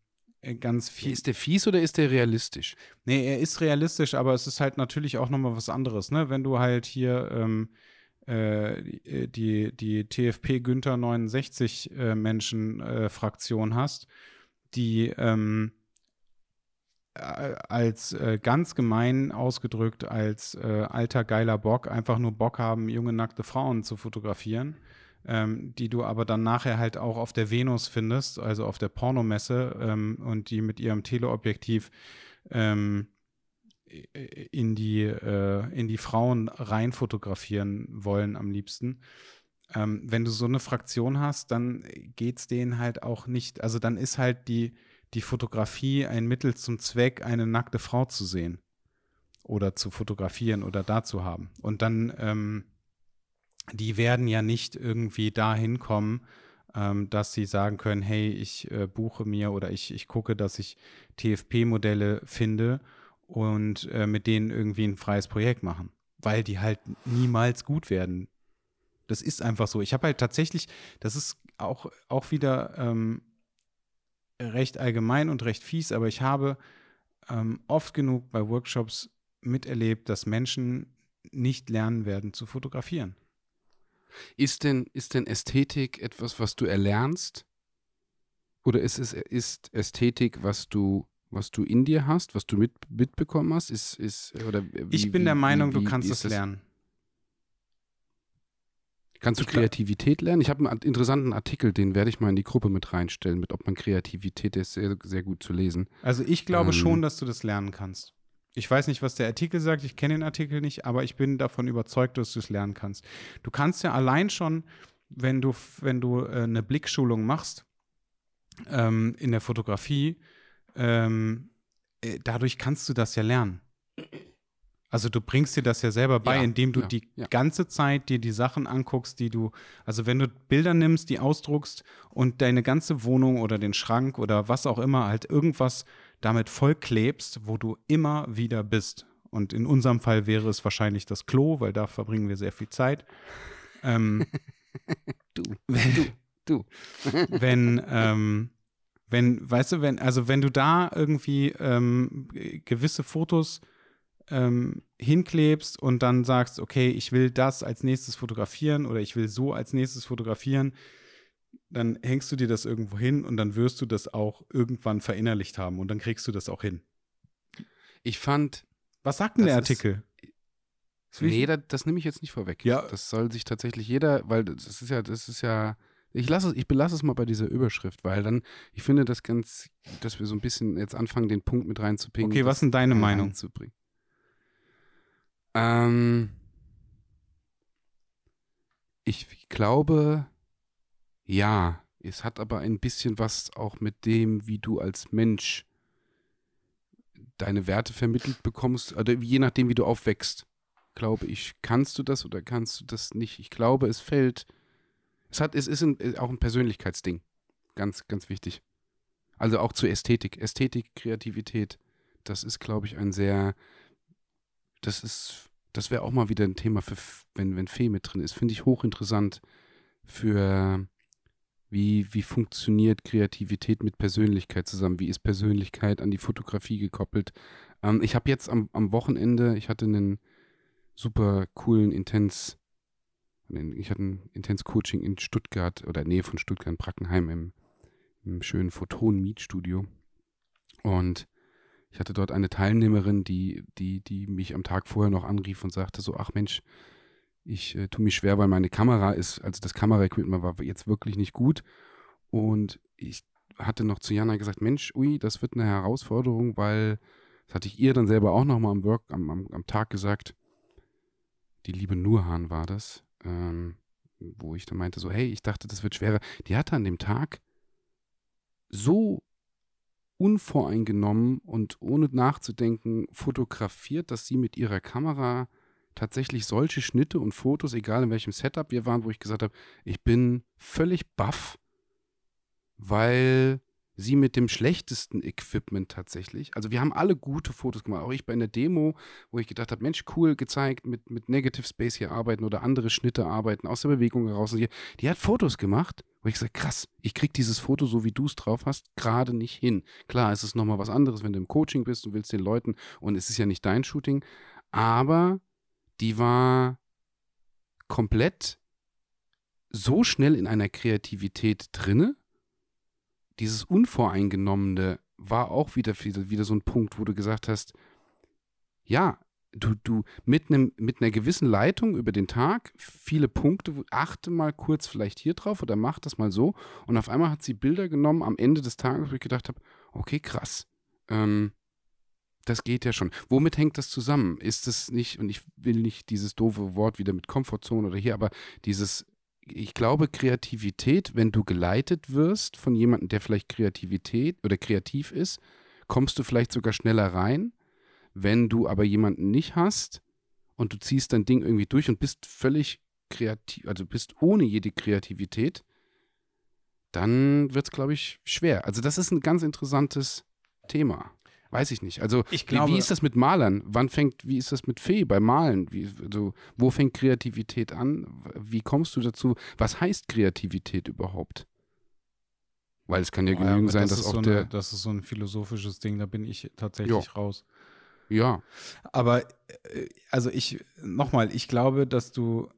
äh, ganz viel. Ist der fies oder ist der realistisch? Nee, er ist realistisch, aber es ist halt natürlich auch nochmal was anderes, ne? Wenn du halt hier ähm, äh, die, die, TFP Günther 69 äh, Menschen äh, Fraktion hast, die ähm, äh, als äh, ganz gemein ausgedrückt als äh, alter geiler Bock einfach nur Bock haben, junge nackte Frauen zu fotografieren, ähm, die du aber dann nachher halt auch auf der Venus findest, also auf der Pornomesse ähm, und die mit ihrem Teleobjektiv ähm, in die, äh, in die Frauen rein fotografieren wollen am liebsten. Ähm, wenn du so eine Fraktion hast, dann geht es denen halt auch nicht, also dann ist halt die, die Fotografie ein Mittel zum Zweck, eine nackte Frau zu sehen oder zu fotografieren oder da zu haben. Und dann, ähm, die werden ja nicht irgendwie dahin kommen, ähm, dass sie sagen können, hey, ich äh, buche mir oder ich, ich gucke, dass ich TFP-Modelle finde und äh, mit denen irgendwie ein freies Projekt machen, weil die halt niemals gut werden. Das ist einfach so. Ich habe halt tatsächlich, das ist auch, auch wieder ähm, recht allgemein und recht fies, aber ich habe ähm, oft genug bei Workshops miterlebt, dass Menschen nicht lernen werden zu fotografieren. Ist denn, ist denn Ästhetik etwas, was du erlernst? Oder ist es ist Ästhetik, was du, was du in dir hast, was du mit, mitbekommen hast? Ist, ist, oder wie, ich bin wie, der Meinung, wie, du kannst wie es lernen. Kannst du Kreativität lernen? Ich habe einen interessanten Artikel, den werde ich mal in die Gruppe mit reinstellen, mit ob man Kreativität, ist sehr, sehr gut zu lesen. Also ich glaube Ähm. schon, dass du das lernen kannst. Ich weiß nicht, was der Artikel sagt, ich kenne den Artikel nicht, aber ich bin davon überzeugt, dass du es lernen kannst. Du kannst ja allein schon, wenn du, wenn du äh, eine Blickschulung machst ähm, in der Fotografie, ähm, äh, dadurch kannst du das ja lernen. Also du bringst dir das ja selber bei, Ja, indem du ja, die ja. ganze Zeit dir die Sachen anguckst, die du, also wenn du Bilder nimmst, die ausdruckst und deine ganze Wohnung oder den Schrank oder was auch immer halt irgendwas damit vollklebst, wo du immer wieder bist. Und in unserem Fall wäre es wahrscheinlich das Klo, weil da verbringen wir sehr viel Zeit. Ähm, [LAUGHS] Du, [LAUGHS] wenn, du. [LAUGHS] wenn, ähm, wenn, weißt du, wenn, also wenn du da irgendwie ähm, gewisse Fotos ähm, hinklebst und dann sagst, okay, ich will das als nächstes fotografieren oder ich will so als nächstes fotografieren, dann hängst du dir das irgendwo hin und dann wirst du das auch irgendwann verinnerlicht haben und dann kriegst du das auch hin. Ich fand, Was sagt denn der ist- Artikel? Ich- nee, das, das nehme ich jetzt nicht vorweg. Ja. Das soll sich tatsächlich jeder, weil das ist ja, das ist ja, ich lasse es, ich belasse es mal bei dieser Überschrift, weil dann, ich finde das ganz, dass wir so ein bisschen jetzt anfangen, den Punkt mit reinzupingen. Okay, was ist denn deine Meinung? reinzubringen. Ähm, ich glaube, ja, es hat aber ein bisschen was auch mit dem, wie du als Mensch deine Werte vermittelt bekommst, oder je nachdem, wie du aufwächst, glaube ich, kannst du das oder kannst du das nicht. Ich glaube, es fällt, es hat, es ist ein, äh, auch ein Persönlichkeitsding, ganz, ganz wichtig. Also auch zur Ästhetik, Ästhetik, Kreativität, das ist, glaube ich, ein sehr, das ist, das wäre auch mal wieder ein Thema für, wenn, wenn Fee mit drin ist, finde ich hochinteressant für, wie, wie funktioniert Kreativität mit Persönlichkeit zusammen? Wie ist Persönlichkeit an die Fotografie gekoppelt? Ähm, ich habe jetzt am, am Wochenende, ich hatte einen super coolen Intens, ich hatte ein Intens-Coaching in Stuttgart oder Nähe von Stuttgart, Brackenheim im, im schönen Photon-Mietstudio. Und ich hatte dort eine Teilnehmerin, die, die, die mich am Tag vorher noch anrief und sagte so, ach Mensch, ich äh, tue mich schwer, weil meine Kamera ist, also das Kameraequipment war jetzt wirklich nicht gut. Und ich hatte noch zu Jana gesagt, Mensch, ui, das wird eine Herausforderung, weil, das hatte ich ihr dann selber auch nochmal am Work, am, am, am Tag gesagt, die liebe Nurhan war das, ähm, wo ich dann meinte so, hey, ich dachte, das wird schwerer. Die hatte an dem Tag so unvoreingenommen und ohne nachzudenken fotografiert, dass sie mit ihrer Kamera tatsächlich solche Schnitte und Fotos, egal in welchem Setup wir waren, wo ich gesagt habe, ich bin völlig baff, weil sie mit dem schlechtesten Equipment tatsächlich, also wir haben alle gute Fotos gemacht, auch ich bei einer Demo, wo ich gedacht habe, Mensch, cool gezeigt, mit, mit Negative Space hier arbeiten oder andere Schnitte arbeiten, aus der Bewegung heraus. Und die, die hat Fotos gemacht, wo ich gesagt krass, ich krieg dieses Foto, so wie du es drauf hast, gerade nicht hin. Klar, es ist nochmal was anderes, wenn du im Coaching bist und willst den Leuten, und es ist ja nicht dein Shooting, aber die war komplett so schnell in einer Kreativität drinne. Dieses Unvoreingenommene war auch wieder, wieder so ein Punkt, wo du gesagt hast, ja, du, du mit, einem, mit einer gewissen Leitung über den Tag, viele Punkte, achte mal kurz vielleicht hier drauf oder mach das mal so. Und auf einmal hat sie Bilder genommen am Ende des Tages, wo ich gedacht habe, okay, krass. Ähm, das geht ja schon. Womit hängt das zusammen? Ist es nicht, und ich will nicht dieses doofe Wort wieder mit Komfortzone oder hier, aber dieses, ich glaube, Kreativität, wenn du geleitet wirst von jemandem, der vielleicht Kreativität oder kreativ ist, kommst du vielleicht sogar schneller rein. Wenn du aber jemanden nicht hast und du ziehst dein Ding irgendwie durch und bist völlig kreativ, also bist ohne jede Kreativität, dann wird es, glaube ich, schwer. Also das ist ein ganz interessantes Thema. Weiß ich nicht. Also Ich wie, glaube- wie ist das mit Malern? Wann fängt, wie ist das mit Fee beim Malen? Wie, also, wo fängt Kreativität an? Wie kommst du dazu? Was heißt Kreativität überhaupt? Weil es kann ja ja, genügend aber sein, das dass auch so der. Eine, das ist so ein philosophisches Ding, da bin ich tatsächlich raus. Ja, Aber äh, also ich, nochmal, ich glaube, dass du,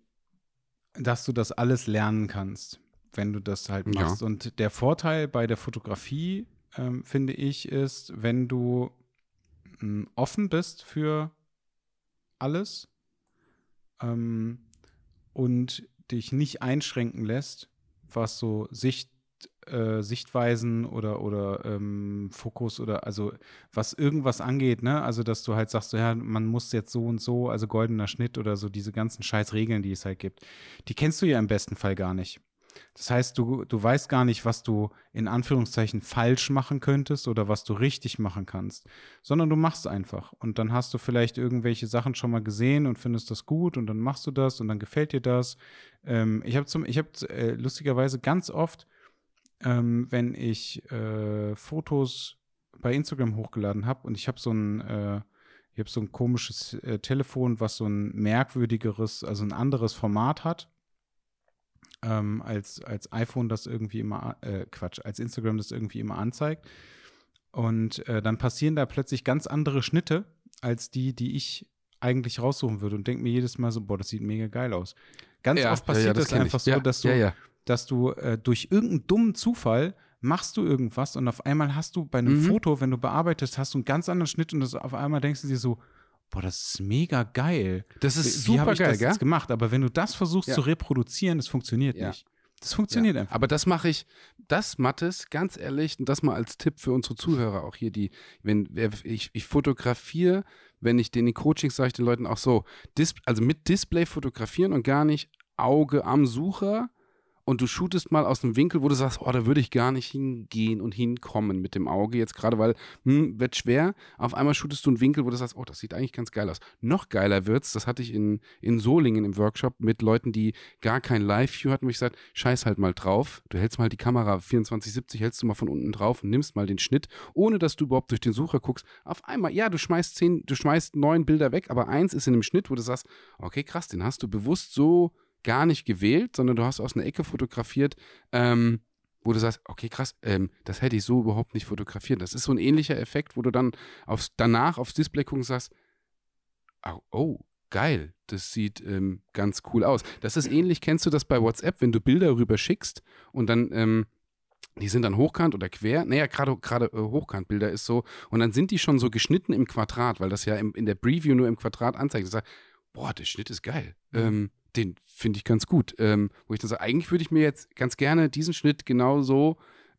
dass du das alles lernen kannst, wenn du das halt machst. Ja. Und der Vorteil bei der Fotografie, ähm, finde ich, ist, wenn du ähm, offen bist für alles ähm, und dich nicht einschränken lässt, was so Sicht äh, Sichtweisen oder, oder ähm, Fokus oder also was irgendwas angeht, ne? Also, dass du halt sagst, so, ja, man muss jetzt so und so, also goldener Schnitt oder so, diese ganzen scheiß Regeln, die es halt gibt, die kennst du ja im besten Fall gar nicht. Das heißt, du, du weißt gar nicht, was du in Anführungszeichen falsch machen könntest oder was du richtig machen kannst, sondern du machst einfach. Und dann hast du vielleicht irgendwelche Sachen schon mal gesehen und findest das gut und dann machst du das und dann gefällt dir das. Ähm, ich habe hab, äh, lustigerweise ganz oft ähm, wenn ich äh, Fotos bei Instagram hochgeladen habe und ich habe so ein, äh, ich habe so ein komisches äh, Telefon, was so ein merkwürdigeres, also ein anderes Format hat. Ähm, als, als iPhone das irgendwie immer, äh, Quatsch, als Instagram das irgendwie immer anzeigt. Und äh, dann passieren da plötzlich ganz andere Schnitte als die, die ich eigentlich raussuchen würde und denke mir jedes Mal so, boah, das sieht mega geil aus. Ganz ja, oft passiert ja, ja, das, das einfach so, dass du, dass du äh, durch irgendeinen dummen Zufall machst du irgendwas und auf einmal hast du bei einem mhm. Foto, wenn du bearbeitest, hast du einen ganz anderen Schnitt und das, auf einmal denkst du dir so, boah, das ist mega geil. Das ist Wie, super ich geil, das gell? jetzt gemacht? Aber wenn du das versuchst ja. zu reproduzieren, das funktioniert ja. nicht. Das funktioniert ja. einfach. Aber das mache ich, das Mattes, ganz ehrlich, und das mal als Tipp für unsere Zuhörer auch hier, die, wenn ich, ich fotografiere, wenn ich den in Coachings sage ich den Leuten auch so, Dis, also mit Display fotografieren und gar nicht Auge am Sucher, und du shootest mal aus einem Winkel, wo du sagst, oh, da würde ich gar nicht hingehen und hinkommen mit dem Auge jetzt gerade, weil, hm, wird schwer. Auf einmal shootest du einen Winkel, wo du sagst, oh, das sieht eigentlich ganz geil aus. Noch geiler wird's, das hatte ich in, in Solingen im Workshop mit Leuten, die gar kein Live-View hatten, wo ich gesagt, scheiß halt mal drauf. Du hältst mal die Kamera 2470, hältst du mal von unten drauf und nimmst mal den Schnitt, ohne dass du überhaupt durch den Sucher guckst. Auf einmal, ja, du schmeißt zehn, du schmeißt neun Bilder weg, aber eins ist in einem Schnitt, wo du sagst, okay, krass, den hast du bewusst so gar nicht gewählt, sondern du hast aus einer Ecke fotografiert, ähm, wo du sagst, okay, krass, ähm, das hätte ich so überhaupt nicht fotografiert. Das ist so ein ähnlicher Effekt, wo du dann aufs, danach aufs Display gucken und sagst, oh, oh geil, das sieht ähm, ganz cool aus. Das ist ähnlich, kennst du das bei WhatsApp, wenn du Bilder rüber schickst und dann, ähm, die sind dann hochkant oder quer. Naja, gerade gerade äh, Hochkantbilder ist so. Und dann sind die schon so geschnitten im Quadrat, weil das ja im, in der Preview nur im Quadrat anzeigt. Ich sage, boah, der Schnitt ist geil. Mhm. Ähm, den finde ich ganz gut. Ähm, wo ich dann sage, eigentlich würde ich mir jetzt ganz gerne diesen Schnitt genauso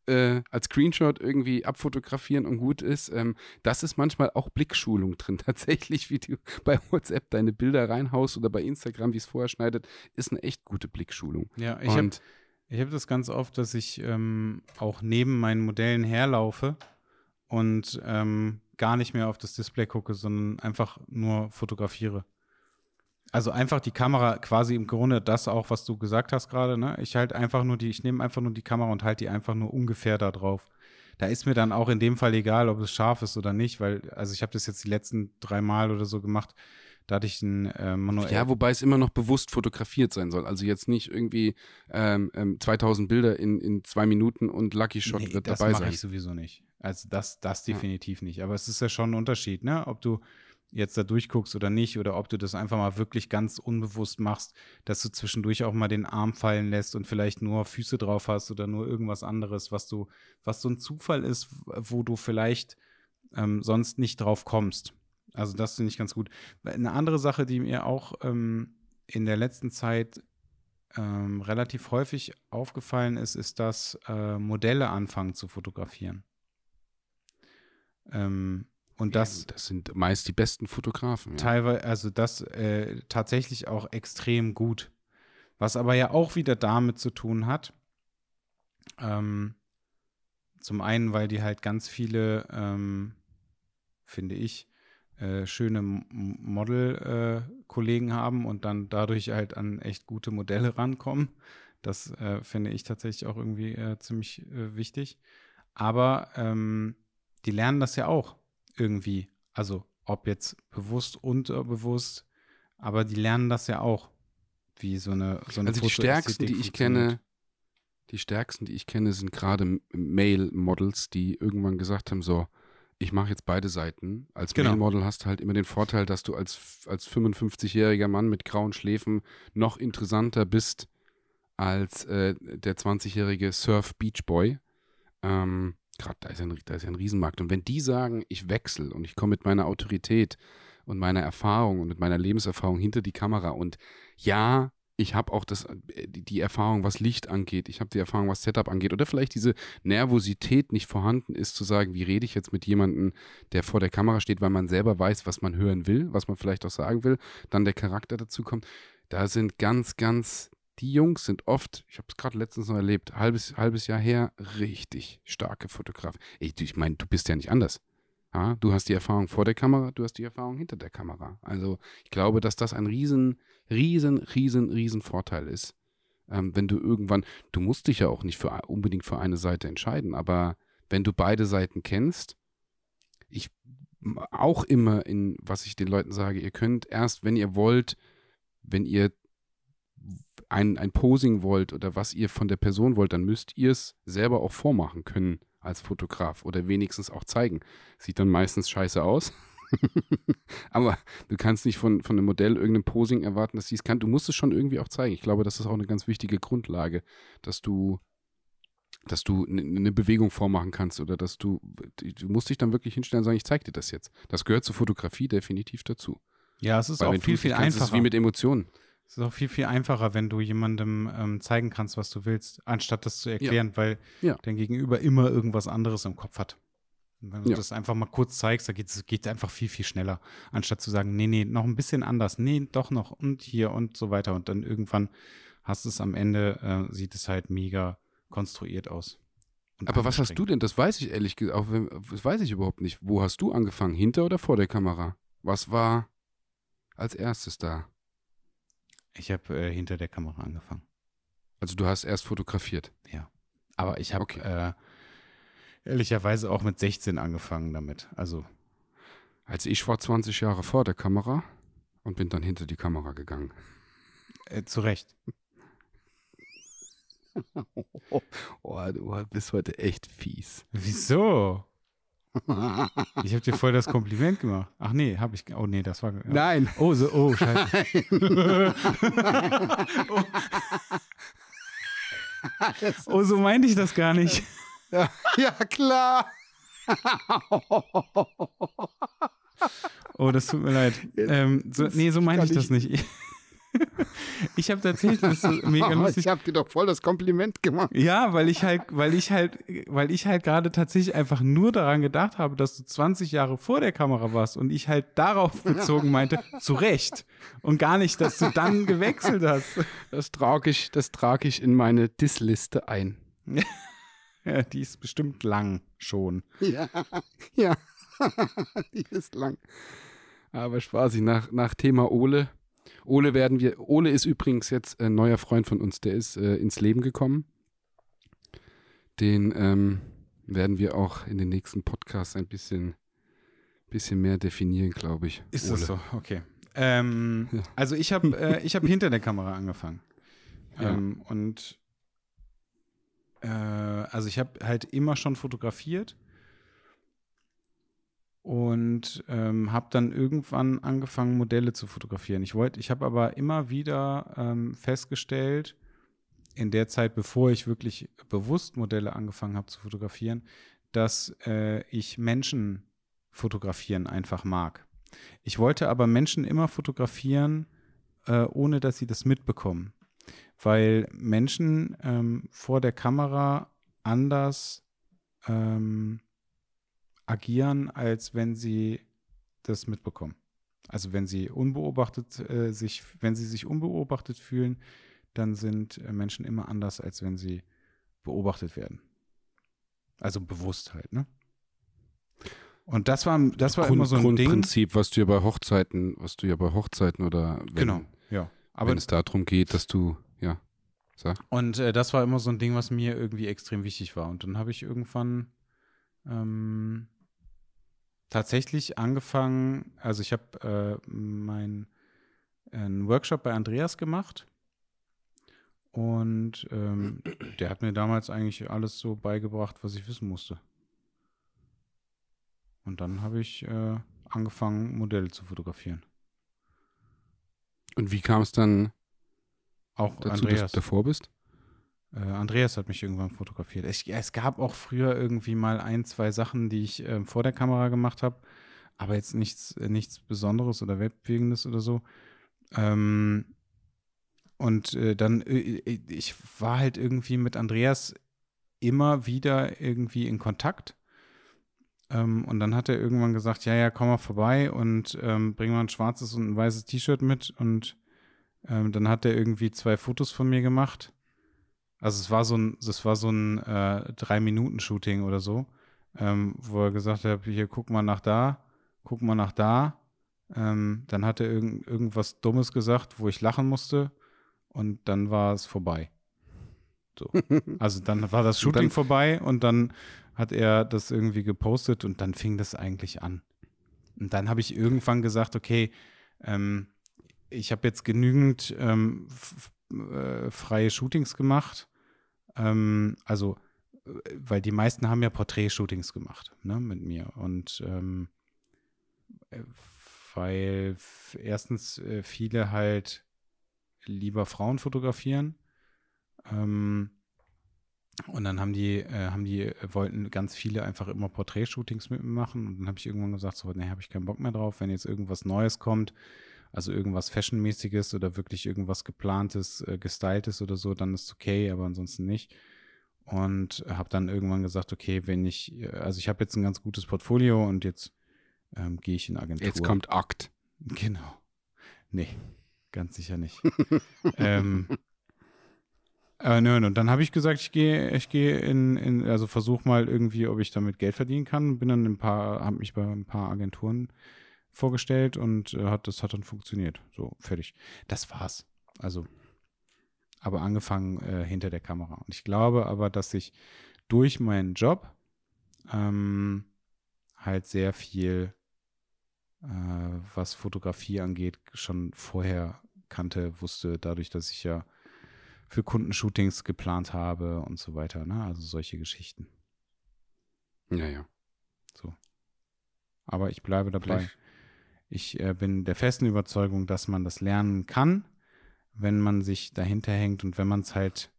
äh, als Screenshot irgendwie abfotografieren und gut ist. Ähm, das ist manchmal auch Blickschulung drin. [LAUGHS] Tatsächlich, wie du bei WhatsApp deine Bilder reinhaust oder bei Instagram, wie es vorher schneidet, ist eine echt gute Blickschulung. Ja, ich habe hab das ganz oft, dass ich ähm, auch neben meinen Modellen herlaufe und ähm, gar nicht mehr auf das Display gucke, sondern einfach nur fotografiere. Also einfach die Kamera, quasi im Grunde das auch, was du gesagt hast gerade, ne? Ich halt einfach nur die, ich nehme einfach nur die Kamera und halte die einfach nur ungefähr da drauf. Da ist mir dann auch in dem Fall egal, ob es scharf ist oder nicht, weil, also ich habe das jetzt die letzten drei Mal oder so gemacht. Da hatte ich ein äh, manuell. Ja, wobei es immer noch bewusst fotografiert sein soll. Also jetzt nicht irgendwie ähm, ähm, 2000 Bilder in, in zwei Minuten und Lucky Shot nee, wird dabei sein. Das mache ich sowieso nicht. Also das, das definitiv ja. nicht. Aber es ist ja schon ein Unterschied, ne? Ob du jetzt da durchguckst oder nicht, oder ob du das einfach mal wirklich ganz unbewusst machst, dass du zwischendurch auch mal den Arm fallen lässt und vielleicht nur Füße drauf hast oder nur irgendwas anderes, was du, was so ein Zufall ist, wo du vielleicht ähm, sonst nicht drauf kommst. Also das finde ich ganz gut. Eine andere Sache, die mir auch ähm, in der letzten Zeit ähm, relativ häufig aufgefallen ist, ist, dass äh, Modelle anfangen zu fotografieren. Ähm, und das, ja, das sind meist die besten Fotografen. Ja. Teilweise, also das äh, tatsächlich auch extrem gut. Was aber ja auch wieder damit zu tun hat, ähm, zum einen, weil die halt ganz viele, ähm, finde ich, äh, schöne Model-Kollegen äh, haben und dann dadurch halt an echt gute Modelle rankommen. Das äh, finde ich tatsächlich auch irgendwie äh, ziemlich äh, wichtig. Aber ähm, die lernen das ja auch irgendwie. Also ob jetzt bewusst, unterbewusst, aber die lernen das ja auch, wie so eine so eine Also die stärksten, die ich kenne, die stärksten, die ich kenne, sind gerade Male-Models, die irgendwann gesagt haben, so, ich mache jetzt beide Seiten. Als Genau. Male-Model hast du halt immer den Vorteil, dass du als, als 55-jähriger Mann mit grauen Schläfen noch interessanter bist als äh, der 20-jährige Surf-Beach-Boy. Ähm, Gerade da, ist ja ein- da ist ja ein Riesenmarkt. Und wenn die sagen, ich wechsle und ich komme mit meiner Autorität und meiner Erfahrung und mit meiner Lebenserfahrung hinter die Kamera und ja, ich habe auch das, äh, die die Erfahrung, was Licht angeht, ich habe die Erfahrung, was Setup angeht oder vielleicht diese Nervosität nicht vorhanden ist, zu sagen, wie rede ich jetzt mit jemandem, der vor der Kamera steht, weil man selber weiß, was man hören will, was man vielleicht auch sagen will, dann der Charakter dazu kommt. Da sind ganz, ganz, die Jungs sind oft, ich habe es gerade letztens noch erlebt, halbes, halbes Jahr her, richtig starke Fotografen. Ich, ich meine, du bist ja nicht anders. Ja, du hast die Erfahrung vor der Kamera, du hast die Erfahrung hinter der Kamera. Also ich glaube, dass das ein riesen, riesen, riesen, riesen Vorteil ist. Ähm, wenn du irgendwann, du musst dich ja auch nicht für, unbedingt für eine Seite entscheiden, aber wenn du beide Seiten kennst, ich auch immer in, was ich den Leuten sage, ihr könnt erst, wenn ihr wollt, wenn ihr ein, ein Posing wollt oder was ihr von der Person wollt, dann müsst ihr es selber auch vormachen können als Fotograf oder wenigstens auch zeigen. Sieht dann meistens scheiße aus. [LAUGHS] Aber du kannst nicht von, von einem Modell irgendein Posing erwarten, dass sie es kann. Du musst es schon irgendwie auch zeigen. Ich glaube, das ist auch eine ganz wichtige Grundlage, dass du, dass du eine Bewegung vormachen kannst oder dass du, du musst dich dann wirklich hinstellen und sagen, ich zeig dir das jetzt. Das gehört zur Fotografie definitiv dazu. Ja, es ist Weil auch viel, viel ist einfacher. es wie mit Emotionen. Es ist auch viel, viel einfacher, wenn du jemandem ähm, zeigen kannst, was du willst, anstatt das zu erklären, weil Ja. dein Gegenüber immer irgendwas anderes im Kopf hat. Und wenn du Ja. das einfach mal kurz zeigst, da geht es einfach viel, viel schneller. Anstatt zu sagen, nee, nee, noch ein bisschen anders, nee, doch noch und hier und so weiter. Und dann irgendwann hast du es am Ende, äh, sieht es halt mega konstruiert aus. Aber was hast du denn? Das weiß ich ehrlich gesagt, das weiß ich überhaupt nicht. Wo hast du angefangen? Hinter oder vor der Kamera? Was war als erstes da? Ich habe äh, hinter der Kamera angefangen. Also du hast erst fotografiert. Aber ich habe Okay. äh, ehrlicherweise auch mit 16 angefangen damit. Also Also ich war 20 Jahre vor der Kamera und bin dann hinter die Kamera gegangen. äh, zu Recht. [LAUGHS] Oh, du bist heute echt fies. Wieso? Ich habe dir voll das Kompliment gemacht. Ach nee, habe ich. Oh nee, das war. Ja. Nein. Oh, so, oh, scheiße. [LAUGHS] oh, so meinte ich das gar nicht. Ja, ja klar. Oh, das tut mir leid. Ähm, so, nee, so meinte ich das nicht. [LAUGHS] Ich habe tatsächlich das ist [LAUGHS] mega lustig. ich habe dir doch voll das Kompliment gemacht. Ja, weil ich halt, weil ich halt, weil ich halt gerade tatsächlich einfach nur daran gedacht habe, dass du 20 Jahre vor der Kamera warst und ich halt darauf bezogen meinte, zu Recht. Und gar nicht, dass du dann [LAUGHS] gewechselt hast. Das trage ich, das trage ich in meine Disliste ein. Ja, die ist bestimmt lang schon. Ja, ja. die ist lang. Aber spaßig, nach, nach Thema Ole. Ole werden wir, Ole ist übrigens jetzt ein neuer Freund von uns, der ist äh, ins Leben gekommen. Den ähm, werden wir auch in den nächsten Podcasts ein bisschen, bisschen mehr definieren, glaube ich. Ist Ole. das so? Okay. Ähm, Ja. Also ich habe äh, ich hab hinter der Kamera angefangen. [LAUGHS] Ja. Ähm, und äh, also ich habe halt immer schon fotografiert und ähm, habe dann irgendwann angefangen, Modelle zu fotografieren. Ich wollte, ich habe aber immer wieder ähm, festgestellt, in der Zeit, bevor ich wirklich bewusst Modelle angefangen habe zu fotografieren, dass äh, ich Menschen fotografieren einfach mag. Ich wollte aber Menschen immer fotografieren, äh, ohne dass sie das mitbekommen. Weil Menschen ähm, vor der Kamera anders ähm, agieren, als wenn sie das mitbekommen. Also wenn sie unbeobachtet äh, sich, wenn sie sich unbeobachtet fühlen, dann sind äh, Menschen immer anders, als wenn sie beobachtet werden. Also bewusst halt, ne? Und das war, das war immer so ein Ding. Grundprinzip, was du ja bei Hochzeiten, was du ja bei Hochzeiten oder wenn, Genau, ja. Aber wenn es darum geht, dass du, ja, sag. Und äh, das war immer so ein Ding, was mir irgendwie extrem wichtig war. Und dann habe ich irgendwann ähm, tatsächlich angefangen, also ich habe äh, meinen einen Workshop bei Andreas gemacht. Und ähm, der hat mir damals eigentlich alles so beigebracht, was ich wissen musste. Und dann habe ich äh, angefangen, Modelle zu fotografieren. Und wie kam es dann Auch dazu, Andreas. dass du davor bist? Äh, Andreas hat mich irgendwann fotografiert. Es, es gab auch früher irgendwie mal ein, zwei Sachen, die ich ähm, vor der Kamera gemacht habe, aber jetzt nichts, äh, nichts Besonderes oder Weltbewegendes oder so. Ähm, und äh, dann, äh, äh, ich war halt irgendwie mit Andreas immer wieder irgendwie in Kontakt. Ähm, und dann hat er irgendwann gesagt, ja, ja, komm mal vorbei und ähm, bring mal ein schwarzes und ein weißes T-Shirt mit. Und ähm, dann hat er irgendwie zwei Fotos von mir gemacht. Also es war so ein, es war so ein äh, Drei-Minuten-Shooting oder so, ähm, wo er gesagt hat, hier guck mal nach da, guck mal nach da. Ähm, dann hat er irgend, irgendwas Dummes gesagt, wo ich lachen musste und dann war es vorbei. So. [LAUGHS] Also dann war das Und Shooting dann- vorbei und dann hat er das irgendwie gepostet und dann fing das eigentlich an. Und dann habe ich irgendwann gesagt, okay, ähm, ich habe jetzt genügend ähm, äh, freie Shootings gemacht. Ähm, also, äh, weil die meisten haben ja Porträt-Shootings gemacht, ne, mit mir. Und ähm, äh, weil erstens äh, viele halt lieber Frauen fotografieren. Ähm, und dann haben die, äh, haben die, wollten ganz viele einfach immer Porträt-Shootings mit mir machen. Und dann habe ich irgendwann gesagt, so, nee, habe ich keinen Bock mehr drauf. Wenn jetzt irgendwas Neues kommt, also irgendwas Fashionmäßiges oder wirklich irgendwas geplantes, äh, gestyltes oder so, dann ist okay, aber ansonsten nicht. Und habe dann irgendwann gesagt, okay, wenn ich, äh, also ich habe jetzt ein ganz gutes Portfolio und jetzt ähm, gehe ich in Agentur. Jetzt kommt Akt. [LAUGHS] Genau. Nee, ganz sicher nicht. [LAUGHS] ähm, äh, nö, und dann habe ich gesagt, ich gehe, ich gehe in, in, also versuche mal irgendwie, ob ich damit Geld verdienen kann. Bin dann ein paar, habe mich bei ein paar Agenturen vorgestellt und äh, hat, das hat dann funktioniert. So, fertig. Das war's. Also, aber angefangen äh, hinter der Kamera. Und ich glaube aber, dass ich durch meinen Job ähm, halt sehr viel äh, was Fotografie angeht, schon vorher kannte, wusste, dadurch, dass ich ja für Kundenshootings geplant habe und so weiter, ne? Also solche Geschichten. Ja, ja. Aber ich bleibe dabei. Vielleicht- Ich äh, bin der festen Überzeugung, dass man das lernen kann, wenn man sich dahinter hängt und wenn man es halt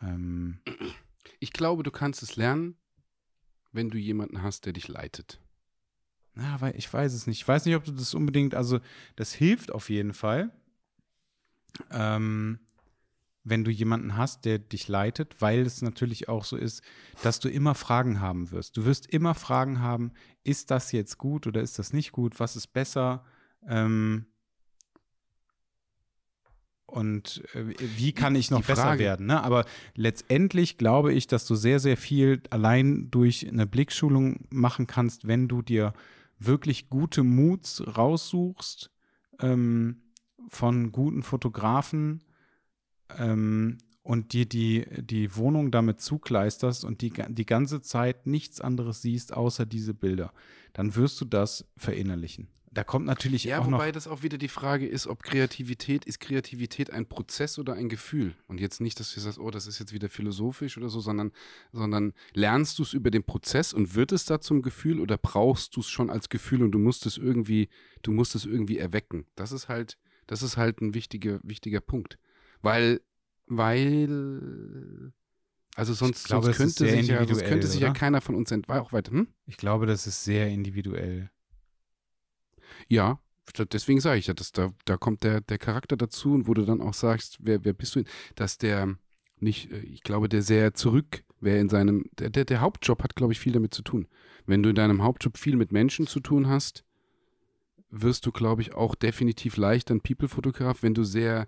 ähm, Ich glaube, du kannst es lernen, wenn du jemanden hast, der dich leitet. Na, weil ich weiß es nicht. Ich weiß nicht, ob du das unbedingt, also das hilft auf jeden Fall, ähm, wenn du jemanden hast, der dich leitet, weil es natürlich auch so ist, dass du immer Fragen haben wirst. Du wirst immer Fragen haben, ist das jetzt gut oder ist das nicht gut? Was ist besser? Ähm, und äh, wie kann ich noch besser Frage- werden? Ne? Aber letztendlich glaube ich, dass du sehr, sehr viel allein durch eine Blickschulung machen kannst, wenn du dir wirklich gute Moods raussuchst ähm, von guten Fotografen ähm, und dir die, die Wohnung damit zukleisterst und die, die ganze Zeit nichts anderes siehst, außer diese Bilder. Dann wirst du das verinnerlichen. Da kommt natürlich Ja, auch noch wobei das auch wieder die Frage ist, ob Kreativität, ist Kreativität ein Prozess oder ein Gefühl? Und jetzt nicht, dass du sagst, oh, das ist jetzt wieder philosophisch oder so, sondern, sondern lernst du es über den Prozess und wird es da zum Gefühl oder brauchst du es schon als Gefühl und du musst es irgendwie, du musst es irgendwie erwecken? Das ist halt, das ist halt ein wichtiger, wichtiger Punkt. Weil, weil, also sonst, glaube, sonst könnte sich ja, sonst könnte sich ja keiner von uns entweichen. Auch weiter, hm? Ich glaube, das ist sehr individuell. Ja, deswegen sage ich ja, dass da, da kommt der, der Charakter dazu und wo du dann auch sagst, wer, wer bist du, dass der nicht, äh, ich glaube, der sehr zurück, wer in seinem, der, der, der Hauptjob hat, glaube ich, viel damit zu tun. Wenn du in deinem Hauptjob viel mit Menschen zu tun hast, wirst du, glaube ich, auch definitiv leichter ein People-Fotograf, wenn du sehr,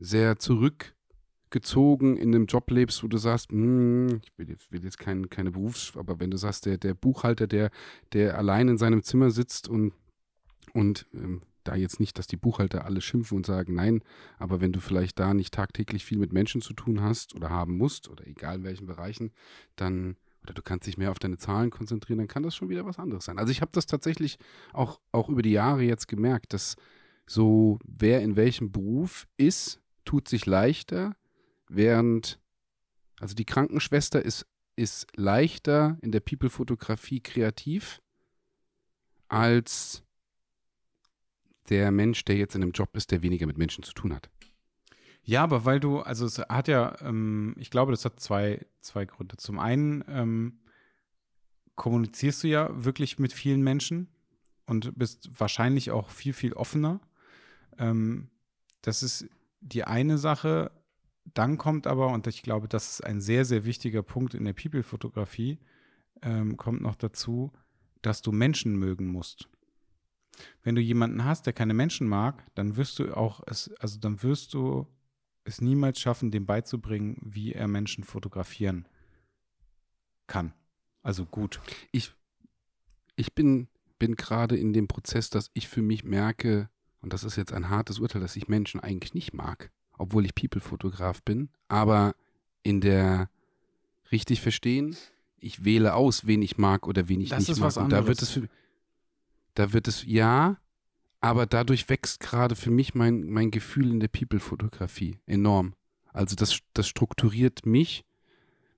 sehr zurückgezogen in einem Job lebst, wo du sagst, hm, ich will jetzt, will jetzt kein, keine Berufs-, aber wenn du sagst, der, der Buchhalter, der, der allein in seinem Zimmer sitzt und und ähm, da jetzt nicht, dass die Buchhalter alle schimpfen und sagen, nein, aber wenn du vielleicht da nicht tagtäglich viel mit Menschen zu tun hast oder haben musst, oder egal in welchen Bereichen, dann, oder du kannst dich mehr auf deine Zahlen konzentrieren, dann kann das schon wieder was anderes sein. Also ich habe das tatsächlich auch, auch über die Jahre jetzt gemerkt, dass so, wer in welchem Beruf ist, tut sich leichter, während, also die Krankenschwester ist, ist leichter in der People-Fotografie kreativ, als der Mensch, der jetzt in einem Job ist, der weniger mit Menschen zu tun hat. Ja, aber weil du, also es hat ja, ähm, ich glaube, das hat zwei, zwei Gründe. Zum einen ähm, kommunizierst du ja wirklich mit vielen Menschen und bist wahrscheinlich auch viel, viel offener. Ähm, das ist die eine Sache. Dann kommt aber, und ich glaube, das ist ein sehr, sehr wichtiger Punkt in der People-Fotografie, ähm, kommt noch dazu, dass du Menschen mögen musst. Wenn du jemanden hast, der keine Menschen mag, dann wirst du auch es, also dann wirst du es niemals schaffen, dem beizubringen, wie er Menschen fotografieren kann. Also gut. Ich, ich bin, bin gerade in dem Prozess, dass ich für mich merke, und das ist jetzt ein hartes Urteil, dass ich Menschen eigentlich nicht mag, obwohl ich People-Fotograf bin, aber in der richtig verstehen, ich wähle aus, wen ich mag oder wen ich Das nicht ist mag. was und da wird anderes. es für, da wird es ja, aber dadurch wächst gerade für mich mein, mein Gefühl in der People-Fotografie enorm. Also das, das strukturiert mich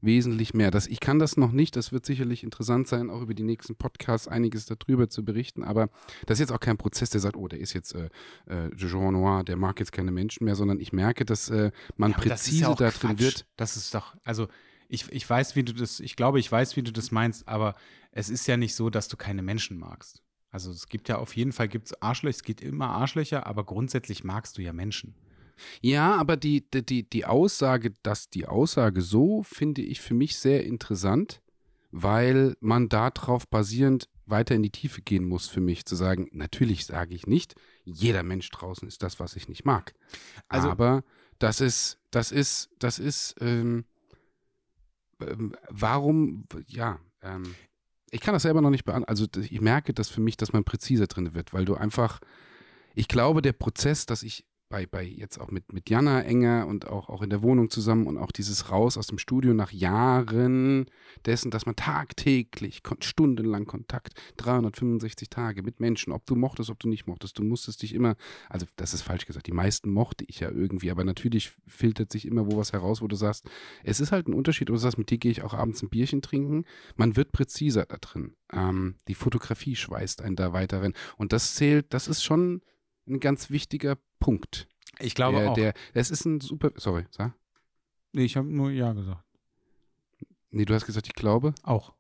wesentlich mehr. Das, ich kann das noch nicht, das wird sicherlich interessant sein, auch über die nächsten Podcasts einiges darüber zu berichten, aber das ist jetzt auch kein Prozess, der sagt, oh, der ist jetzt äh, äh, Jean Noir, der mag jetzt keine Menschen mehr, sondern ich merke, dass äh, man Ja, präzise ja auch da drin Quatsch. wird. Das ist doch, also ich, ich weiß, wie du das, ich glaube, ich weiß, wie du das meinst, aber es ist ja nicht so, dass du keine Menschen magst. Also es gibt ja auf jeden Fall gibt's Arschlöcher, es gibt immer Arschlöcher, aber grundsätzlich magst du ja Menschen. Ja, aber die, die, die, Aussage, dass die Aussage so, finde ich für mich sehr interessant, weil man darauf basierend weiter in die Tiefe gehen muss, für mich zu sagen, natürlich sage ich nicht, jeder Mensch draußen ist das, was ich nicht mag. Also- aber das ist, das ist, das ist, ähm, ähm, warum, ja, ähm, ich kann das selber noch nicht beantworten. Also ich merke das für mich, dass man präziser drin wird, weil du einfach, ich glaube, der Prozess, dass ich bei, bei jetzt auch mit, mit Jana enger und auch, auch in der Wohnung zusammen und auch dieses Raus aus dem Studio nach Jahren dessen, dass man tagtäglich, stundenlang Kontakt, 365 Tage mit Menschen, ob du mochtest, ob du nicht mochtest, du musstest dich immer, also das ist falsch gesagt, die meisten mochte ich ja irgendwie, aber natürlich filtert sich immer wo was heraus, wo du sagst, es ist halt ein Unterschied, ob du sagst, mit dir gehe ich auch abends ein Bierchen trinken, man wird präziser da drin. Ähm, die Fotografie schweißt einen da weiter rein und das zählt, das ist schon ein ganz wichtiger Punkt. Ich glaube der, auch. Der, das ist ein super, sorry, sag. nee, ich habe nur Ja gesagt. Nee, du hast gesagt, ich glaube. Auch.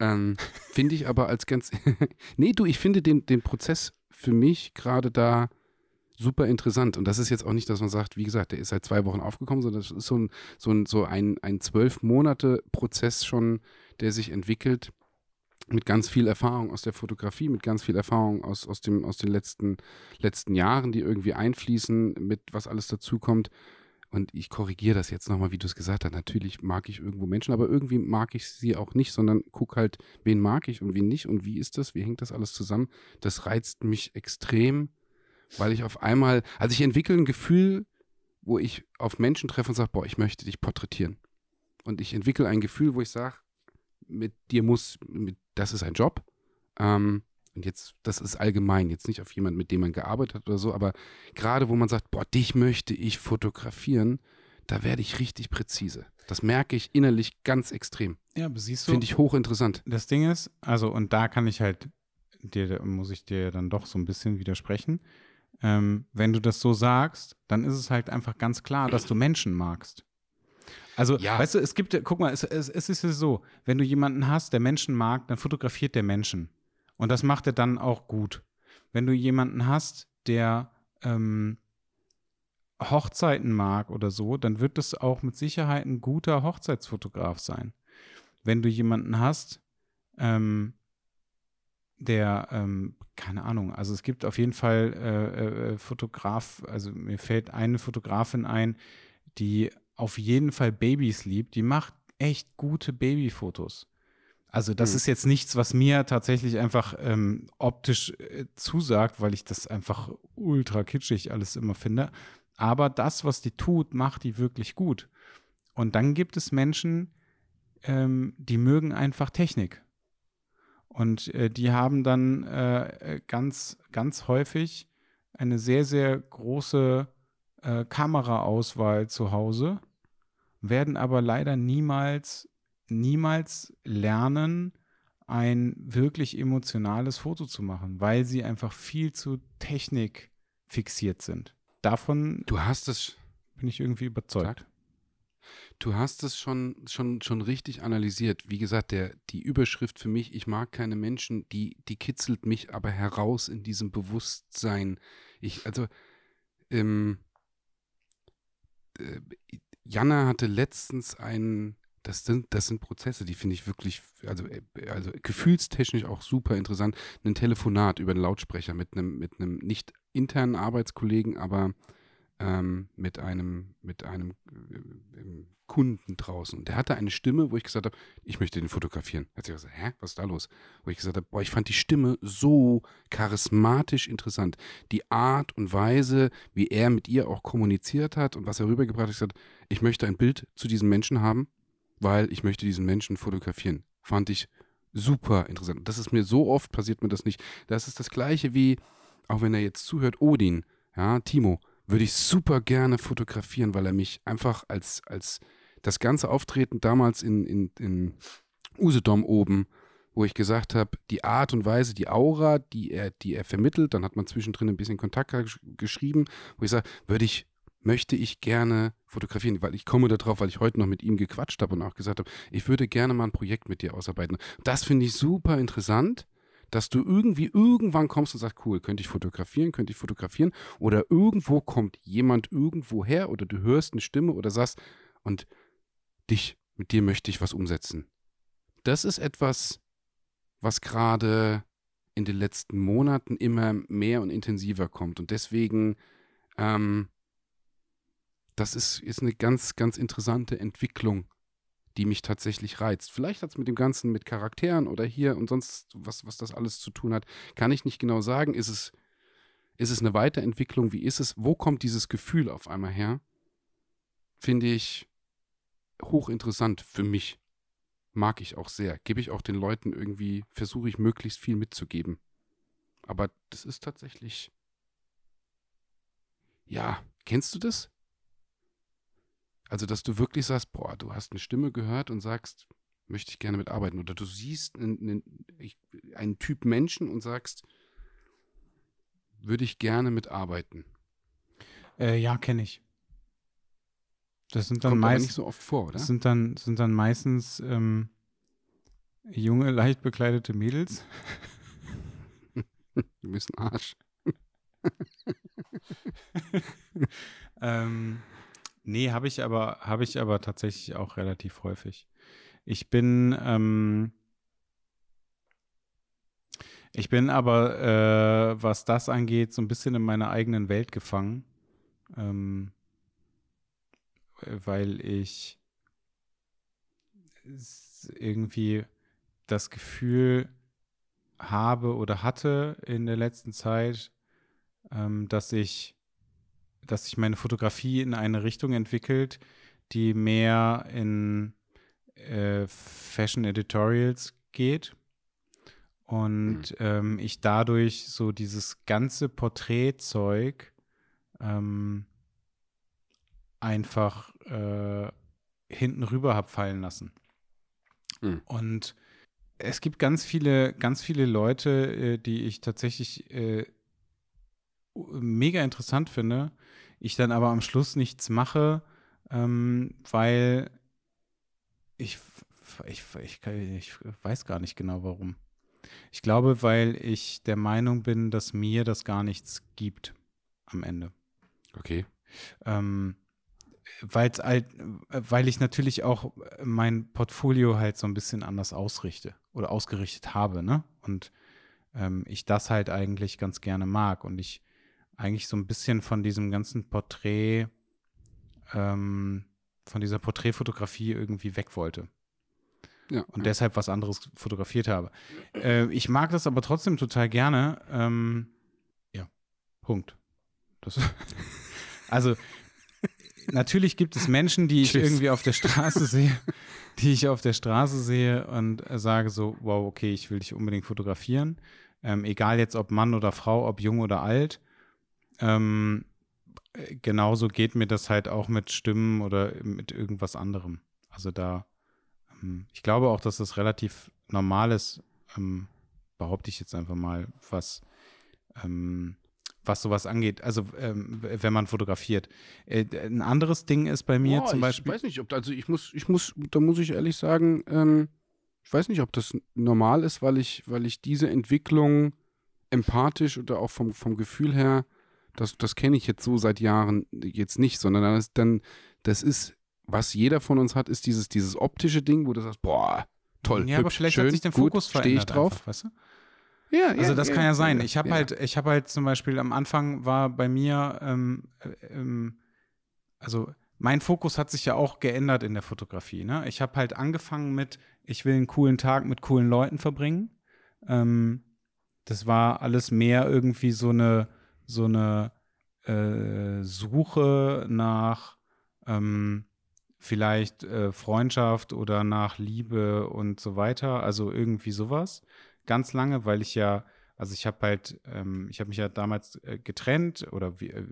Ähm, [LAUGHS] finde ich aber als ganz. [LAUGHS] nee, du, ich finde den, den Prozess für mich gerade da super interessant. Und das ist jetzt auch nicht, dass man sagt, wie gesagt, der ist seit zwei Wochen aufgekommen, sondern das ist so ein, so ein, so ein, ein zwölf Monate Prozess schon, der sich entwickelt mit ganz viel Erfahrung aus der Fotografie, mit ganz viel Erfahrung aus, aus, dem, aus den letzten, letzten Jahren, die irgendwie einfließen, mit was alles dazukommt. Und ich korrigiere das jetzt nochmal, wie du es gesagt hast. Natürlich mag ich irgendwo Menschen, aber irgendwie mag ich sie auch nicht, sondern guck halt, wen mag ich und wen nicht und wie ist das, wie hängt das alles zusammen. Das reizt mich extrem, weil ich auf einmal, also ich entwickle ein Gefühl, wo ich auf Menschen treffe und sage, boah, ich möchte dich porträtieren. Und ich entwickle ein Gefühl, wo ich sage, mit dir muss, mit, das ist ein Job. Ähm, und jetzt, das ist allgemein, jetzt nicht auf jemanden, mit dem man gearbeitet hat oder so, aber gerade wo man sagt, boah, dich möchte ich fotografieren, da werde ich richtig präzise. Das merke ich innerlich ganz extrem. Ja, aber siehst du, Finde ich hochinteressant. das Ding ist, also und da kann ich halt dir, muss ich dir dann doch so ein bisschen widersprechen. Ähm, wenn du das so sagst, dann ist es halt einfach ganz klar, dass du Menschen magst. Also, Ja. weißt du, es gibt, guck mal, es, es, es ist ja so, wenn du jemanden hast, der Menschen mag, dann fotografiert der Menschen. Und das macht er dann auch gut. Wenn du jemanden hast, der ähm, Hochzeiten mag oder so, dann wird das auch mit Sicherheit ein guter Hochzeitsfotograf sein. Wenn du jemanden hast, ähm, der, ähm, keine Ahnung, also es gibt auf jeden Fall äh, äh, Fotograf, also mir fällt eine Fotografin ein, die auf jeden Fall Babys liebt, die macht echt gute Babyfotos. Also das Mhm. ist jetzt nichts, was mir tatsächlich einfach ähm, optisch äh, zusagt, weil ich das einfach ultra kitschig alles immer finde. Aber das, was die tut, macht die wirklich gut. Und dann gibt es Menschen, ähm, die mögen einfach Technik. Und äh, die haben dann äh, äh, ganz, ganz häufig eine sehr, sehr große äh, Kameraauswahl zu Hause, werden aber leider niemals, niemals lernen, ein wirklich emotionales Foto zu machen, weil sie einfach viel zu Technik fixiert sind. Davon du hast es, bin ich irgendwie überzeugt. Sag. Du hast es schon, schon, schon richtig analysiert. Wie gesagt, der, die Überschrift für mich, ich mag keine Menschen, die, die kitzelt mich aber heraus in diesem Bewusstsein. Ich, also, ähm, äh, Jana hatte letztens einen, das sind, das sind Prozesse, die finde ich wirklich, also, äh, also gefühlstechnisch auch super interessant. Ein Telefonat über einen Lautsprecher mit einem, mit einem nicht internen Arbeitskollegen, aber ähm, mit einem, mit einem äh, Kunden draußen. Und der hatte eine Stimme, wo ich gesagt habe, ich möchte den fotografieren. Hat sich gesagt, hä, was ist da los? Wo ich gesagt habe, boah, ich fand die Stimme so charismatisch interessant. Die Art und Weise, wie er mit ihr auch kommuniziert hat und was er rübergebracht hat, ich gesagt, ich möchte ein Bild zu diesem Menschen haben, weil ich möchte diesen Menschen fotografieren. Fand ich super interessant. Das ist mir so oft passiert mir das nicht. Das ist das gleiche wie, auch wenn er jetzt zuhört, Odin, ja, Timo würde ich super gerne fotografieren, weil er mich einfach als, als das ganze Auftreten damals in, in, in Usedom oben, wo ich gesagt habe, die Art und Weise, die Aura, die er, die er vermittelt, dann hat man zwischendrin ein bisschen Kontakt geschrieben, wo ich sage, würde ich, möchte ich gerne fotografieren, weil ich komme darauf, weil ich heute noch mit ihm gequatscht habe und auch gesagt habe, ich würde gerne mal ein Projekt mit dir ausarbeiten. Das finde ich super interessant dass du irgendwie irgendwann kommst und sagst, cool, könnte ich fotografieren, könnte ich fotografieren oder irgendwo kommt jemand irgendwo her oder du hörst eine Stimme oder sagst und dich, mit dir möchte ich was umsetzen. Das ist etwas, was gerade in den letzten Monaten immer mehr und intensiver kommt und deswegen ähm, das ist, ist eine ganz, ganz interessante Entwicklung die mich tatsächlich reizt. Vielleicht hat es mit dem Ganzen, mit Charakteren oder hier und sonst, was, was das alles zu tun hat, kann ich nicht genau sagen. Ist es, ist es eine Weiterentwicklung? Wie ist es? Wo kommt dieses Gefühl auf einmal her? Finde ich hochinteressant für mich. Mag ich auch sehr. Gebe ich auch den Leuten irgendwie, versuche ich möglichst viel mitzugeben. Aber das ist tatsächlich. Ja, kennst du das? Also, dass du wirklich sagst, boah, du hast eine Stimme gehört und sagst, möchte ich gerne mitarbeiten. Oder du siehst einen, einen, Typ Menschen und sagst, würde ich gerne mitarbeiten. Äh, ja, kenne ich. Das sind dann meistens nicht so oft vor, oder? Sind dann, sind dann meistens ähm, junge, [LAUGHS] leicht bekleidete Mädels. [LAUGHS] du bist ein Arsch. [LAUGHS] ähm, Nee, habe ich aber, habe ich aber tatsächlich auch relativ häufig. Ich bin, ähm, ich bin aber, äh, was das angeht, so ein bisschen in meiner eigenen Welt gefangen. Ähm, weil ich irgendwie das Gefühl habe oder hatte in der letzten Zeit, ähm, dass ich dass sich meine Fotografie in eine Richtung entwickelt, die mehr in äh, Fashion Editorials geht. Und mhm. ähm, ich dadurch so dieses ganze Porträtzeug ähm, einfach äh, hinten rüber habe fallen lassen. Mhm. Und es gibt ganz viele, ganz viele Leute, äh, die ich tatsächlich äh, mega interessant finde, ich dann aber am Schluss nichts mache, ähm, weil ich, ich, ich, ich weiß gar nicht genau warum. Ich glaube, weil ich der Meinung bin, dass mir das gar nichts gibt am Ende. Okay. Ähm, weil's halt, weil ich natürlich auch mein Portfolio halt so ein bisschen anders ausrichte oder ausgerichtet habe, ne? Und ähm, ich das halt eigentlich ganz gerne mag und ich eigentlich so ein bisschen von diesem ganzen Porträt, ähm, von dieser Porträtfotografie irgendwie weg wollte. Ja, und ja. deshalb was anderes fotografiert habe. Äh, ich mag das aber trotzdem total gerne. Ähm, ja, Punkt. Das, [LAUGHS] also, natürlich gibt es Menschen, die ich Tschüss. irgendwie auf der Straße sehe, die ich auf der Straße sehe und sage so, wow, okay, ich will dich unbedingt fotografieren. Ähm, egal jetzt ob Mann oder Frau, ob jung oder alt. Ähm, genauso geht mir das halt auch mit Stimmen oder mit irgendwas anderem. Also da, ähm, ich glaube auch, dass das relativ normal ist, ähm, behaupte ich jetzt einfach mal, was, ähm, was sowas angeht, also ähm, wenn man fotografiert. Äh, ein anderes Ding ist bei mir Boah, zum Beispiel. Ich weiß nicht, ob, also ich muss, ich muss, da muss ich ehrlich sagen, ähm, ich weiß nicht, ob das normal ist, weil ich, weil ich diese Entwicklung empathisch oder auch vom, vom Gefühl her, das, das kenne ich jetzt so seit Jahren jetzt nicht, sondern dann, ist, dann, das ist, was jeder von uns hat, ist dieses, dieses optische Ding, wo du sagst, boah, toll, Ja, hübsch, aber vielleicht schön, hat sich der gut, Fokus stehe verändert. ich drauf. Einfach, weißt du? Ja, Also das kann ja sein. ja, ich habe ja. halt, ich habe halt zum Beispiel am Anfang war bei mir, ähm, äh, ähm, also mein Fokus hat sich ja auch geändert in der Fotografie. Ne? Ich habe halt angefangen mit, ich will einen coolen Tag mit coolen Leuten verbringen. Ähm, das war alles mehr irgendwie so eine, so eine äh, Suche nach ähm, vielleicht äh, Freundschaft oder nach Liebe und so weiter. Also irgendwie sowas. Ganz lange, weil ich ja, also ich habe halt, ähm, ich habe mich ja damals äh, getrennt oder wir, äh,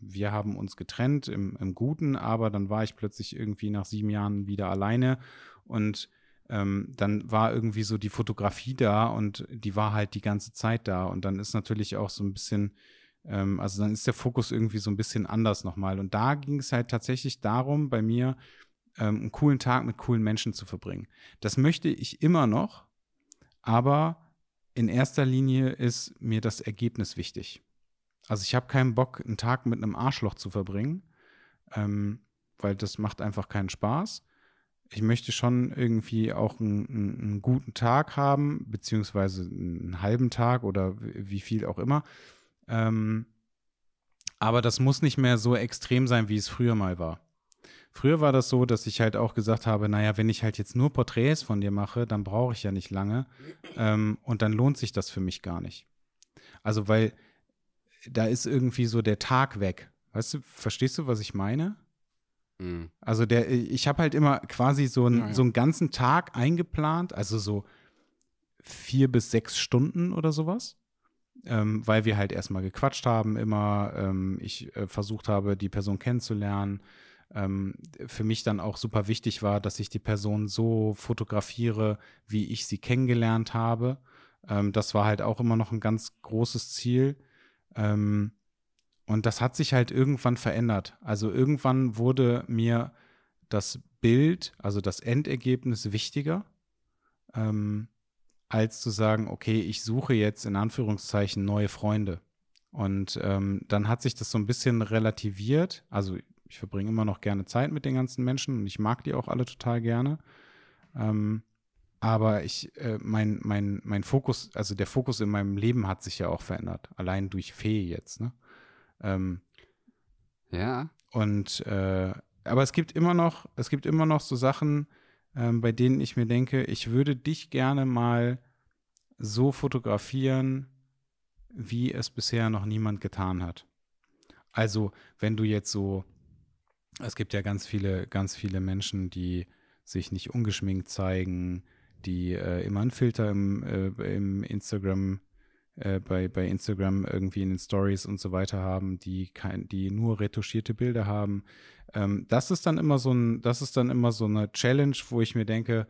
wir haben uns getrennt im, im Guten, aber dann war ich plötzlich irgendwie nach sieben Jahren wieder alleine und ähm, dann war irgendwie so die Fotografie da und die war halt die ganze Zeit da und dann ist natürlich auch so ein bisschen, ähm, also dann ist der Fokus irgendwie so ein bisschen anders nochmal und da ging es halt tatsächlich darum, bei mir ähm, einen coolen Tag mit coolen Menschen zu verbringen. Das möchte ich immer noch, aber in erster Linie ist mir das Ergebnis wichtig. Also ich habe keinen Bock, einen Tag mit einem Arschloch zu verbringen, ähm, weil das macht einfach keinen Spaß. Ich möchte schon irgendwie auch einen, einen, einen guten Tag haben, beziehungsweise einen halben Tag oder wie viel auch immer. Ähm, aber das muss nicht mehr so extrem sein, wie es früher mal war. Früher war das so, dass ich halt auch gesagt habe, naja, wenn ich halt jetzt nur Porträts von dir mache, dann brauche ich ja nicht lange ähm, und dann lohnt sich das für mich gar nicht. Also weil da ist irgendwie so der Tag weg. Weißt du, verstehst du, was ich meine? Mhm. Also der, ich habe halt immer quasi so, ein, Ja, ja. so einen ganzen Tag eingeplant, also so vier bis sechs Stunden oder sowas. Ähm, weil wir halt erstmal gequatscht haben, immer ähm, ich äh, versucht habe, die Person kennenzulernen. Ähm, für mich dann auch super wichtig war, dass ich die Person so fotografiere, wie ich sie kennengelernt habe. Ähm, das war halt auch immer noch ein ganz großes Ziel. Ähm, und das hat sich halt irgendwann verändert. Also irgendwann wurde mir das Bild, also das Endergebnis wichtiger, ähm, als zu sagen, okay, ich suche jetzt in Anführungszeichen neue Freunde. Und ähm, dann hat sich das so ein bisschen relativiert. Also ich verbringe immer noch gerne Zeit mit den ganzen Menschen und ich mag die auch alle total gerne. Ähm, aber ich, äh, mein, mein, mein Fokus, also der Fokus in meinem Leben hat sich ja auch verändert. Allein durch Fee jetzt, ne? Ähm, Ja. und äh, aber es gibt immer noch, es gibt immer noch so Sachen, ähm, bei denen ich mir denke, ich würde dich gerne mal so fotografieren, wie es bisher noch niemand getan hat. Also, wenn du jetzt so, es gibt ja ganz viele, ganz viele Menschen, die sich nicht ungeschminkt zeigen, die äh, immer einen Filter im, äh, im Instagram, äh, bei, bei Instagram irgendwie in den Stories und so weiter haben, die kein, die nur retuschierte Bilder haben. Ähm, das ist dann immer so ein, das ist dann immer so eine Challenge, wo ich mir denke,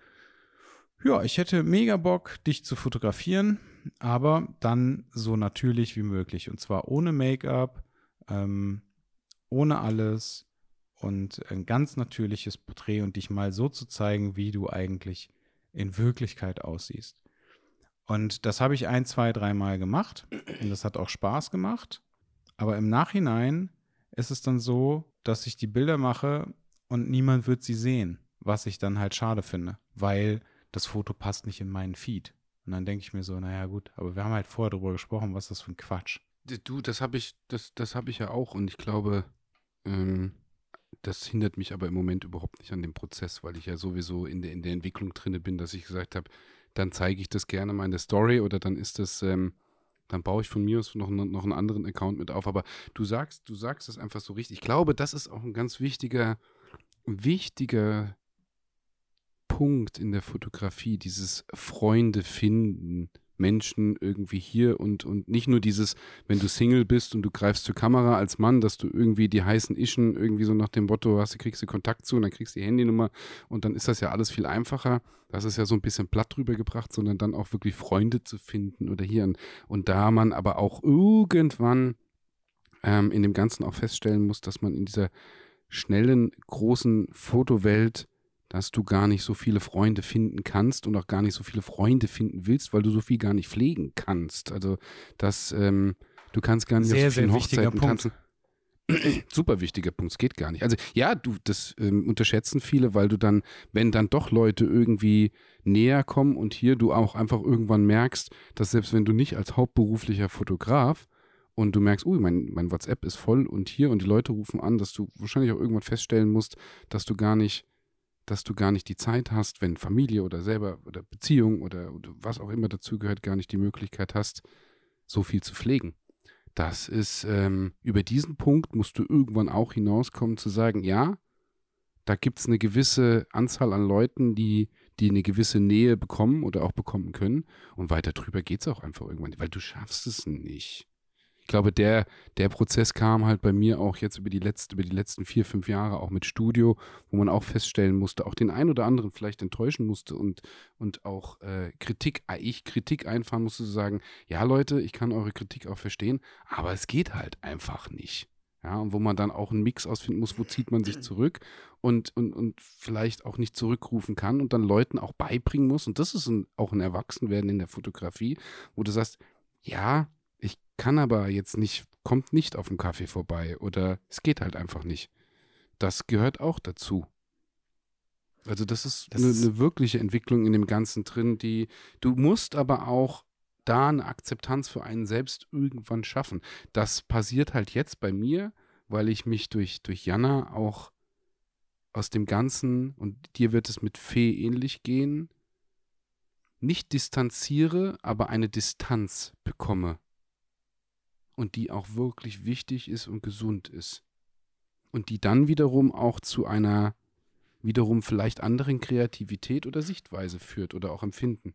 ja, ich hätte mega Bock, dich zu fotografieren, aber dann so natürlich wie möglich. Und zwar ohne Make-up, ähm, ohne alles und ein ganz natürliches Porträt und dich mal so zu zeigen, wie du eigentlich in Wirklichkeit aussiehst. Und das habe ich ein, zwei, dreimal gemacht und das hat auch Spaß gemacht. Aber im Nachhinein ist es dann so, dass ich die Bilder mache und niemand wird sie sehen, was ich dann halt schade finde, weil das Foto passt nicht in meinen Feed. Und dann denke ich mir so, naja gut, aber wir haben halt vorher darüber gesprochen, was ist das für ein Quatsch. Du, das habe ich, das, das habe ich ja auch und ich glaube, ähm, das hindert mich aber im Moment überhaupt nicht an dem Prozess, weil ich ja sowieso in der, in der Entwicklung drinne bin, dass ich gesagt habe, dann zeige ich das gerne mal in der Story oder dann ist das, ähm, dann baue ich von mir aus noch, einen- noch einen anderen Account mit auf. Aber du sagst, du sagst das einfach so richtig. Ich glaube, das ist auch ein ganz wichtiger, wichtiger Punkt in der Fotografie, dieses Freunde finden Menschen irgendwie hier und, und nicht nur dieses, wenn du Single bist und du greifst zur Kamera als Mann, dass du irgendwie die heißen Ischen irgendwie so nach dem Motto hast, du kriegst du Kontakt zu und dann kriegst du die Handynummer und dann ist das ja alles viel einfacher. Das ist ja so ein bisschen platt drüber gebracht, sondern dann auch wirklich Freunde zu finden oder hier. Und, und da man aber auch irgendwann ähm, in dem Ganzen auch feststellen muss, dass man in dieser schnellen, großen Fotowelt dass du gar nicht so viele Freunde finden kannst und auch gar nicht so viele Freunde finden willst, weil du so viel gar nicht pflegen kannst. Also dass ähm, du kannst gar nicht sehr, auf so vielen Hochzeiten tanzen. [CLEARS THROAT] Super wichtiger Punkt, es geht gar nicht. Also ja, du, das ähm, unterschätzen viele, weil du dann, wenn dann doch Leute irgendwie näher kommen und hier du auch einfach irgendwann merkst, dass selbst wenn du nicht als hauptberuflicher Fotograf und du merkst, ui, mein, mein WhatsApp ist voll und hier und die Leute rufen an, dass du wahrscheinlich auch irgendwann feststellen musst, dass du gar nicht dass du gar nicht die Zeit hast, wenn Familie oder selber oder Beziehung oder, oder was auch immer dazugehört, gar nicht die Möglichkeit hast, so viel zu pflegen. Das ist, ähm, über diesen Punkt musst du irgendwann auch hinauskommen zu sagen, ja, da gibt es eine gewisse Anzahl an Leuten, die, die eine gewisse Nähe bekommen oder auch bekommen können. Und weiter drüber geht es auch einfach irgendwann, weil du schaffst es nicht ich glaube, der, der Prozess kam halt bei mir auch jetzt über die, letzte, über die letzten vier, fünf Jahre auch mit Studio, wo man auch feststellen musste, auch den einen oder anderen vielleicht enttäuschen musste und, und auch äh, Kritik, äh, ich Kritik einfahren musste, zu sagen, ja Leute, ich kann eure Kritik auch verstehen, aber es geht halt einfach nicht. Ja, und wo man dann auch einen Mix ausfinden muss, wo zieht man sich zurück und, und, und vielleicht auch nicht zurückrufen kann und dann Leuten auch beibringen muss. Und das ist ein, auch ein Erwachsenwerden in der Fotografie, wo du sagst, ja, kann aber jetzt nicht, kommt nicht auf dem Kaffee vorbei oder es geht halt einfach nicht. Das gehört auch dazu. Also das ist das eine, eine wirkliche Entwicklung in dem Ganzen drin, die du musst aber auch da eine Akzeptanz für einen selbst irgendwann schaffen. Das passiert halt jetzt bei mir, weil ich mich durch, durch Jana auch aus dem Ganzen, und dir wird es mit Fee ähnlich gehen, nicht distanziere, aber eine Distanz bekomme und die auch wirklich wichtig ist und gesund ist. Und die dann wiederum auch zu einer wiederum vielleicht anderen Kreativität oder Sichtweise führt oder auch Empfinden.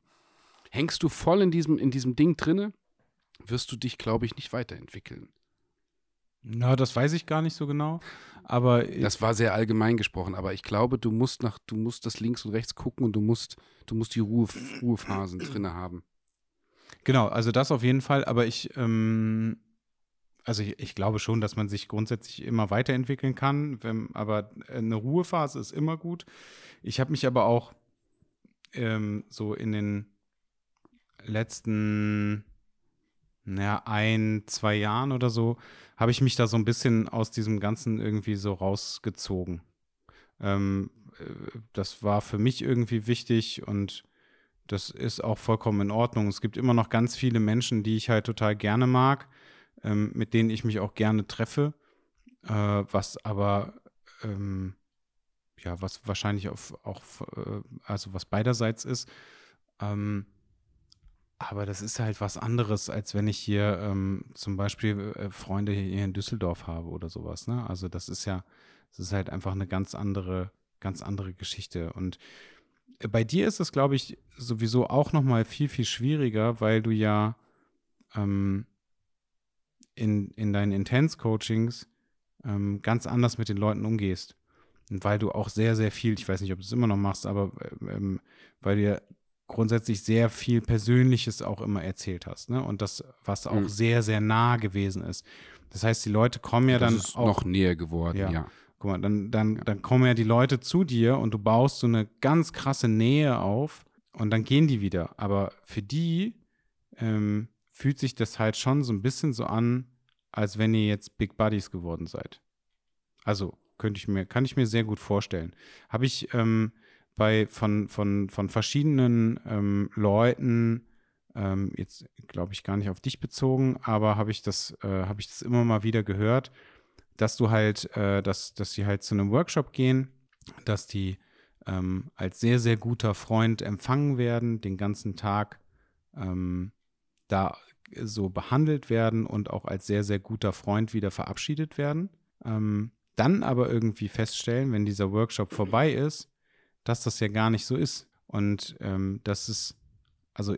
Hängst du voll in diesem, in diesem Ding drinne, wirst du dich, glaube ich, nicht weiterentwickeln. Na, das weiß ich gar nicht so genau. Aber das war sehr allgemein gesprochen, aber ich glaube, du musst nach, du musst das links und rechts gucken und du musst, du musst die Ruhe, Ruhephasen drinne haben. Genau, also das auf jeden Fall, aber ich, ähm, also ich, ich, glaube schon, dass man sich grundsätzlich immer weiterentwickeln kann, wenn, aber eine Ruhephase ist immer gut. Ich habe mich aber auch ähm, so in den letzten naja, ein, zwei Jahren oder so, habe ich mich da so ein bisschen aus diesem Ganzen irgendwie so rausgezogen. Ähm, äh, das war für mich irgendwie wichtig und das ist auch vollkommen in Ordnung. Es gibt immer noch ganz viele Menschen, die ich halt total gerne mag ähm, mit denen ich mich auch gerne treffe, äh, was aber ähm, ja, was wahrscheinlich auf, auch, äh, also was beiderseits ist. Ähm, aber das ist halt was anderes, als wenn ich hier ähm, zum Beispiel äh, Freunde hier in Düsseldorf habe oder sowas. Ne? Also das ist ja, das ist halt einfach eine ganz andere, ganz andere Geschichte. Und äh, bei dir ist es, glaube ich, sowieso auch noch mal viel, viel schwieriger, weil du ja ähm, in, in deinen Intense-Coachings ähm, ganz anders mit den Leuten umgehst. Und weil du auch sehr, sehr viel, ich weiß nicht, ob du es immer noch machst, aber ähm, weil du ja grundsätzlich sehr viel Persönliches auch immer erzählt hast, ne? Und das, was auch mhm. sehr, sehr nah gewesen ist. Das heißt, die Leute kommen ja das dann ist auch noch näher geworden, ja. ja. Guck mal, dann, dann, ja. dann kommen ja die Leute zu dir und du baust so eine ganz krasse Nähe auf und dann gehen die wieder. Aber für die ähm, fühlt sich das halt schon so ein bisschen so an, als wenn ihr jetzt Big Buddies geworden seid. Also könnte ich mir, kann ich mir sehr gut vorstellen. Habe ich ähm, bei von, von, von verschiedenen ähm, Leuten, ähm, jetzt glaube ich gar nicht auf dich bezogen, aber habe ich das, äh, habe ich das immer mal wieder gehört, dass du halt, äh, dass, dass sie halt zu einem Workshop gehen, dass die ähm, als sehr, sehr guter Freund empfangen werden, den ganzen Tag ähm, da so behandelt werden und auch als sehr, sehr guter Freund wieder verabschiedet werden. Ähm, dann aber irgendwie feststellen, wenn dieser Workshop vorbei ist, dass das ja gar nicht so ist. Und ähm, das ist, also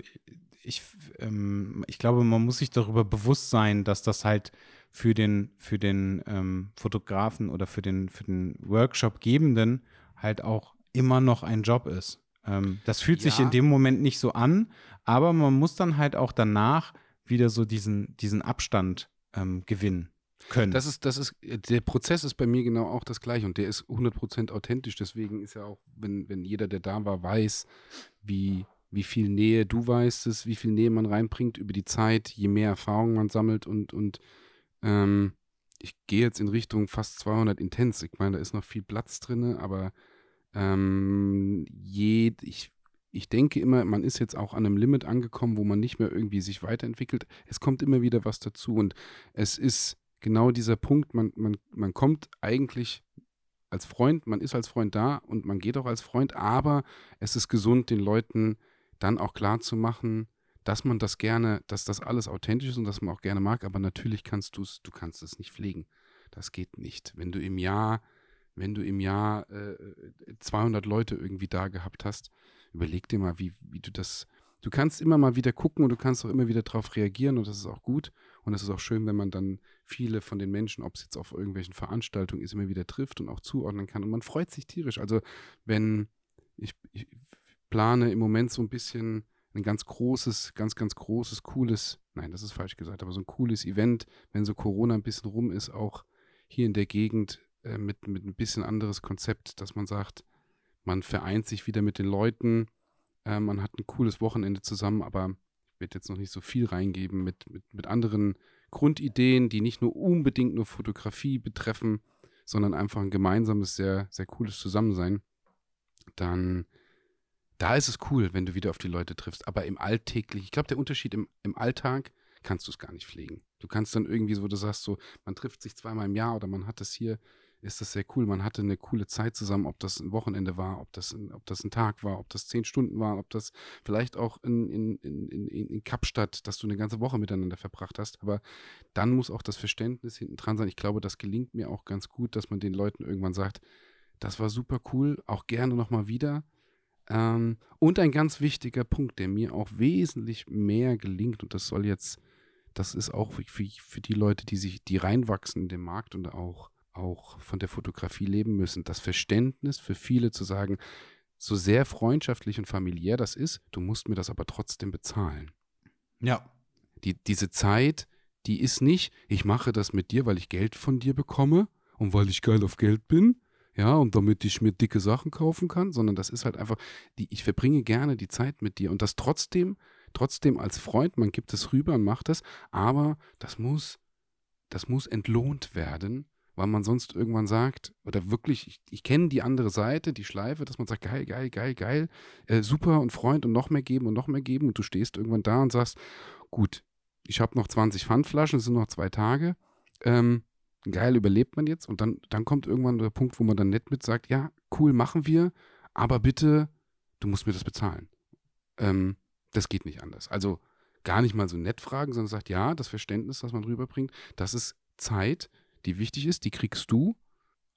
ich, ähm, ich glaube, man muss sich darüber bewusst sein, dass das halt für den, für den ähm, Fotografen oder für den, für den Workshop-Gebenden halt auch immer noch ein Job ist. Ähm, das fühlt ja. sich in dem Moment nicht so an, aber man muss dann halt auch danach wieder so diesen, diesen Abstand ähm, gewinnen können. Das ist, das ist, der Prozess ist bei mir genau auch das gleiche und der ist 100% authentisch. Deswegen ist ja auch, wenn, wenn jeder, der da war, weiß, wie, wie viel Nähe du weißt es, wie viel Nähe man reinbringt über die Zeit, je mehr Erfahrung man sammelt und, und ähm, ich gehe jetzt in Richtung fast 200 Intens. Ich meine, da ist noch viel Platz drin, aber ähm, je, ich, ich denke immer, man ist jetzt auch an einem Limit angekommen, wo man nicht mehr irgendwie sich weiterentwickelt. Es kommt immer wieder was dazu und es ist genau dieser Punkt, man, man, man kommt eigentlich als Freund, man ist als Freund da und man geht auch als Freund, aber es ist gesund, den Leuten dann auch klar zu machen, dass man das gerne, dass das alles authentisch ist und dass man auch gerne mag, aber natürlich kannst du es, du kannst es nicht pflegen. Das geht nicht. Wenn du im Jahr, wenn du im Jahr äh, 200 Leute irgendwie da gehabt hast, überleg dir mal, wie, wie du das, du kannst immer mal wieder gucken und du kannst auch immer wieder darauf reagieren und das ist auch gut. Und es ist auch schön, wenn man dann viele von den Menschen, ob es jetzt auf irgendwelchen Veranstaltungen ist, immer wieder trifft und auch zuordnen kann. Und man freut sich tierisch. Also wenn ich, ich plane im Moment so ein bisschen ein ganz großes, ganz, ganz großes, cooles, nein, das ist falsch gesagt, aber so ein cooles Event, wenn so Corona ein bisschen rum ist, auch hier in der Gegend äh, mit, mit ein bisschen anderes Konzept, dass man sagt, man vereint sich wieder mit den Leuten, äh, man hat ein cooles Wochenende zusammen, aber ich werde jetzt noch nicht so viel reingeben mit, mit, mit anderen Grundideen, die nicht nur unbedingt nur Fotografie betreffen, sondern einfach ein gemeinsames, sehr, sehr cooles Zusammensein, dann da ist es cool, wenn du wieder auf die Leute triffst. Aber im Alltäglichen, ich glaube, der Unterschied im, im Alltag kannst du es gar nicht pflegen. Du kannst dann irgendwie so, du sagst so, man trifft sich zweimal im Jahr oder man hat das hier, ist das sehr cool. Man hatte eine coole Zeit zusammen, ob das ein Wochenende war, ob das ein, ob das ein Tag war, ob das zehn Stunden war, ob das vielleicht auch in, in, in, in, in Kapstadt, dass du eine ganze Woche miteinander verbracht hast. Aber dann muss auch das Verständnis hinten dran sein. Ich glaube, das gelingt mir auch ganz gut, dass man den Leuten irgendwann sagt, das war super cool, auch gerne nochmal wieder. Ähm, und ein ganz wichtiger Punkt, der mir auch wesentlich mehr gelingt, und das soll jetzt, das ist auch für, für die Leute, die sich, die reinwachsen in den Markt und auch, auch von der Fotografie leben müssen, das Verständnis für viele zu sagen, so sehr freundschaftlich und familiär das ist, du musst mir das aber trotzdem bezahlen. Ja. Die, diese Zeit, die ist nicht, ich mache das mit dir, weil ich Geld von dir bekomme und weil ich geil auf Geld bin, ja, und damit ich mir dicke Sachen kaufen kann, sondern das ist halt einfach, die, ich verbringe gerne die Zeit mit dir und das trotzdem, trotzdem als Freund, man gibt es rüber und macht es, aber das muss, das muss entlohnt werden, weil man sonst irgendwann sagt, oder wirklich, ich, ich kenne die andere Seite, die Schleife, dass man sagt, geil, geil, geil, geil, äh, super und Freund und noch mehr geben und noch mehr geben und du stehst irgendwann da und sagst, gut, ich habe noch 20 Pfandflaschen, es sind noch zwei Tage, ähm, geil, überlebt man jetzt? Und dann, dann kommt irgendwann der Punkt, wo man dann nett mit sagt, ja, cool, machen wir, aber bitte, du musst mir das bezahlen. Ähm, das geht nicht anders. Also gar nicht mal so nett fragen, sondern sagt, ja, das Verständnis, das man rüberbringt, das ist Zeit, die wichtig ist, die kriegst du,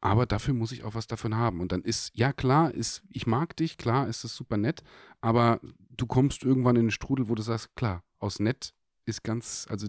aber dafür muss ich auch was davon haben. Und dann ist, ja klar, ist, ich mag dich, klar, ist das super nett, aber du kommst irgendwann in den Strudel, wo du sagst, klar, aus nett ist ganz, also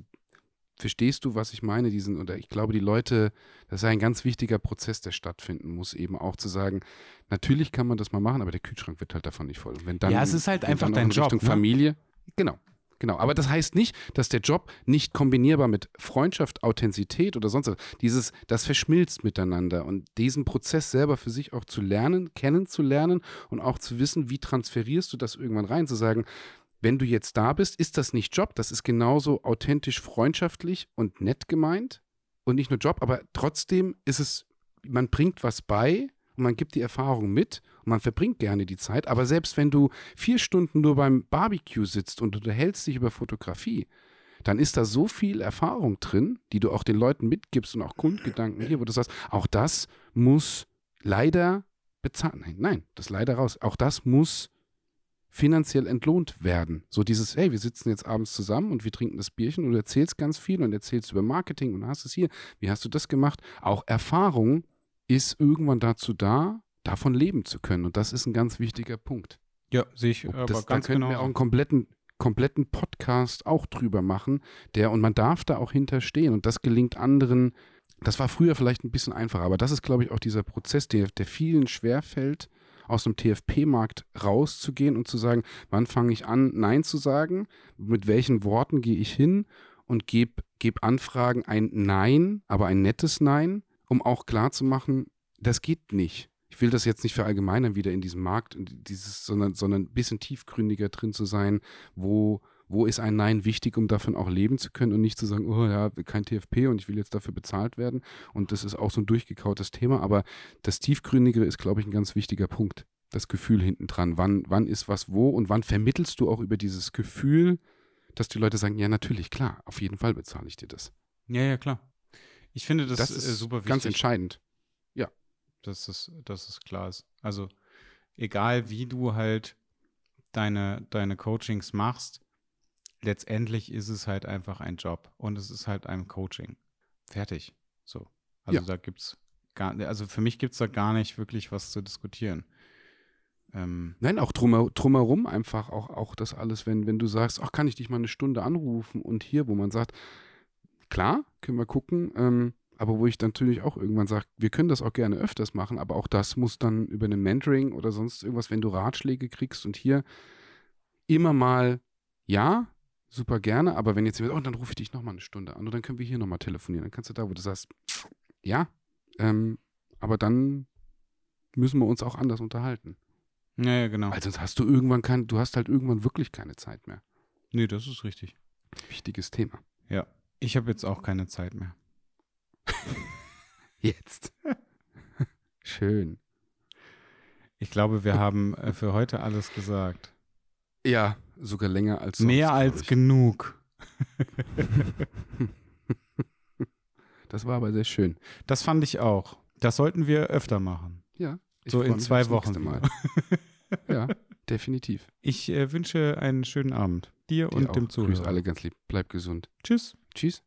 verstehst du, was ich meine? Diesen, oder ich glaube, die Leute, das ist ein ganz wichtiger Prozess, der stattfinden muss, eben auch zu sagen, natürlich kann man das mal machen, aber der Kühlschrank wird halt davon nicht voll. Und wenn dann, ja, es ist halt einfach dein Job. Richtung ne? Familie, genau. Genau, aber das heißt nicht, dass der Job nicht kombinierbar mit Freundschaft, Authentizität oder sonst was, dieses, das verschmilzt miteinander und diesen Prozess selber für sich auch zu lernen, kennenzulernen und auch zu wissen, wie transferierst du das irgendwann rein, zu sagen, wenn du jetzt da bist, ist das nicht Job, das ist genauso authentisch freundschaftlich und nett gemeint und nicht nur Job, aber trotzdem ist es, man bringt was bei und man gibt die Erfahrung mit und man verbringt gerne die Zeit, aber selbst wenn du vier Stunden nur beim Barbecue sitzt und unterhältst dich über Fotografie, dann ist da so viel Erfahrung drin, die du auch den Leuten mitgibst und auch Grundgedanken hier, wo du sagst, auch das muss leider bezahlen. Nein, nein, das leider raus. Auch das muss finanziell entlohnt werden. So dieses, hey, wir sitzen jetzt abends zusammen und wir trinken das Bierchen und du erzählst ganz viel und erzählst über Marketing und hast es hier, wie hast du das gemacht? Auch Erfahrung ist irgendwann dazu da, davon leben zu können und das ist ein ganz wichtiger Punkt. Ja, sehe ich aber das, ganz da genau. wir auch einen kompletten kompletten Podcast auch drüber machen, der, und man darf da auch hinterstehen. Und das gelingt anderen. Das war früher vielleicht ein bisschen einfacher, aber das ist, glaube ich, auch dieser Prozess, der, der vielen schwerfällt, aus dem TFP-Markt rauszugehen und zu sagen, wann fange ich an, Nein zu sagen, mit welchen Worten gehe ich hin und gebe geb Anfragen ein Nein, aber ein nettes Nein, um auch klarzumachen, das geht nicht. Ich will das jetzt nicht verallgemeinern wieder in diesem Markt, dieses, sondern, sondern ein bisschen tiefgründiger drin zu sein, wo, wo ist ein Nein wichtig, um davon auch leben zu können und nicht zu sagen, oh ja, kein TFP und ich will jetzt dafür bezahlt werden. Und das ist auch so ein durchgekautes Thema, aber das Tiefgründigere ist, glaube ich, ein ganz wichtiger Punkt. Das Gefühl hinten dran. Wann, wann ist was wo und wann vermittelst du auch über dieses Gefühl, dass die Leute sagen, ja, natürlich, klar, auf jeden Fall bezahle ich dir das. Ja, ja, klar. Ich finde das, Das ist äh, super wichtig. ganz entscheidend. dass es, dass es klar ist. Also egal wie du halt deine, deine Coachings machst, letztendlich ist es halt einfach ein Job und es ist halt ein Coaching. Fertig. So. Also Ja. da gibt's gar also für mich gibt es da gar nicht wirklich was zu diskutieren. Ähm, Nein, auch drumher, drumherum einfach, auch, auch das alles, wenn, wenn du sagst, ach, kann ich dich mal eine Stunde anrufen und hier, wo man sagt, klar, können wir gucken, ähm, aber wo ich dann natürlich auch irgendwann sage, wir können das auch gerne öfters machen, aber auch das muss dann über eine Mentoring oder sonst irgendwas, wenn du Ratschläge kriegst und hier immer mal, ja, super gerne, aber wenn jetzt jemand, oh, dann rufe ich dich nochmal eine Stunde an und dann können wir hier nochmal telefonieren, dann kannst du da, wo du sagst, ja, ähm, aber dann müssen wir uns auch anders unterhalten. ja, ja, genau. Weil sonst hast du irgendwann kein, du hast halt irgendwann wirklich keine Zeit mehr. nee, das ist richtig. Wichtiges Thema. Ja. Ich habe jetzt auch keine Zeit mehr. [LAUGHS] Jetzt. [LAUGHS] Schön. Ich glaube, wir haben äh, für heute alles gesagt. Ja, sogar länger als sonst, Mehr als genug. [LAUGHS] Das war aber sehr schön. Das fand ich auch. Das sollten wir öfter machen. Ja. ich so in zwei Wochen. Ja, definitiv. Ich äh, wünsche einen schönen Abend. Dir, Dir und auch. dem Grüß Zuhörer. alle ganz lieb. Bleib gesund. Tschüss. Tschüss.